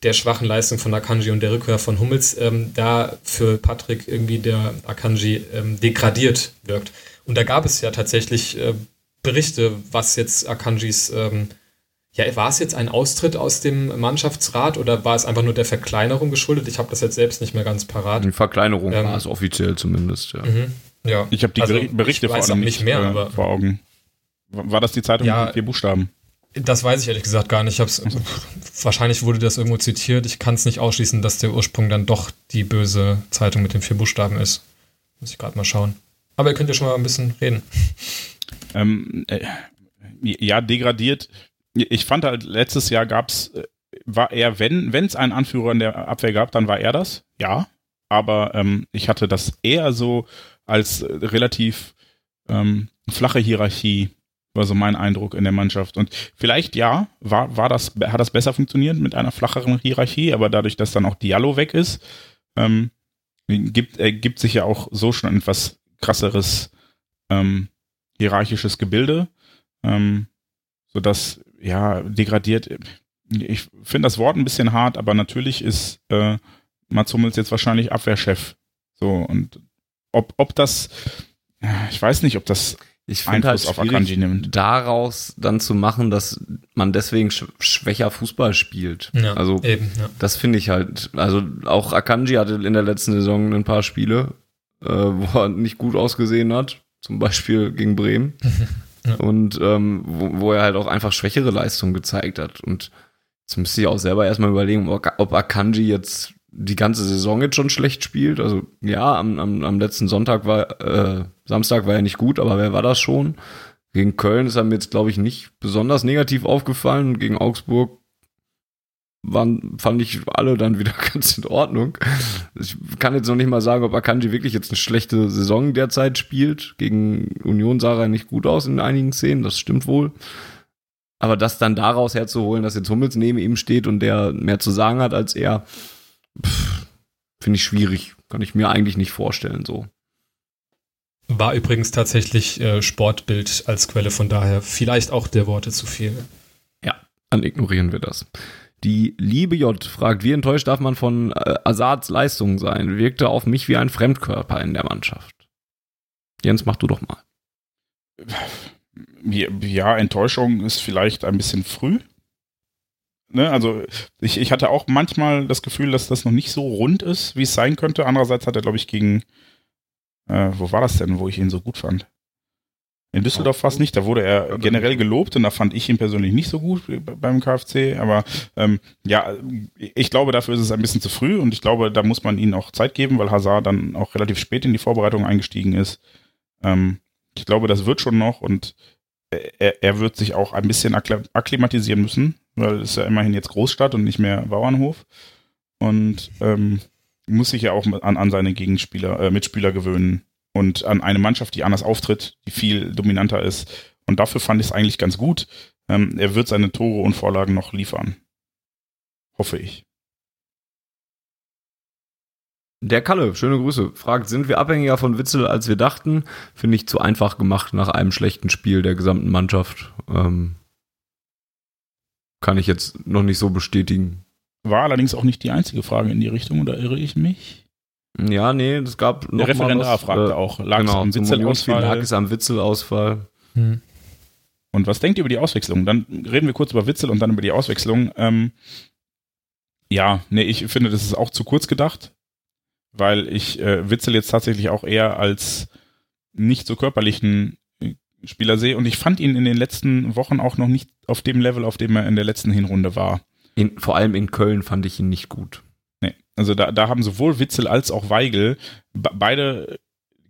der schwachen Leistung von Akanji und der Rückkehr von Hummels ähm, da für Patrick irgendwie der Akanji ähm, degradiert wirkt. Und da gab es ja tatsächlich äh, Berichte, was jetzt Akanjis, ähm, ja, war es jetzt ein Austritt aus dem Mannschaftsrat oder war es einfach nur der Verkleinerung geschuldet? Ich habe das jetzt selbst nicht mehr ganz parat. Die Verkleinerung ähm, war es offiziell zumindest, ja. Mhm, ja. Ich habe die also, Berichte vor allem nicht mehr, äh, vor Augen. War das die Zeitung ja, mit vier Buchstaben? Das weiß ich ehrlich gesagt gar nicht. Ich hab's, wahrscheinlich wurde das irgendwo zitiert. Ich kann es nicht ausschließen, dass der Ursprung dann doch die böse Zeitung mit den vier Buchstaben ist. Muss ich gerade mal schauen. Aber ihr könnt ja schon mal ein bisschen reden. Ähm, äh, ja, degradiert. Ich fand halt, letztes Jahr gab's, äh, war er, wenn es einen Anführer in der Abwehr gab, dann war er das. Ja. Aber ähm, ich hatte das eher so als äh, relativ ähm, flache Hierarchie war so mein Eindruck in der Mannschaft. Und vielleicht ja, war, war das, hat das besser funktioniert mit einer flacheren Hierarchie, aber dadurch, dass dann auch Diallo weg ist, ähm, gibt, ergibt sich ja auch so schon etwas krasseres ähm, hierarchisches Gebilde, ähm, sodass, ja, degradiert. Ich finde das Wort ein bisschen hart, aber natürlich ist äh, Mats Hummels jetzt wahrscheinlich Abwehrchef. So, und ob, ob das, ich weiß nicht, ob das ich finde halt auf Akanji nimmt. daraus dann zu machen, dass man deswegen sch schwächer Fußball spielt. Ja, also eben, ja. das finde ich halt. Also auch Akanji hatte in der letzten Saison ein paar Spiele, äh, wo er nicht gut ausgesehen hat, zum Beispiel gegen Bremen. ja. Und ähm, wo, wo, er halt auch einfach schwächere Leistungen gezeigt hat. Und jetzt müsste ich auch selber erstmal überlegen, ob Akanji jetzt die ganze Saison jetzt schon schlecht spielt. Also ja, am, am, am letzten Sonntag war, äh, Samstag war er nicht gut, aber wer war das schon? Gegen Köln ist er mir jetzt, glaube ich, nicht besonders negativ aufgefallen. Gegen Augsburg waren, fand ich alle dann wieder ganz in Ordnung. Ich kann jetzt noch nicht mal sagen, ob Akanji wirklich jetzt eine schlechte Saison derzeit spielt. Gegen Union sah er nicht gut aus in einigen Szenen, das stimmt wohl. Aber das dann daraus herzuholen, dass jetzt Hummels neben ihm steht und der mehr zu sagen hat als er, Finde ich schwierig. Kann ich mir eigentlich nicht vorstellen so. War übrigens tatsächlich äh, Sportbild als Quelle, von daher vielleicht auch der Worte zu viel. Ja, dann ignorieren wir das. Die liebe J fragt, wie enttäuscht darf man von äh, Assads Leistungen sein? Wirkte auf mich wie ein Fremdkörper in der Mannschaft. Jens, mach du doch mal. Ja, Enttäuschung ist vielleicht ein bisschen früh ne, also ich, ich hatte auch manchmal das Gefühl, dass das noch nicht so rund ist, wie es sein könnte. Andererseits hat er, glaube ich, gegen, äh, wo war das denn, wo ich ihn so gut fand? In Düsseldorf fast nicht, da wurde er generell gelobt und da fand ich ihn persönlich nicht so gut beim KfC. Aber ähm, ja, ich glaube, dafür ist es ein bisschen zu früh und ich glaube, da muss man ihnen auch Zeit geben, weil Hazard dann auch relativ spät in die Vorbereitung eingestiegen ist. Ähm, ich glaube, das wird schon noch und er, er wird sich auch ein bisschen akklimatisieren müssen, weil es ja immerhin jetzt Großstadt und nicht mehr Bauernhof. Und ähm, muss sich ja auch an, an seine Gegenspieler, äh, Mitspieler gewöhnen und an eine Mannschaft, die anders auftritt, die viel dominanter ist. Und dafür fand ich es eigentlich ganz gut. Ähm, er wird seine Tore und Vorlagen noch liefern. Hoffe ich. Der Kalle, schöne Grüße, fragt, sind wir abhängiger von Witzel, als wir dachten? Finde ich zu einfach gemacht nach einem schlechten Spiel der gesamten Mannschaft. Ähm, kann ich jetzt noch nicht so bestätigen. War allerdings auch nicht die einzige Frage in die Richtung, oder irre ich mich? Ja, nee, es gab noch Der Referendar was, fragte äh, auch, lag genau, es am Witzelausfall? Lag es am Witzelausfall? Hm. Und was denkt ihr über die Auswechslung? Dann reden wir kurz über Witzel und dann über die Auswechslung. Ähm, ja, nee, ich finde, das ist auch zu kurz gedacht weil ich äh, Witzel jetzt tatsächlich auch eher als nicht so körperlichen äh, Spieler sehe und ich fand ihn in den letzten Wochen auch noch nicht auf dem Level, auf dem er in der letzten Hinrunde war. In, vor allem in Köln fand ich ihn nicht gut. Nee, also da, da haben sowohl Witzel als auch Weigel beide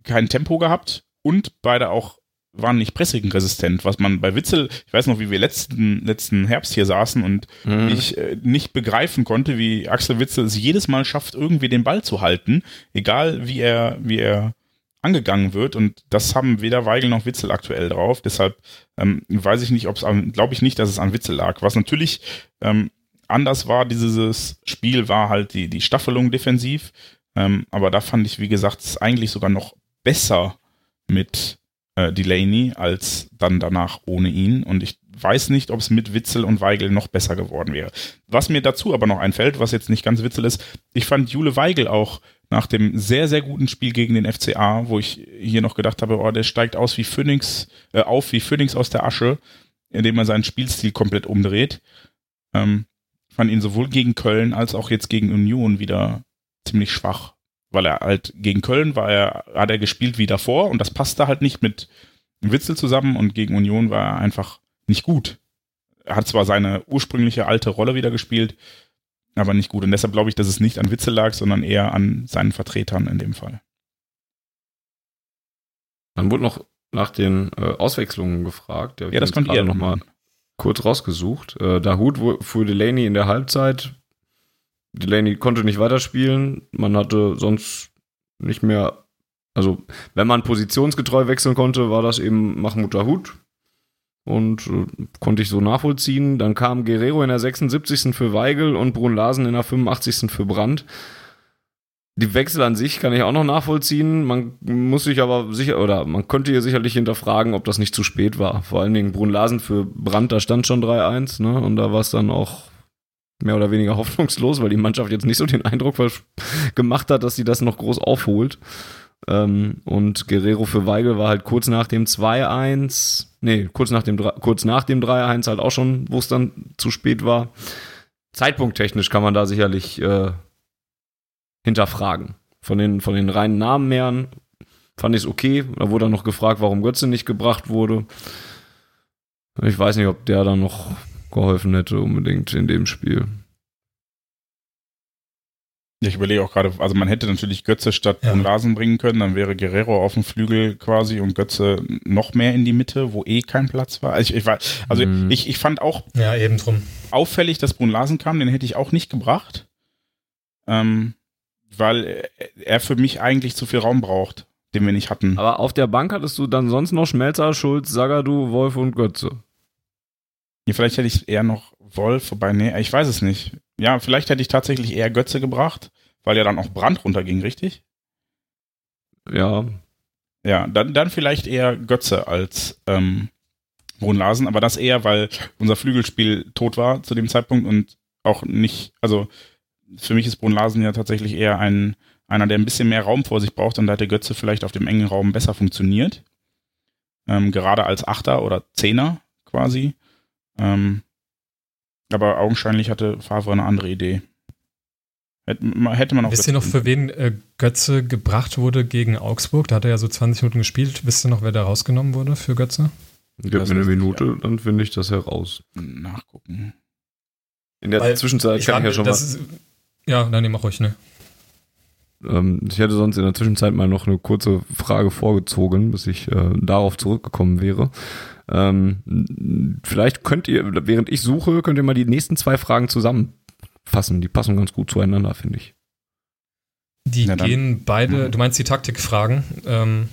kein Tempo gehabt und beide auch waren nicht pressing-resistent, was man bei Witzel, ich weiß noch, wie wir letzten, letzten Herbst hier saßen und mhm. ich äh, nicht begreifen konnte, wie Axel Witzel es jedes Mal schafft, irgendwie den Ball zu halten, egal wie er, wie er angegangen wird. Und das haben weder Weigel noch Witzel aktuell drauf, deshalb ähm, weiß ich nicht, ob es glaube ich nicht, dass es an Witzel lag, was natürlich ähm, anders war, dieses Spiel war halt die, die Staffelung defensiv, ähm, aber da fand ich, wie gesagt, es eigentlich sogar noch besser mit äh, Delaney als dann danach ohne ihn. Und ich weiß nicht, ob es mit Witzel und Weigel noch besser geworden wäre. Was mir dazu aber noch einfällt, was jetzt nicht ganz Witzel ist, ich fand Jule Weigel auch nach dem sehr, sehr guten Spiel gegen den FCA, wo ich hier noch gedacht habe, oh, der steigt aus wie Phoenix, äh, auf wie Phoenix aus der Asche, indem er seinen Spielstil komplett umdreht. Ähm, fand ihn sowohl gegen Köln als auch jetzt gegen Union wieder ziemlich schwach. Weil er halt gegen Köln war er, hat er gespielt wie davor und das passte halt nicht mit Witzel zusammen und gegen Union war er einfach nicht gut. Er hat zwar seine ursprüngliche alte Rolle wieder gespielt, aber nicht gut. Und deshalb glaube ich, dass es nicht an Witzel lag, sondern eher an seinen Vertretern in dem Fall. Dann wurde noch nach den äh, Auswechslungen gefragt. Ja, das könnt ihr nochmal kurz rausgesucht. Äh, Dahut für Delaney in der Halbzeit. Delaney konnte nicht weiterspielen. Man hatte sonst nicht mehr, also wenn man positionsgetreu wechseln konnte, war das eben Mahmoud Dahut und äh, konnte ich so nachvollziehen. Dann kam Guerrero in der 76. für Weigel und Brun Larsen in der 85. für Brandt. Die Wechsel an sich kann ich auch noch nachvollziehen. Man muss sich aber sicher, oder man könnte hier sicherlich hinterfragen, ob das nicht zu spät war. Vor allen Dingen Brun Larsen für Brandt, da stand schon 3-1, ne? Und da war es dann auch mehr oder weniger hoffnungslos, weil die Mannschaft jetzt nicht so den Eindruck gemacht hat, dass sie das noch groß aufholt. Ähm, und Guerrero für Weigel war halt kurz nach dem 2-1, nee, kurz nach dem, dem 3-1 halt auch schon, wo es dann zu spät war. Zeitpunkttechnisch kann man da sicherlich äh, hinterfragen. Von den, von den reinen Namen her fand ich es okay. Da wurde dann noch gefragt, warum Götze nicht gebracht wurde. Ich weiß nicht, ob der dann noch geholfen hätte unbedingt in dem Spiel. Ich überlege auch gerade, also man hätte natürlich Götze statt ja. Larsen bringen können, dann wäre Guerrero auf dem Flügel quasi und Götze noch mehr in die Mitte, wo eh kein Platz war. Also ich, ich war, also mhm. ich, ich fand auch ja, eben drum. auffällig, dass Brun Larsen kam, den hätte ich auch nicht gebracht. Ähm, weil er für mich eigentlich zu viel Raum braucht, den wir nicht hatten. Aber auf der Bank hattest du dann sonst noch Schmelzer, Schulz, Sagadu, Wolf und Götze. Ja, vielleicht hätte ich eher noch Wolf, wobei, nee, ich weiß es nicht. Ja, vielleicht hätte ich tatsächlich eher Götze gebracht, weil ja dann auch Brand runterging, richtig? Ja. Ja, dann, dann vielleicht eher Götze als ähm, Brunlasen, aber das eher, weil unser Flügelspiel tot war zu dem Zeitpunkt und auch nicht, also für mich ist Brunlasen ja tatsächlich eher ein, einer, der ein bisschen mehr Raum vor sich braucht und da hätte Götze vielleicht auf dem engen Raum besser funktioniert. Ähm, gerade als Achter oder Zehner quasi. Ähm, aber augenscheinlich hatte Favre eine andere Idee. Hätte, hätte man auch. Wisst ihr noch, für wen äh, Götze gebracht wurde gegen Augsburg? Da hat er ja so 20 Minuten gespielt. Wisst ihr noch, wer da rausgenommen wurde für Götze? Gib mir eine Minute, ja. dann finde ich das heraus. Nachgucken. In der Weil Zwischenzeit ich kann ich ja schon mal. Ist, ja, dann nehme auch euch, ne? Ähm, ich hätte sonst in der Zwischenzeit mal noch eine kurze Frage vorgezogen, bis ich äh, darauf zurückgekommen wäre. Ähm, vielleicht könnt ihr, während ich suche, könnt ihr mal die nächsten zwei Fragen zusammenfassen. Die passen ganz gut zueinander, finde ich. Die gehen beide, du meinst die Taktikfragen, ähm,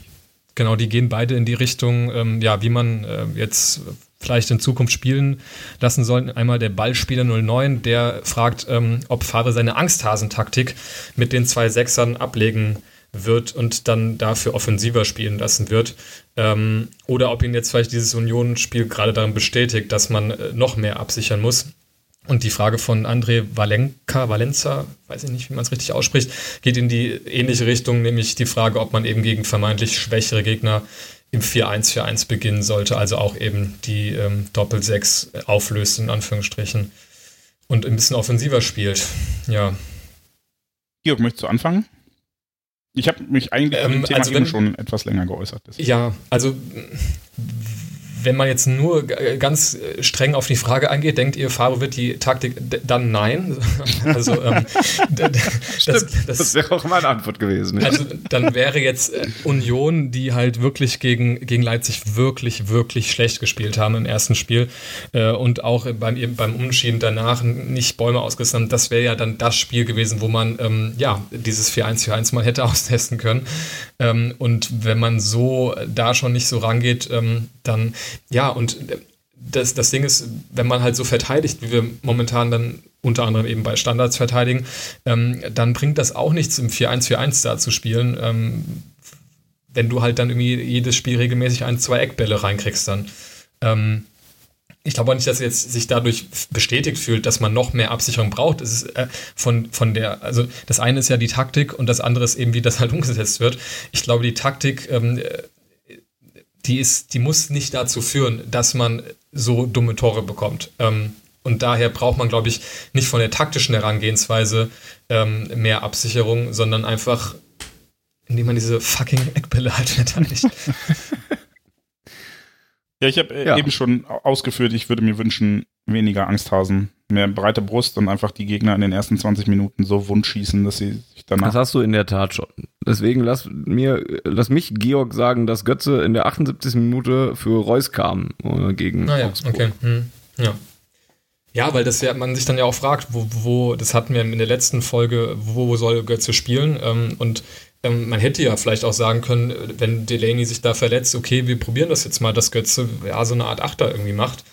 genau, die gehen beide in die Richtung, ähm, ja, wie man äh, jetzt vielleicht in Zukunft spielen lassen soll. Einmal der Ballspieler 09, der fragt, ähm, ob Favre seine Angsthasentaktik mit den zwei Sechsern ablegen wird und dann dafür offensiver spielen lassen wird. Ähm, oder ob ihn jetzt vielleicht dieses Union-Spiel gerade darin bestätigt, dass man äh, noch mehr absichern muss. Und die Frage von André Valenka, Valenza, weiß ich nicht, wie man es richtig ausspricht, geht in die ähnliche Richtung, nämlich die Frage, ob man eben gegen vermeintlich schwächere Gegner im 4-1-4-1 beginnen sollte, also auch eben die ähm, Doppel-6 auflöst, in Anführungsstrichen, und ein bisschen offensiver spielt. Ja. Georg, möchtest du anfangen? Ich habe mich eigentlich ähm, Thema also wenn, schon etwas länger geäußert. Deswegen. Ja, also wenn man jetzt nur ganz streng auf die Frage eingeht, denkt ihr, Faro wird die Taktik dann nein? Also ähm, das, das, das wäre auch meine Antwort gewesen. Ja. Also dann wäre jetzt äh, Union, die halt wirklich gegen, gegen Leipzig wirklich, wirklich schlecht gespielt haben im ersten Spiel äh, und auch beim, beim Umschieben danach nicht Bäume ausgerissen haben, das wäre ja dann das Spiel gewesen, wo man ähm, ja dieses 4-1-4-1 mal hätte austesten können. Ähm, und wenn man so da schon nicht so rangeht, ähm, dann ja, und das, das Ding ist, wenn man halt so verteidigt, wie wir momentan dann unter anderem eben bei Standards verteidigen, ähm, dann bringt das auch nichts, im 4-1-4-1 da zu spielen. Ähm, wenn du halt dann irgendwie jedes Spiel regelmäßig ein, zwei Eckbälle reinkriegst dann. Ähm, ich glaube auch nicht, dass jetzt sich dadurch bestätigt fühlt, dass man noch mehr Absicherung braucht. Es ist äh, von, von der, also das eine ist ja die Taktik und das andere ist eben, wie das halt umgesetzt wird. Ich glaube, die Taktik, ähm, die ist, die muss nicht dazu führen, dass man so dumme Tore bekommt. Ähm, und daher braucht man, glaube ich, nicht von der taktischen Herangehensweise ähm, mehr Absicherung, sondern einfach, indem man diese fucking Eckbälle halt verteidigt. Ja, ich habe äh, ja. eben schon ausgeführt, ich würde mir wünschen, weniger Angsthasen, mehr breite Brust und einfach die Gegner in den ersten 20 Minuten so wund schießen, dass sie sich danach. Das hast du in der Tat schon. Deswegen lass mir, lass mich Georg sagen, dass Götze in der 78. Minute für Reus kam äh, gegen ah, ja, Augsburg. Okay. Hm. Ja. Ja, weil das ja, man sich dann ja auch fragt, wo, wo, das hatten wir in der letzten Folge, wo soll Götze spielen? Ähm, und ähm, man hätte ja vielleicht auch sagen können, wenn Delaney sich da verletzt, okay, wir probieren das jetzt mal, dass Götze ja so eine Art Achter irgendwie macht.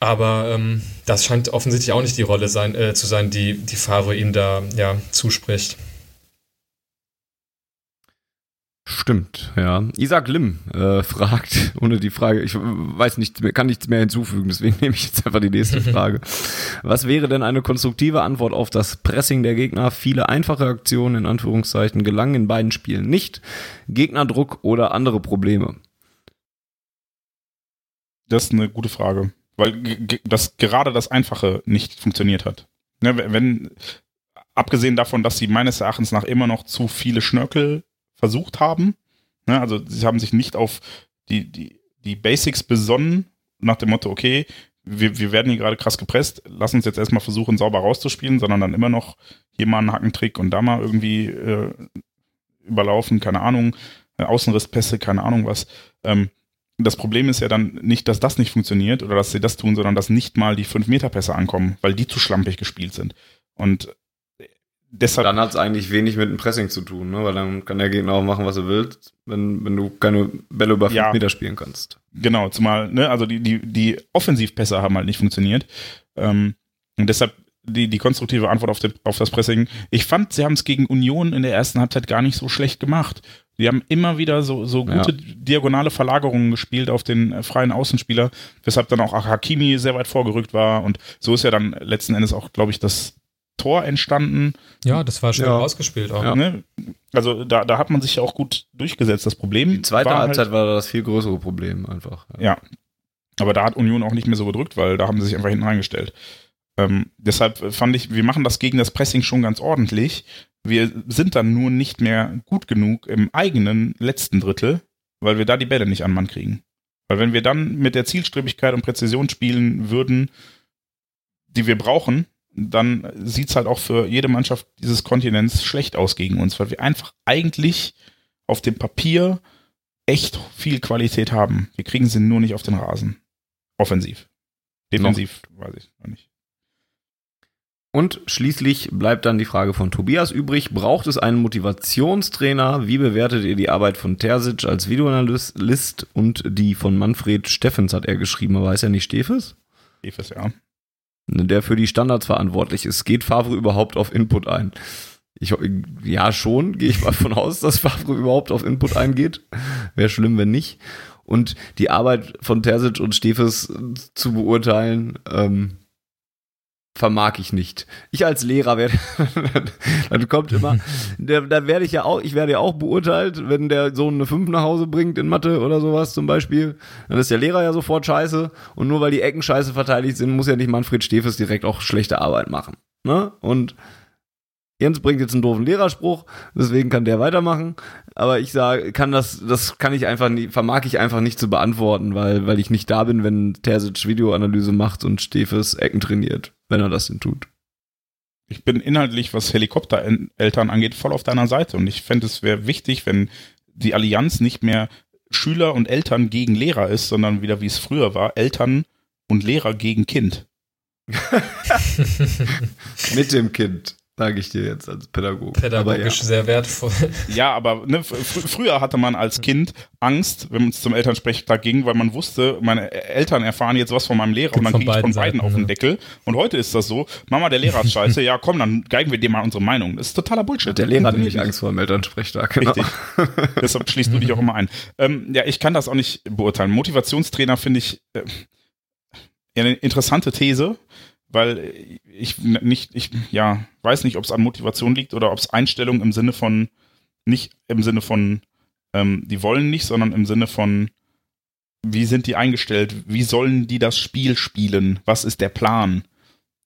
Aber ähm, das scheint offensichtlich auch nicht die Rolle sein, äh, zu sein, die, die Favre ihm da ja zuspricht. Stimmt, ja. Isaac Lim äh, fragt, ohne die Frage, ich weiß nicht mehr, kann nichts mehr hinzufügen, deswegen nehme ich jetzt einfach die nächste Frage. Was wäre denn eine konstruktive Antwort auf das Pressing der Gegner? Viele einfache Aktionen in Anführungszeichen gelangen in beiden Spielen nicht. Gegnerdruck oder andere Probleme? Das ist eine gute Frage, weil das gerade das Einfache nicht funktioniert hat. Ne, wenn, abgesehen davon, dass sie meines Erachtens nach immer noch zu viele Schnörkel versucht haben. Ne? Also sie haben sich nicht auf die, die, die Basics besonnen, nach dem Motto, okay, wir, wir werden hier gerade krass gepresst, lass uns jetzt erstmal versuchen, sauber rauszuspielen, sondern dann immer noch hier mal einen Hackentrick und da mal irgendwie äh, überlaufen, keine Ahnung, äh, Außenrisspässe, keine Ahnung was. Ähm, das Problem ist ja dann nicht, dass das nicht funktioniert oder dass sie das tun, sondern dass nicht mal die 5-Meter-Pässe ankommen, weil die zu schlampig gespielt sind. Und deshalb. Dann hat es eigentlich wenig mit dem Pressing zu tun, ne? weil dann kann der Gegner auch machen, was er will, wenn, wenn du keine Bälle über 5 ja, Meter spielen kannst. Genau, zumal, ne, also die, die, die Offensivpässe haben halt nicht funktioniert. Ähm, und deshalb die, die konstruktive Antwort auf, den, auf das Pressing. Ich fand, sie haben es gegen Union in der ersten Halbzeit gar nicht so schlecht gemacht. Die haben immer wieder so, so gute ja. diagonale Verlagerungen gespielt auf den äh, freien Außenspieler, weshalb dann auch Hakimi sehr weit vorgerückt war. Und so ist ja dann letzten Endes auch, glaube ich, das Tor entstanden. Ja, das war schnell ja. ausgespielt auch. Ja. Ne? Also da, da hat man sich ja auch gut durchgesetzt. Das Problem. Die zweite war Halbzeit halt, war das viel größere Problem einfach. Ja. ja. Aber da hat Union auch nicht mehr so gedrückt, weil da haben sie sich einfach hinten reingestellt. Ähm, deshalb fand ich, wir machen das gegen das Pressing schon ganz ordentlich. Wir sind dann nur nicht mehr gut genug im eigenen letzten Drittel, weil wir da die Bälle nicht an Mann kriegen. Weil wenn wir dann mit der Zielstrebigkeit und Präzision spielen würden, die wir brauchen, dann sieht es halt auch für jede Mannschaft dieses Kontinents schlecht aus gegen uns, weil wir einfach eigentlich auf dem Papier echt viel Qualität haben. Wir kriegen sie nur nicht auf den Rasen. Offensiv. Defensiv noch. weiß ich noch nicht. Und schließlich bleibt dann die Frage von Tobias übrig. Braucht es einen Motivationstrainer? Wie bewertet ihr die Arbeit von Terzic als Videoanalyst und die von Manfred Steffens hat er geschrieben, aber heißt er nicht Steffes? Steffes, ja der für die Standards verantwortlich ist. Geht Favre überhaupt auf Input ein? Ich, ja, schon, gehe ich mal von aus, dass Favre überhaupt auf Input eingeht. Wäre schlimm, wenn nicht. Und die Arbeit von Terzic und Stefes zu beurteilen, ähm, vermag ich nicht. Ich als Lehrer werde, dann kommt immer, da, werde ich ja auch, ich werde ja auch beurteilt, wenn der Sohn eine 5 nach Hause bringt in Mathe oder sowas zum Beispiel, dann ist der Lehrer ja sofort scheiße und nur weil die Ecken scheiße verteidigt sind, muss ja nicht Manfred Stefes direkt auch schlechte Arbeit machen. Ne? Und Jens bringt jetzt einen doofen Lehrerspruch, deswegen kann der weitermachen. Aber ich sage, kann das, das kann ich einfach nie, vermag ich einfach nicht zu beantworten, weil, weil ich nicht da bin, wenn Terzic Videoanalyse macht und Stefes Ecken trainiert, wenn er das denn tut. Ich bin inhaltlich, was Helikoptereltern angeht, voll auf deiner Seite. Und ich fände, es wäre wichtig, wenn die Allianz nicht mehr Schüler und Eltern gegen Lehrer ist, sondern wieder wie es früher war, Eltern und Lehrer gegen Kind. Mit dem Kind. Sage ich dir jetzt als Pädagoge. Pädagogisch ja. sehr wertvoll. Ja, aber ne, fr früher hatte man als Kind Angst, wenn man zum Elternsprechtag ging, weil man wusste, meine Eltern erfahren jetzt was von meinem Lehrer und dann kriege ich von beiden Seiten, auf den ja. Deckel. Und heute ist das so, Mama, der Lehrer ist scheiße, ja komm, dann geigen wir dir mal unsere Meinung. Das ist totaler Bullshit. Der Lehrer hat nämlich Angst vor dem Elternsprechtag. Genau. Richtig. Deshalb schließt du dich auch immer ein. Ähm, ja, ich kann das auch nicht beurteilen. Motivationstrainer finde ich äh, eine interessante These weil ich nicht, ich ja, weiß nicht, ob es an Motivation liegt oder ob es Einstellung im Sinne von, nicht im Sinne von, ähm, die wollen nicht, sondern im Sinne von, wie sind die eingestellt, wie sollen die das Spiel spielen, was ist der Plan?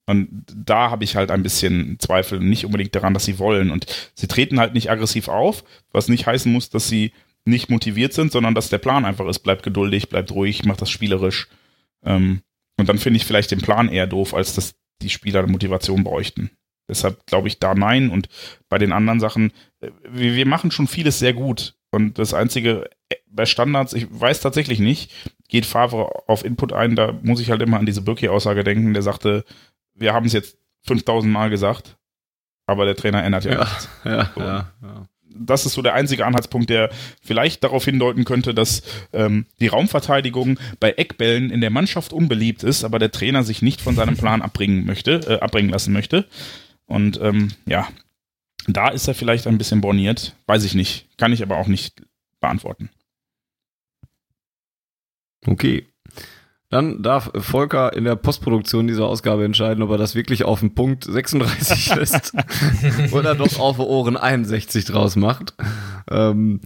Und da habe ich halt ein bisschen Zweifel, nicht unbedingt daran, dass sie wollen. Und sie treten halt nicht aggressiv auf, was nicht heißen muss, dass sie nicht motiviert sind, sondern dass der Plan einfach ist, bleibt geduldig, bleibt ruhig, macht das spielerisch. Ähm, und dann finde ich vielleicht den Plan eher doof, als dass die Spieler Motivation bräuchten. Deshalb glaube ich da nein. Und bei den anderen Sachen, äh, wir, wir machen schon vieles sehr gut. Und das Einzige äh, bei Standards, ich weiß tatsächlich nicht, geht Favre auf Input ein, da muss ich halt immer an diese Birki-Aussage denken, der sagte, wir haben es jetzt 5000 Mal gesagt, aber der Trainer ändert ja, ja nichts. Ja, so. ja, ja das ist so der einzige Anhaltspunkt, der vielleicht darauf hindeuten könnte, dass ähm, die Raumverteidigung bei Eckbällen in der Mannschaft unbeliebt ist, aber der Trainer sich nicht von seinem Plan abbringen möchte, äh, abbringen lassen möchte. Und ähm, ja, da ist er vielleicht ein bisschen borniert. Weiß ich nicht. Kann ich aber auch nicht beantworten. Okay. Dann darf Volker in der Postproduktion dieser Ausgabe entscheiden, ob er das wirklich auf den Punkt 36 lässt oder doch auf Ohren 61 draus macht. Ähm,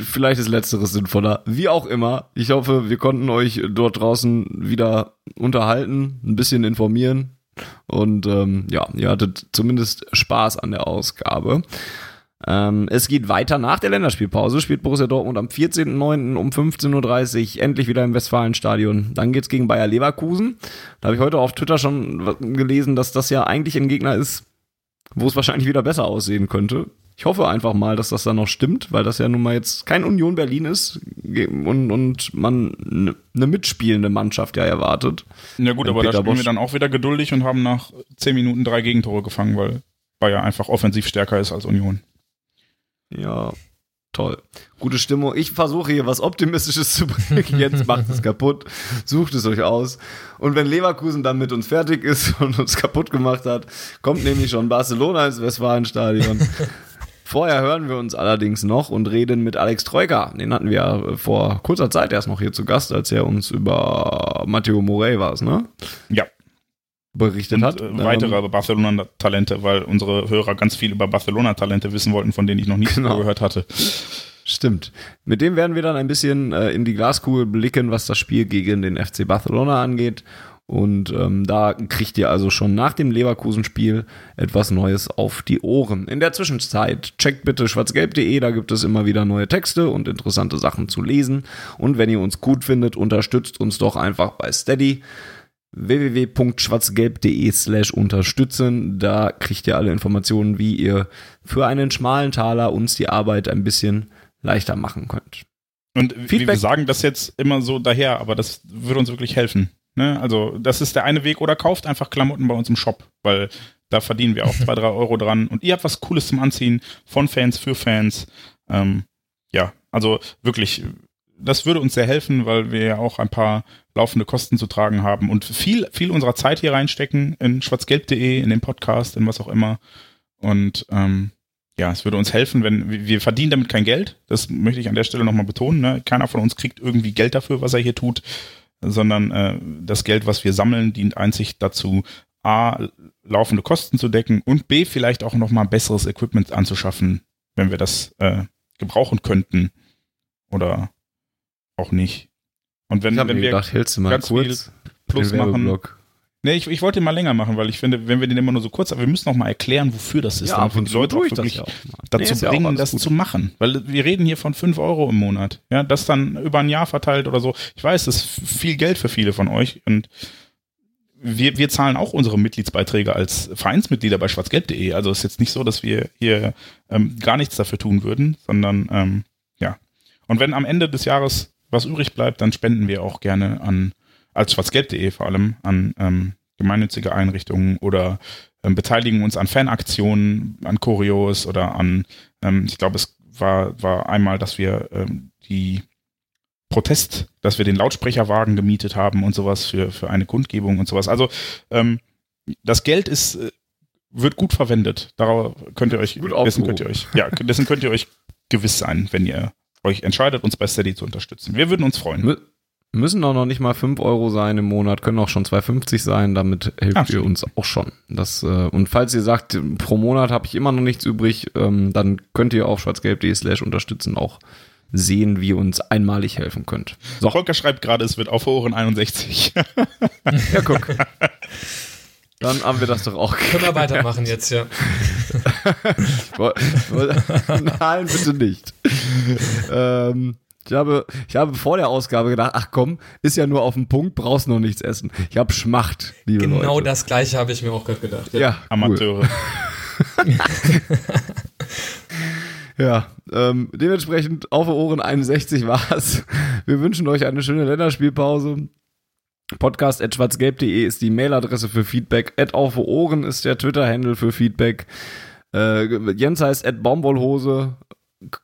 vielleicht ist letzteres sinnvoller. Wie auch immer. Ich hoffe, wir konnten euch dort draußen wieder unterhalten, ein bisschen informieren. Und ähm, ja, ihr hattet zumindest Spaß an der Ausgabe. Ähm, es geht weiter nach der Länderspielpause. Spielt Borussia Dortmund am 14.09. um 15.30 Uhr endlich wieder im Westfalenstadion. Dann geht's gegen Bayer Leverkusen. Da habe ich heute auf Twitter schon gelesen, dass das ja eigentlich ein Gegner ist, wo es wahrscheinlich wieder besser aussehen könnte. Ich hoffe einfach mal, dass das dann noch stimmt, weil das ja nun mal jetzt kein Union Berlin ist und, und man eine mitspielende Mannschaft ja erwartet. Ja gut, aber Peter da spielen Bosch. wir dann auch wieder geduldig und haben nach 10 Minuten drei Gegentore gefangen, weil Bayer einfach offensiv stärker ist als Union. Ja, toll. Gute Stimmung. Ich versuche hier was Optimistisches zu bringen. Jetzt macht es kaputt. Sucht es euch aus. Und wenn Leverkusen dann mit uns fertig ist und uns kaputt gemacht hat, kommt nämlich schon Barcelona ins Westfalenstadion. Vorher hören wir uns allerdings noch und reden mit Alex Troika. Den hatten wir ja vor kurzer Zeit erst noch hier zu Gast, als er uns über Matteo Morey war, ne? Ja berichtet und, hat. Äh, weitere ähm, Barcelona-Talente, weil unsere Hörer ganz viel über Barcelona-Talente wissen wollten, von denen ich noch nichts genau. gehört hatte. Stimmt. Mit dem werden wir dann ein bisschen äh, in die Glaskugel blicken, was das Spiel gegen den FC Barcelona angeht. Und ähm, da kriegt ihr also schon nach dem Leverkusen-Spiel etwas Neues auf die Ohren. In der Zwischenzeit checkt bitte schwarzgelb.de, da gibt es immer wieder neue Texte und interessante Sachen zu lesen. Und wenn ihr uns gut findet, unterstützt uns doch einfach bei Steady www.schwarzgelb.de slash unterstützen. Da kriegt ihr alle Informationen, wie ihr für einen schmalen Taler uns die Arbeit ein bisschen leichter machen könnt. Und Feedback. wir sagen das jetzt immer so daher, aber das würde uns wirklich helfen. Ne? Also das ist der eine Weg oder kauft einfach Klamotten bei uns im Shop, weil da verdienen wir auch zwei, drei Euro dran und ihr habt was Cooles zum Anziehen von Fans für Fans. Ähm, ja, also wirklich das würde uns sehr helfen, weil wir ja auch ein paar laufende Kosten zu tragen haben und viel, viel unserer Zeit hier reinstecken in schwarzgelb.de, in den Podcast, in was auch immer. Und ähm, ja, es würde uns helfen, wenn wir verdienen damit kein Geld. Das möchte ich an der Stelle nochmal betonen. Ne? Keiner von uns kriegt irgendwie Geld dafür, was er hier tut, sondern äh, das Geld, was wir sammeln, dient einzig dazu, A, laufende Kosten zu decken und B, vielleicht auch nochmal besseres Equipment anzuschaffen, wenn wir das äh, gebrauchen könnten. Oder auch nicht. Und wenn, wenn wir gedacht, hältst du mal ganz kurz Plus machen. Nee, ich, ich wollte ihn mal länger machen, weil ich finde, wenn wir den immer nur so kurz, aber wir müssen auch mal erklären, wofür das ist. Ja, ab und die Leute auch wirklich ja dazu nee, bringen, ja das gut. zu machen. Weil wir reden hier von 5 Euro im Monat. Ja, das dann über ein Jahr verteilt oder so. Ich weiß, das ist viel Geld für viele von euch und wir, wir zahlen auch unsere Mitgliedsbeiträge als Vereinsmitglieder bei schwarzgelb.de. Also ist jetzt nicht so, dass wir hier ähm, gar nichts dafür tun würden, sondern ähm, ja. Und wenn am Ende des Jahres was übrig bleibt, dann spenden wir auch gerne an, als schwarzgelb.de vor allem, an ähm, gemeinnützige Einrichtungen oder ähm, beteiligen uns an Fanaktionen, an Choreos oder an, ähm, ich glaube, es war, war einmal, dass wir ähm, die Protest, dass wir den Lautsprecherwagen gemietet haben und sowas für, für eine Kundgebung und sowas. Also ähm, das Geld ist, äh, wird gut verwendet. Darauf könnt ihr euch, Gut dessen könnt ihr euch, ja, dessen könnt ihr euch gewiss sein, wenn ihr euch entscheidet, uns bei Steady zu unterstützen. Wir würden uns freuen. Mü müssen doch noch nicht mal 5 Euro sein im Monat, können auch schon 2,50 sein, damit hilft Ah, ihr stimmt. uns auch schon. Das, äh, und falls ihr sagt, pro Monat habe ich immer noch nichts übrig, ähm, dann könnt ihr auf schwarzgelb.de slash unterstützen auch sehen, wie ihr uns einmalig helfen könnt. So, Volker schreibt gerade, es wird auf Ohren 61. ja, guck. Dann haben wir das doch auch. Können wir weitermachen jetzt, ja. Nein, bitte nicht. ähm, ich habe, ich habe vor der Ausgabe gedacht, ach komm, ist ja nur auf den Punkt, brauchst noch nichts essen. Ich habe Schmacht, liebe Leute. Genau das gleiche habe ich mir auch gerade gedacht. Ja, cool. Amateure. Ja, ähm, dementsprechend auf Ohren 61 war's. Wir wünschen euch eine schöne Länderspielpause. Podcast at schwarzgelb.de ist die Mailadresse für Feedback. At auf Ohren ist der Twitter-Handle für Feedback. Äh, Jens heißt at Baumwollhose.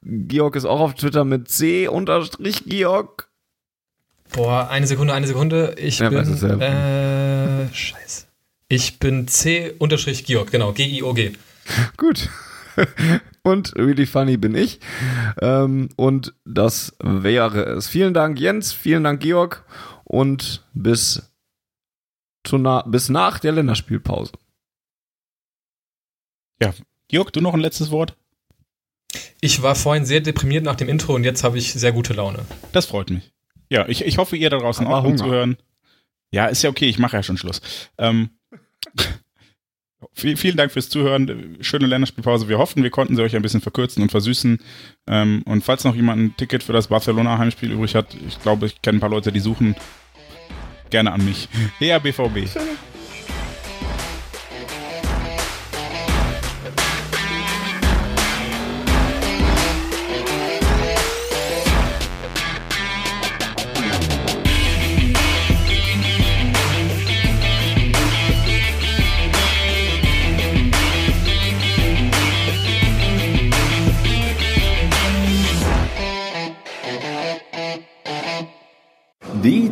Georg ist auch auf Twitter mit C unterstrich Georg. Boah, eine Sekunde, eine Sekunde. Ich Ja, bin. ja. Äh, scheiße. Ich bin C-Georg, genau, G-I-O-G. Gut. Und really funny bin ich. Ähm, und das wäre es. Vielen Dank, Jens. Vielen Dank, Georg. Und bis, zu na bis nach der Länderspielpause. Georg, du noch ein letztes Wort? Ich war vorhin sehr deprimiert nach dem Intro und jetzt habe ich sehr gute Laune. Das freut mich. Ja, ich, ich hoffe, ihr da draußen Aber auch Hunger. zuhören. Ja, ist ja okay, ich mache ja schon Schluss. Ähm, viel, vielen Dank fürs Zuhören. Schöne Länderspielpause. Wir hoffen, wir konnten sie euch ein bisschen verkürzen und versüßen. Ähm, und falls noch jemand ein Ticket für das Barcelona-Heimspiel übrig hat, ich glaube, ich kenne ein paar Leute, die suchen, gerne an mich. Ja, BVB.